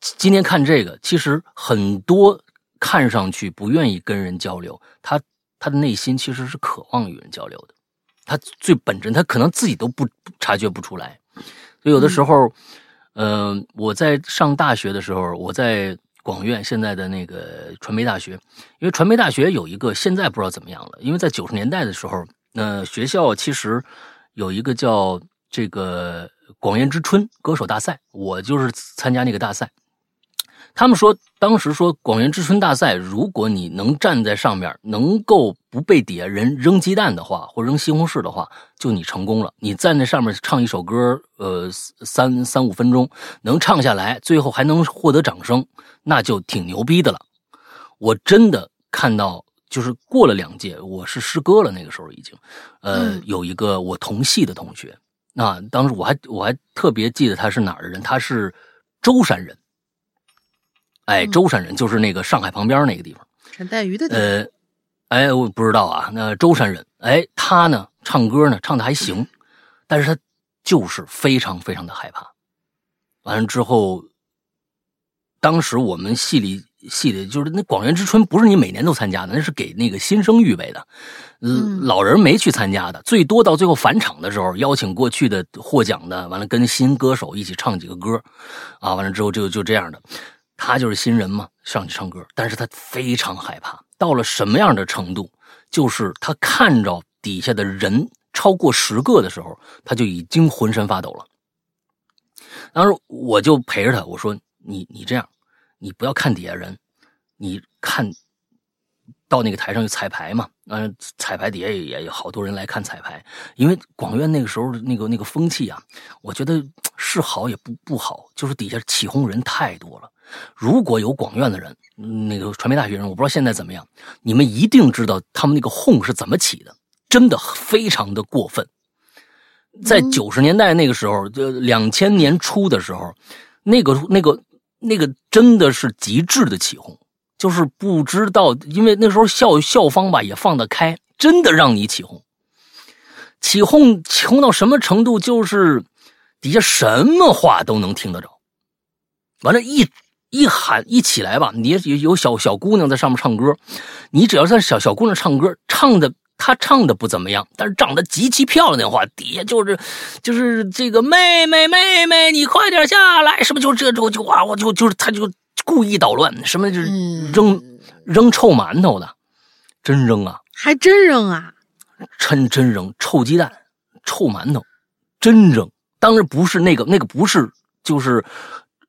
今天看这个，其实很多看上去不愿意跟人交流，他他的内心其实是渴望与人交流的，他最本真，他可能自己都不察觉不出来。所以有的时候，嗯，我在上大学的时候，我在广院现在的那个传媒大学，因为传媒大学有一个现在不知道怎么样了，因为在九十年代的时候，那学校其实有一个叫这个广院之春歌手大赛，我就是参加那个大赛。他们说，当时说广元之春大赛，如果你能站在上面，能够不被底下人扔鸡蛋的话，或扔西红柿的话，就你成功了。你站在上面唱一首歌，呃，三三五分钟，能唱下来，最后还能获得掌声，那就挺牛逼的了。我真的看到，就是过了两届，我是师哥了，那个时候已经，呃，有一个我同系的同学，那当时我还我还特别记得他是哪儿的人，他是舟山人。哎，舟山人就是那个上海旁边那个地方，产带鱼的地方。呃，哎，我不知道啊。那舟山人，哎，他呢唱歌呢唱的还行，但是他就是非常非常的害怕。完了之后，当时我们系里系里就是那广元之春，不是你每年都参加的，那是给那个新生预备的。嗯，老人没去参加的，最多到最后返场的时候，邀请过去的获奖的，完了跟新歌手一起唱几个歌，啊，完了之后就就这样的。他就是新人嘛，上去唱歌，但是他非常害怕。到了什么样的程度，就是他看着底下的人超过十个的时候，他就已经浑身发抖了。当时我就陪着他，我说：“你你这样，你不要看底下人，你看到那个台上有彩排嘛，嗯，彩排底下也也有好多人来看彩排。因为广院那个时候那个那个风气啊，我觉得是好也不不好，就是底下起哄人太多了。”如果有广院的人，那个传媒大学生，我不知道现在怎么样。你们一定知道他们那个哄是怎么起的，真的非常的过分。在九十年代那个时候，就两千年初的时候，那个那个那个真的是极致的起哄，就是不知道，因为那时候校校方吧也放得开，真的让你起哄，起哄起哄到什么程度，就是底下什么话都能听得着，完了，一。一喊一起来吧，你有有小小姑娘在上面唱歌，你只要在小小姑娘唱歌，唱的她唱的不怎么样，但是长得极其漂亮的话，底下就是就是这个妹妹妹妹，你快点下来，什么就这种就啊，我就就是他就故意捣乱，什么就是扔扔臭馒头的，真扔啊，还真扔啊，真真扔臭鸡蛋、臭馒头，真扔，当然不是那个那个不是就是。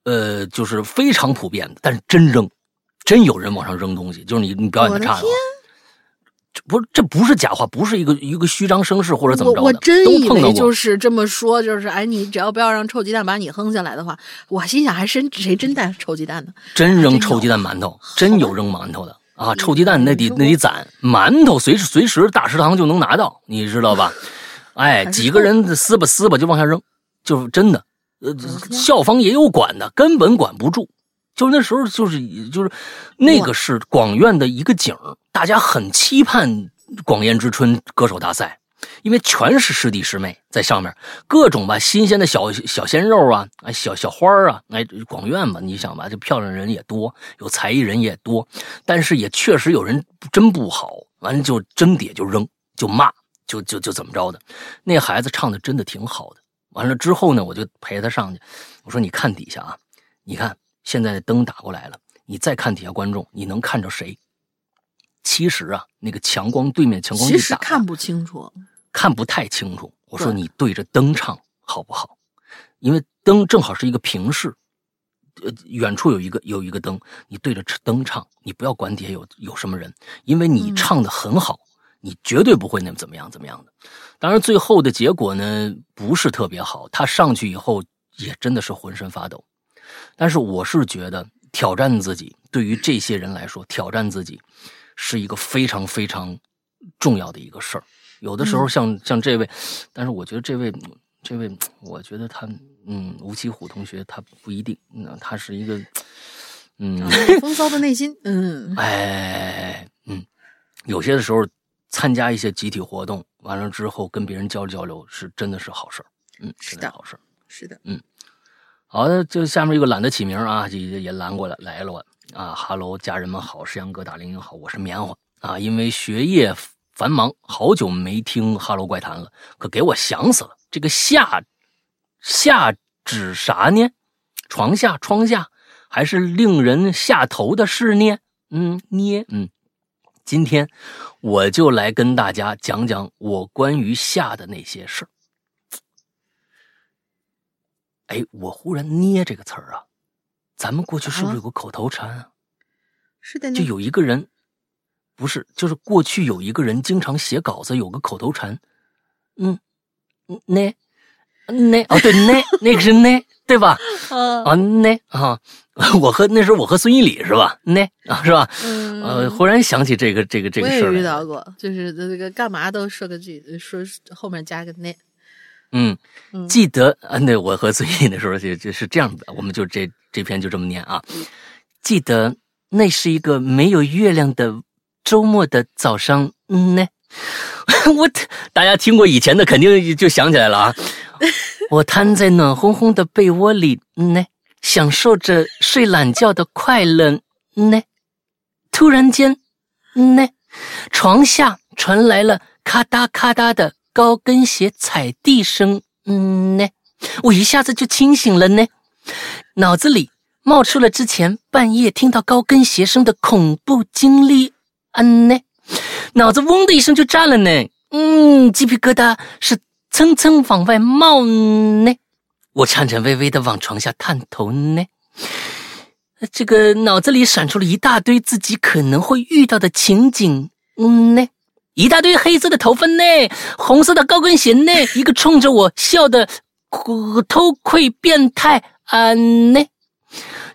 呃，就是非常普遍的，但是真扔，真有人往上扔东西，就是你你表演的差的话，不是这不是假话，不是一个一个虚张声势或者怎么着的，我真以为就是这么说，就是哎，你只要不要让臭鸡蛋把你哼下来的话，我心想还真谁真带臭鸡蛋呢？真扔臭鸡蛋馒头，真有扔馒头的 啊！臭鸡蛋那得那得攒，馒头随时随时大食堂就能拿到，你知道吧？哎，几个人撕吧撕吧就往下扔，就是真的。呃，校方也有管的，根本管不住。就那时候，就是就是那个是广院的一个景大家很期盼广院之春歌手大赛，因为全是师弟师妹在上面，各种吧新鲜的小小鲜肉啊，哎小小花啊，哎广院嘛，你想吧，这漂亮人也多，有才艺人也多，但是也确实有人真不好，完了就真点就扔就骂就就就怎么着的，那孩子唱的真的挺好的。完了之后呢，我就陪他上去。我说：“你看底下啊，你看现在灯打过来了，你再看底下观众，你能看着谁？其实啊，那个强光对面强光其实看不清楚，看不太清楚。我说你对着灯唱好不好？因为灯正好是一个平视，呃，远处有一个有一个灯，你对着灯唱，你不要管底下有有什么人，因为你唱的很好。”你绝对不会那么怎么样怎么样的，当然最后的结果呢不是特别好，他上去以后也真的是浑身发抖。但是我是觉得挑战自己对于这些人来说，挑战自己是一个非常非常重要的一个事儿。有的时候像像这位，但是我觉得这位这位，我觉得他嗯，吴奇虎同学他不一定，那他是一个嗯，风骚的内心，嗯，哎，嗯，有些的时候。参加一些集体活动，完了之后跟别人交流交流，是真的是好事儿。嗯，是的好事儿。是的，好的，就下面一个懒得起名啊，也也拦过来来了啊。哈喽，家人们好，石阳哥打铃铃好，我是棉花啊。因为学业繁忙，好久没听哈喽怪谈了，可给我想死了。这个下下指啥呢？床下、窗下，还是令人下头的事呢？嗯，捏嗯。今天我就来跟大家讲讲我关于下的那些事儿。哎，我忽然“捏”这个词儿啊，咱们过去是不是有个口头禅啊？是的呢。就有一个人，不是，就是过去有一个人经常写稿子，有个口头禅，嗯，嗯呢，呢，哦，对，呢，那个是呢，对吧？嗯啊，呢啊，我和那时候我和孙一礼是吧？呢啊，是吧？嗯，呃，忽然想起这个这个这个事儿来了。到过，就是这个干嘛都说个句，说后面加个那，嗯，嗯记得啊，那我和孙毅的时候就就是这样的，我们就这这篇就这么念啊。记得那是一个没有月亮的周末的早上，嗯呢，我大家听过以前的，肯定就想起来了啊。我瘫在暖烘烘的被窝里，嗯呢，享受着睡懒觉的快乐，嗯呢。突然间，嗯呢，床下传来了咔嗒咔嗒的高跟鞋踩地声。嗯呢，我一下子就清醒了呢，脑子里冒出了之前半夜听到高跟鞋声的恐怖经历。嗯呢，脑子嗡的一声就炸了呢。嗯，鸡皮疙瘩是蹭蹭往外冒呢。我颤颤巍巍的往床下探头呢。这个脑子里闪出了一大堆自己可能会遇到的情景，嗯呢，一大堆黑色的头发呢，红色的高跟鞋呢，一个冲着我笑的偷窥变态啊呢。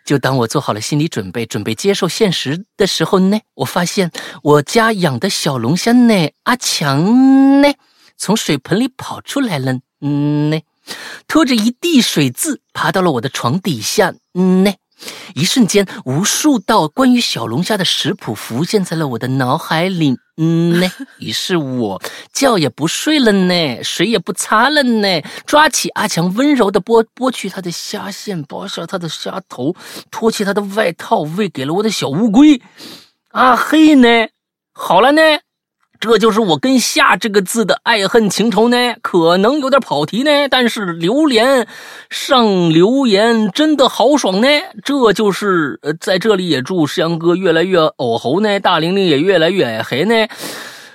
就当我做好了心理准备，准备接受现实的时候呢，我发现我家养的小龙虾呢，阿强呢，从水盆里跑出来了，嗯呢，拖着一地水渍爬到了我的床底下，嗯呢。一瞬间，无数道关于小龙虾的食谱浮现在了我的脑海里。嗯呢，于是我觉也不睡了呢，水也不擦了呢，抓起阿强，温柔的剥剥去他的虾线，剥下他的虾头，脱去他的外套，喂给了我的小乌龟。啊嘿呢，好了呢。这就是我跟“夏”这个字的爱恨情仇呢，可能有点跑题呢，但是榴莲上留言真的豪爽呢。这就是呃，在这里也祝石阳哥越来越偶猴呢，大玲玲也越来越矮黑呢，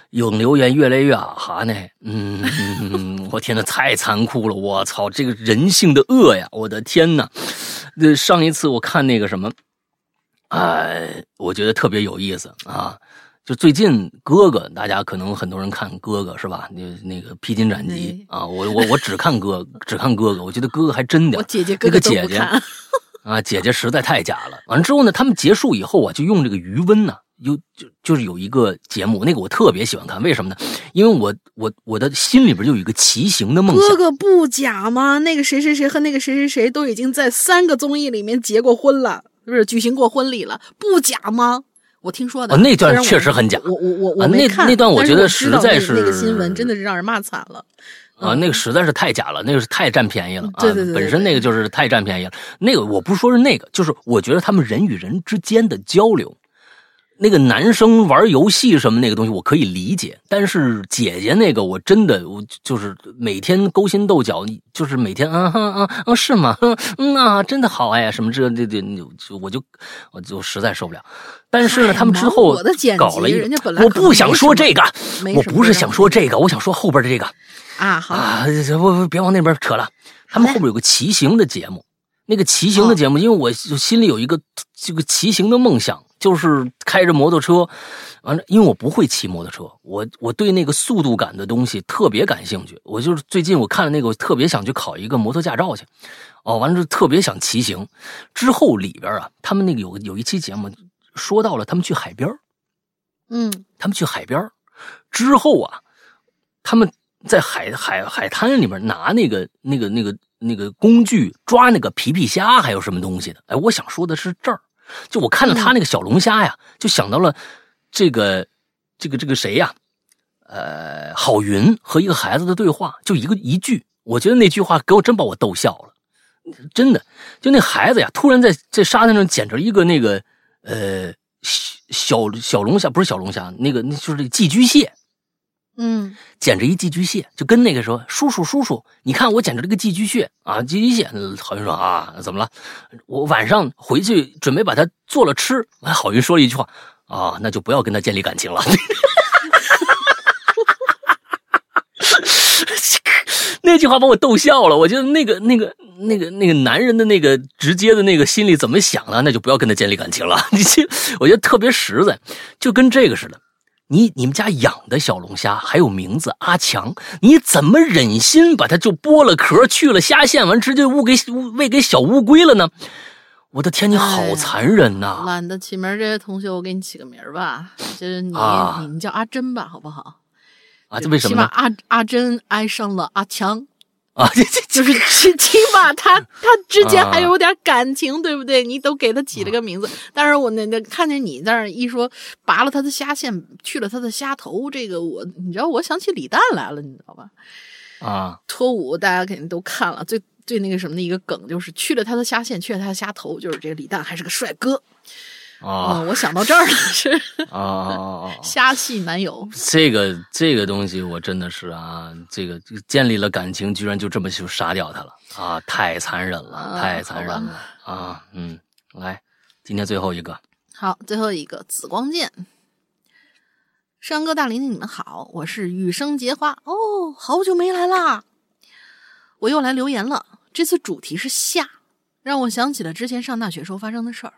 有留言越来越啊哈呢。嗯，我天呐，太残酷了！我操，这个人性的恶呀！我的天呐，那上一次我看那个什么，哎，我觉得特别有意思啊。就最近哥哥，大家可能很多人看哥哥是吧？那那个披荆斩棘啊，我我我只看哥，只看哥哥，我觉得哥哥还真点我。姐姐哥哥都那个姐姐 啊，姐姐实在太假了。完了之后呢，他们结束以后啊，就用这个余温呢，有就就是有一个节目，那个我特别喜欢看，为什么呢？因为我我我的心里边就有一个骑行的梦哥想。哥不假吗？那个谁谁谁和那个谁谁谁都已经在三个综艺里面结过婚了，不是举行过婚礼了，不假吗？我听说的，哦那段确实很假我我我我啊那那段我觉得实在是那个新闻真的是让人骂惨了。啊，那个实在是太假了，那个是太占便宜了啊！对对对对本身那个就是太占便宜了。那个我不说是那个，就是我觉得他们人与人之间的交流，那个男生玩游戏什么那个东西我可以理解，但是姐姐那个我真的我就是每天勾心斗角，就是每天啊啊啊啊是吗？嗯嗯啊，真的好哎，什么这这这就我就我就实在受不了。但是呢，他们之忙后搞了一人家本来，我不想说这个，我不是想说这个，我想说后边的这个。啊，好，啊，不不，别往那边扯了。他们后边有个骑行的节目，那个骑行的节目，因为我心里有一个这个骑行的梦想，就是开着摩托车，完了，因为我不会骑摩托车，我我对那个速度感的东西特别感兴趣。我就是最近我看了那个，我特别想去考一个摩托驾照去。哦，完了之后特别想骑行。之后里边啊，他们那个有有一期节目说到了他们去海边儿嗯他们去海边儿之后啊，他们在海海海滩里面拿那个那个那个那个工具抓那个皮皮虾，还有什么东西的？哎，我想说的是这儿，就我看到他那个小龙虾呀，就想到了这个这个这个谁呀？呃，郝云和一个孩子的对话，就一个一句，我觉得那句话给我真把我逗笑了，真的，就那孩子呀，突然在在沙滩上捡着一个那个呃小小小龙虾，不是小龙虾，那个那就是寄居蟹，嗯捡着一寄居蟹，就跟那个说：“叔叔，叔叔，你看我捡着这个寄居蟹啊，寄居蟹。”郝云说：“啊，怎么了？我晚上回去准备把它做了吃。”哎，郝云说了一句话：“啊，那就不要跟他建立感情了。”那句话把我逗笑了。我觉得那个、那个、那个、那个男人的那个直接的那个心里怎么想的，那就不要跟他建立感情了。你这，我觉得特别实在，就跟这个似的。你你们家养的小龙虾还有名字阿强，你怎么忍心把它就剥了壳去了虾线，完直接喂给喂给小乌龟了呢？我的天，你好残忍呐！懒得起名，这些同学我给你起个名儿吧，就是你、啊你叫阿珍吧，好不好？啊，这为什么？起码阿阿珍爱上了阿强，啊，这这这就是起起码他他之间啊还有点感情，对不对？你都给他起了个名字，但是我那那看见你在那儿一说拔了他的虾线，去了他的虾头，这个我你知道，我想起李诞来了，你知道吧？啊 脱舞大家肯定都看了，最最那个什么的一个梗就是去了他的虾线，去了他的虾头，就是这个李诞还是个帅哥。啊嗯，我想到这儿了，是啊啊！虾系男友。这个这个东西，我真的是啊，这个这个建立了感情，居然就这么就杀掉他了啊！太残忍了，啊太残忍了啊！嗯，来，今天最后一个，好，最后一个紫光剑。山哥大林，你们好，我是雨生结花哦，好久没来啦，我又来留言了。这次主题是夏，让我想起了之前上大学时候发生的事儿。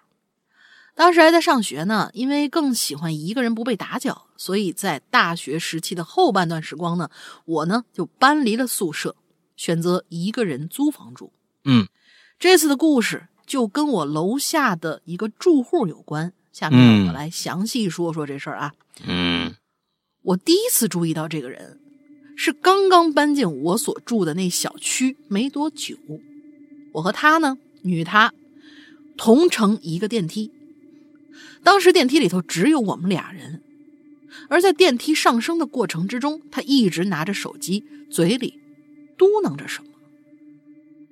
当时还在上学呢，因为更喜欢一个人不被打搅，所以在大学时期的后半段时光呢，我呢就搬离了宿舍，选择一个人租房住。嗯这次的故事就跟我楼下的一个住户有关。下面嗯我来详细说说这事儿啊。嗯我第一次注意到这个人，是刚刚搬进我所住的那小区没多久。我和他呢，女他，同乘一个电梯。当时电梯里头只有我们俩人，而在电梯上升的过程之中，他一直拿着手机，嘴里嘟囔着什么，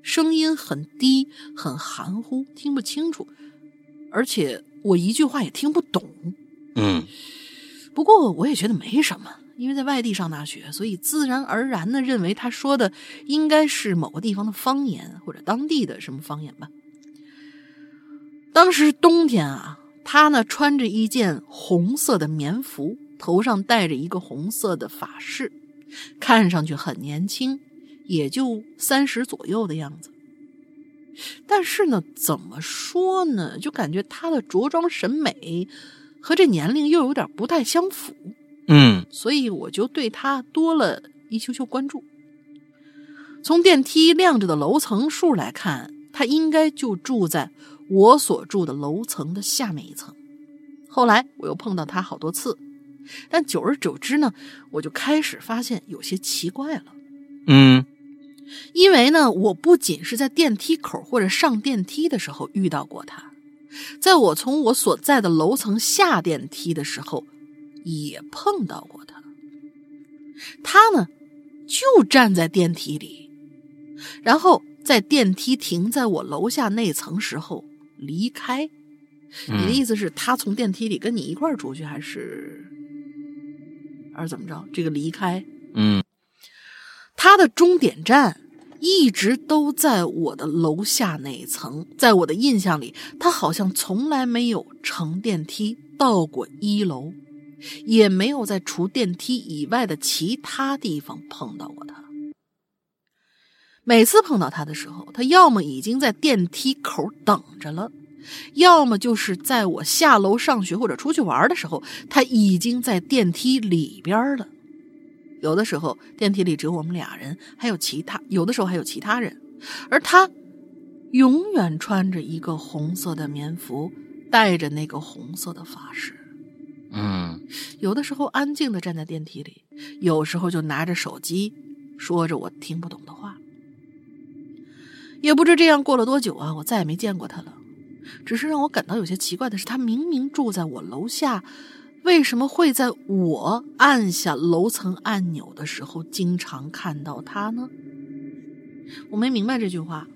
声音很低，很含糊，听不清楚，而且我一句话也听不懂。嗯不过我也觉得没什么，因为在外地上大学，所以自然而然的认为他说的应该是某个地方的方言或者当地的什么方言吧。当时冬天啊，他呢穿着一件红色的棉服，头上戴着一个红色的发饰，看上去很年轻，也就三十左右的样子。但是呢，怎么说呢，就感觉他的着装审美和这年龄又有点不太相符，嗯所以我就对他多了一球球关注。从电梯亮着的楼层数来看，他应该就住在我所住的楼层的下面一层。后来我又碰到他好多次，但久而久之呢，我就开始发现有些奇怪了。嗯因为呢，我不仅是在电梯口或者上电梯的时候遇到过他，在我从我所在的楼层下电梯的时候，也碰到过他。他呢，就站在电梯里，然后在电梯停在我楼下那层时候离开。你的嗯意思是，他从电梯里跟你一块儿出去，还是还是怎么着？这个离开，嗯他的终点站一直都在我的楼下那一层，在我的印象里，他好像从来没有乘电梯到过一楼，也没有在除电梯以外的其他地方碰到过他。每次碰到他的时候，他要么已经在电梯口等着了，要么就是在我下楼上学或者出去玩的时候，他已经在电梯里边了。有的时候电梯里只有我们俩人，还有其他，有的时候还有其他人，而他永远穿着一个红色的棉服，戴着那个红色的发饰。嗯有的时候安静的站在电梯里，有时候就拿着手机说着我听不懂的话。也不知这样过了多久啊，我再也没见过他了。只是让我感到有些奇怪的是，他明明住在我楼下，为什么会在我按下楼层按钮的时候经常看到他呢？我没明白这句话，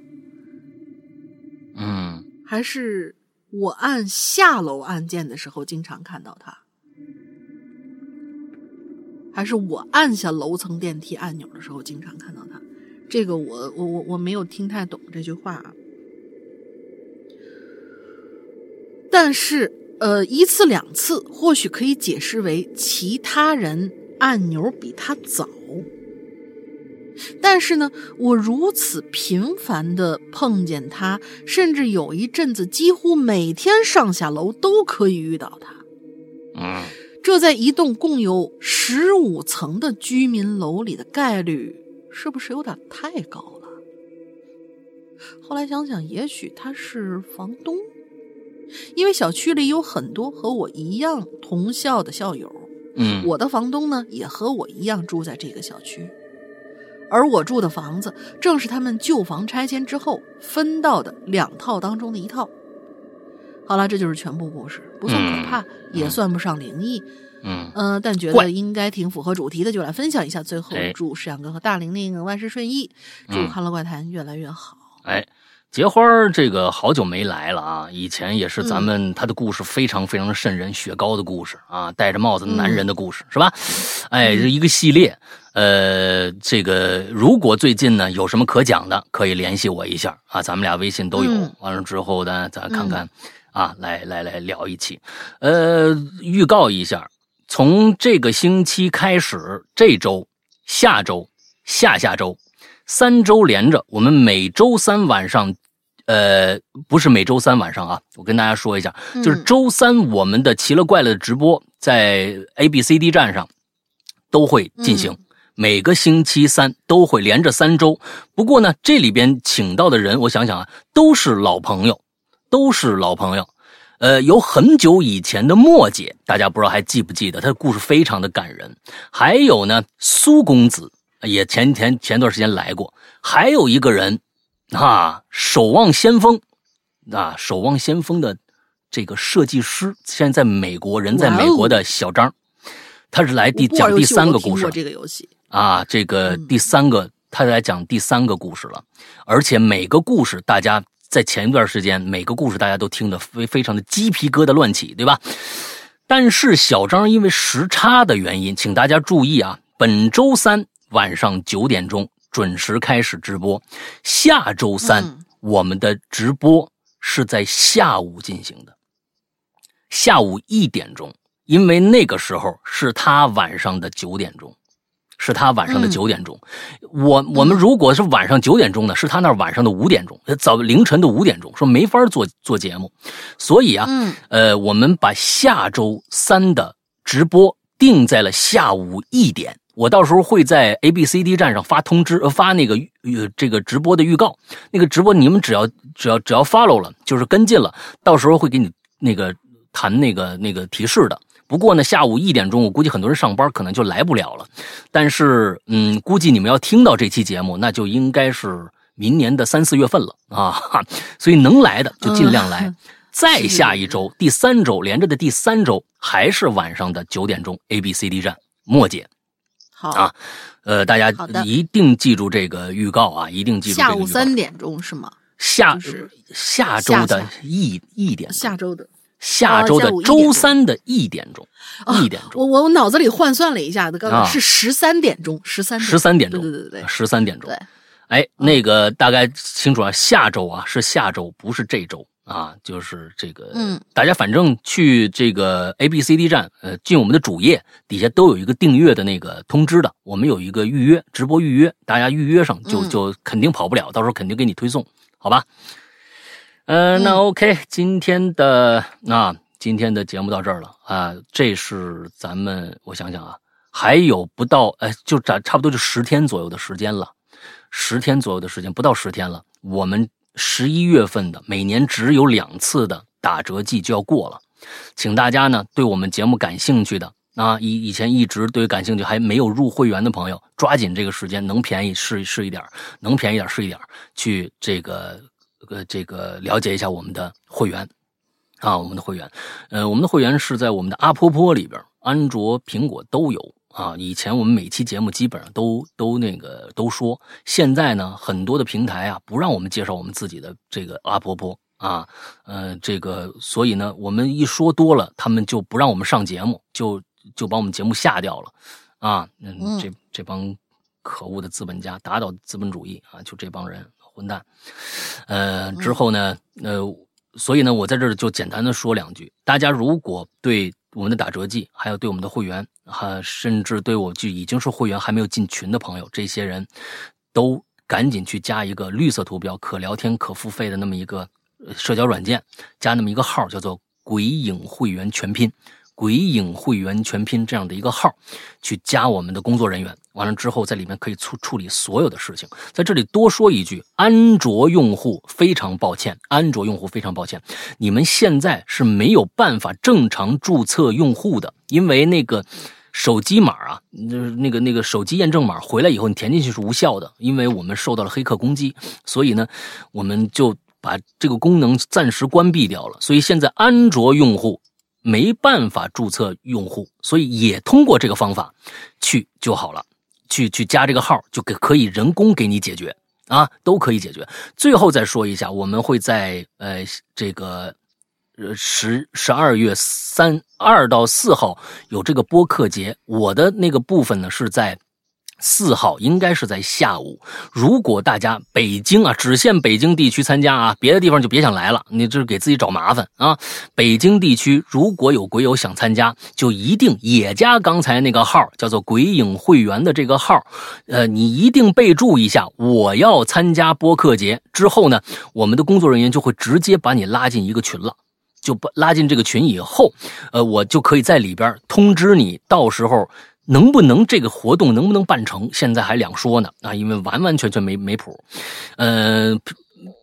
嗯，还是我按下楼按键的时候经常看到他，还是我按下楼层电梯按钮的时候经常看到他？这个我我我我没有听太懂这句话啊。但是，呃，一次两次或许可以解释为其他人按钮比他早。但是呢，我如此频繁的碰见他，甚至有一阵子几乎每天上下楼都可以遇到他。嗯，这在一栋共有十五层的居民楼里的概率，是不是有点太高了？后来想想，也许他是房东，因为小区里有很多和我一样同校的校友。嗯，我的房东呢，也和我一样住在这个小区，而我住的房子正是他们旧房拆迁之后分到的两套当中的一套。好了，这就是全部故事，不算可怕，也算不上灵异，嗯，嗯、但觉得应该挺符合主题的，就来分享一下。最后哎祝石阳哥和大玲玲万事顺意，祝嗯《欢乐怪谈》越来越好。哎，结花这个好久没来了啊，以前也是咱们他的故事非常非常瘆人，雪糕的故事啊，戴着帽子的男人的故事、是吧？哎，这一个系列。呃，这个如果最近呢有什么可讲的，可以联系我一下啊，咱们俩微信都有。嗯完了之后呢，咱看看、啊，来来来聊一期。呃，预告一下，从这个星期开始，这周、下周、下下周三周连着，我们每周三晚上，呃，不是每周三晚上啊，我跟大家说一下，就是周三我们的奇了怪了的直播在 A B C D 站上都会进行。每个星期三都会连着三周，不过呢，这里边请到的人，我想想啊，都是老朋友，都是老朋友。呃，有很久以前的墨姐，大家不知道还记不记得？她的故事非常的感人。还有呢，苏公子也前前前段时间来过。还有一个人，啊，守望先锋，啊，守望先锋的这个设计师，现在在美国，人在美国的小张，他是来第讲第三个故事过。这个游戏，啊，这个嗯第三个，他来讲第三个故事了，而且每个故事大家在前一段时间，每个故事大家都听得非非常的鸡皮疙瘩乱起，对吧？但是小张因为时差的原因，请大家注意啊，本周三晚上九点钟准时开始直播，下周三、嗯我们的直播是在下午进行的，下午一点钟，因为那个时候是他晚上的九点钟。是他晚上的嗯九点钟，我我们如果是晚上九点钟呢，是他那儿晚上的五点钟，早凌晨的五点钟，说没法做做节目，所以啊，嗯呃，我们把下周三的直播定在了下午一点。我到时候会在 A B C D 站上发通知，呃，发那个呃这个直播的预告。那个直播你们只要只要只要 follow 了，就是跟进了，到时候会给你那个弹那个那个提示的。不过呢，下午一点钟，我估计很多人上班可能就来不了了。但是，嗯，估计你们要听到这期节目，那就应该是明年的三四月份了啊。哈 所以能来的就尽量来。嗯再下一周，第三周连着的第三周，还是晚上的九点钟，A B C D 站，莫姐，好，啊呃，大家一定记住这个预告啊，一定记住这个下午三点钟是吗？下就是下周的一一点下周的。下周的周三的一点钟，啊一点钟，我我脑子里换算了一下子，刚刚啊。是十三点钟，十三十三点钟，对对对十三点钟。对。哎，那个大概清楚啊，下周啊是下周，不是这周啊，就是这个，嗯，大家反正去这个 A B C D 站，呃，进我们的主页底下都有一个订阅的那个通知的，我们有一个预约直播预约，大家预约上就嗯。就肯定跑不了，到时候肯定给你推送，好吧？呃，那嗯。OK，今天的那、今天的节目到这儿了啊、这是咱们我想想啊，还有不到哎，就差差不多就十天左右的时间了，十天左右的时间，不到十天了，我们十一月份的每年只有两次的打折季就要过了，请大家呢对我们节目感兴趣的啊，以以前一直对感兴趣还没有入会员的朋友，抓紧这个时间，能便宜是是一点儿能便宜点儿是一点儿去这个呃这个了解一下我们的会员。啊，我们的会员，呃，我们的会员是在我们的阿波波里边，安卓、苹果都有啊。以前我们每期节目基本上都都那个都说，现在呢，很多的平台啊不让我们介绍我们自己的这个阿波波啊，呃，这个所以呢，我们一说多了，他们就不让我们上节目，就就把我们节目下掉了啊。嗯，这这帮可恶的资本家，打倒资本主义啊，就这帮人混蛋。呃，之后呢，呃。所以呢，我在这儿就简单的说两句。大家如果对我们的打折季，还有对我们的会员，哈，甚至对我就已经是会员还没有进群的朋友，这些人都赶紧去加一个绿色图标、可聊天、可付费的那么一个社交软件，加那么一个号，叫做“鬼影会员全拼”。鬼影会员全拼这样的一个号，去加我们的工作人员，完了之后在里面可以处处理所有的事情。在这里多说一句，安卓用户非常抱歉，安卓用户非常抱歉，你们现在是没有办法正常注册用户的，因为那个手机码啊，就是那个那个手机验证码回来以后，你填进去是无效的，因为我们受到了黑客攻击，所以呢，我们就把这个功能暂时关闭掉了。所以现在安卓用户。没办法注册用户，所以也通过这个方法去就好了，去去加这个号就给可以人工给你解决啊，都可以解决。最后再说一下，我们会在呃这个呃十十二月三二到四号有这个播客节，我的那个部分呢是在。四号应该是在下午。如果大家北京啊，只限北京地区参加啊，别的地方就别想来了，你这是给自己找麻烦啊。北京地区如果有鬼友想参加，就一定也加刚才那个号，叫做“鬼影会员”的这个号。呃，你一定备注一下，我要参加播客节。之后呢，我们的工作人员就会直接把你拉进一个群了，就把拉进这个群以后，呃，我就可以在里边通知你，到时候。能不能这个活动能不能办成？现在还两说呢啊，因为完完全全没没谱。呃，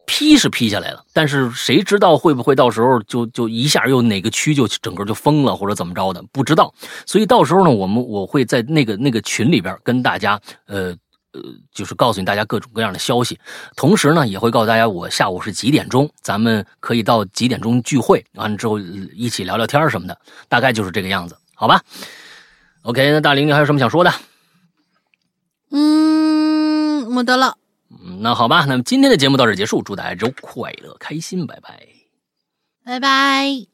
批是批下来了，但是谁知道会不会到时候就就一下又哪个区就整个就封了或者怎么着的？不知道。所以到时候呢，我们我会在那个那个群里边跟大家呃呃，就是告诉你大家各种各样的消息，同时呢也会告诉大家我下午是几点钟，咱们可以到几点钟聚会，完了之后一起聊聊天什么的，大概就是这个样子，好吧？OK，那大玲，你还有什么想说的？嗯，没得了。嗯，那好吧，那么今天的节目到这结束，祝大家周快乐开心，拜拜，拜拜。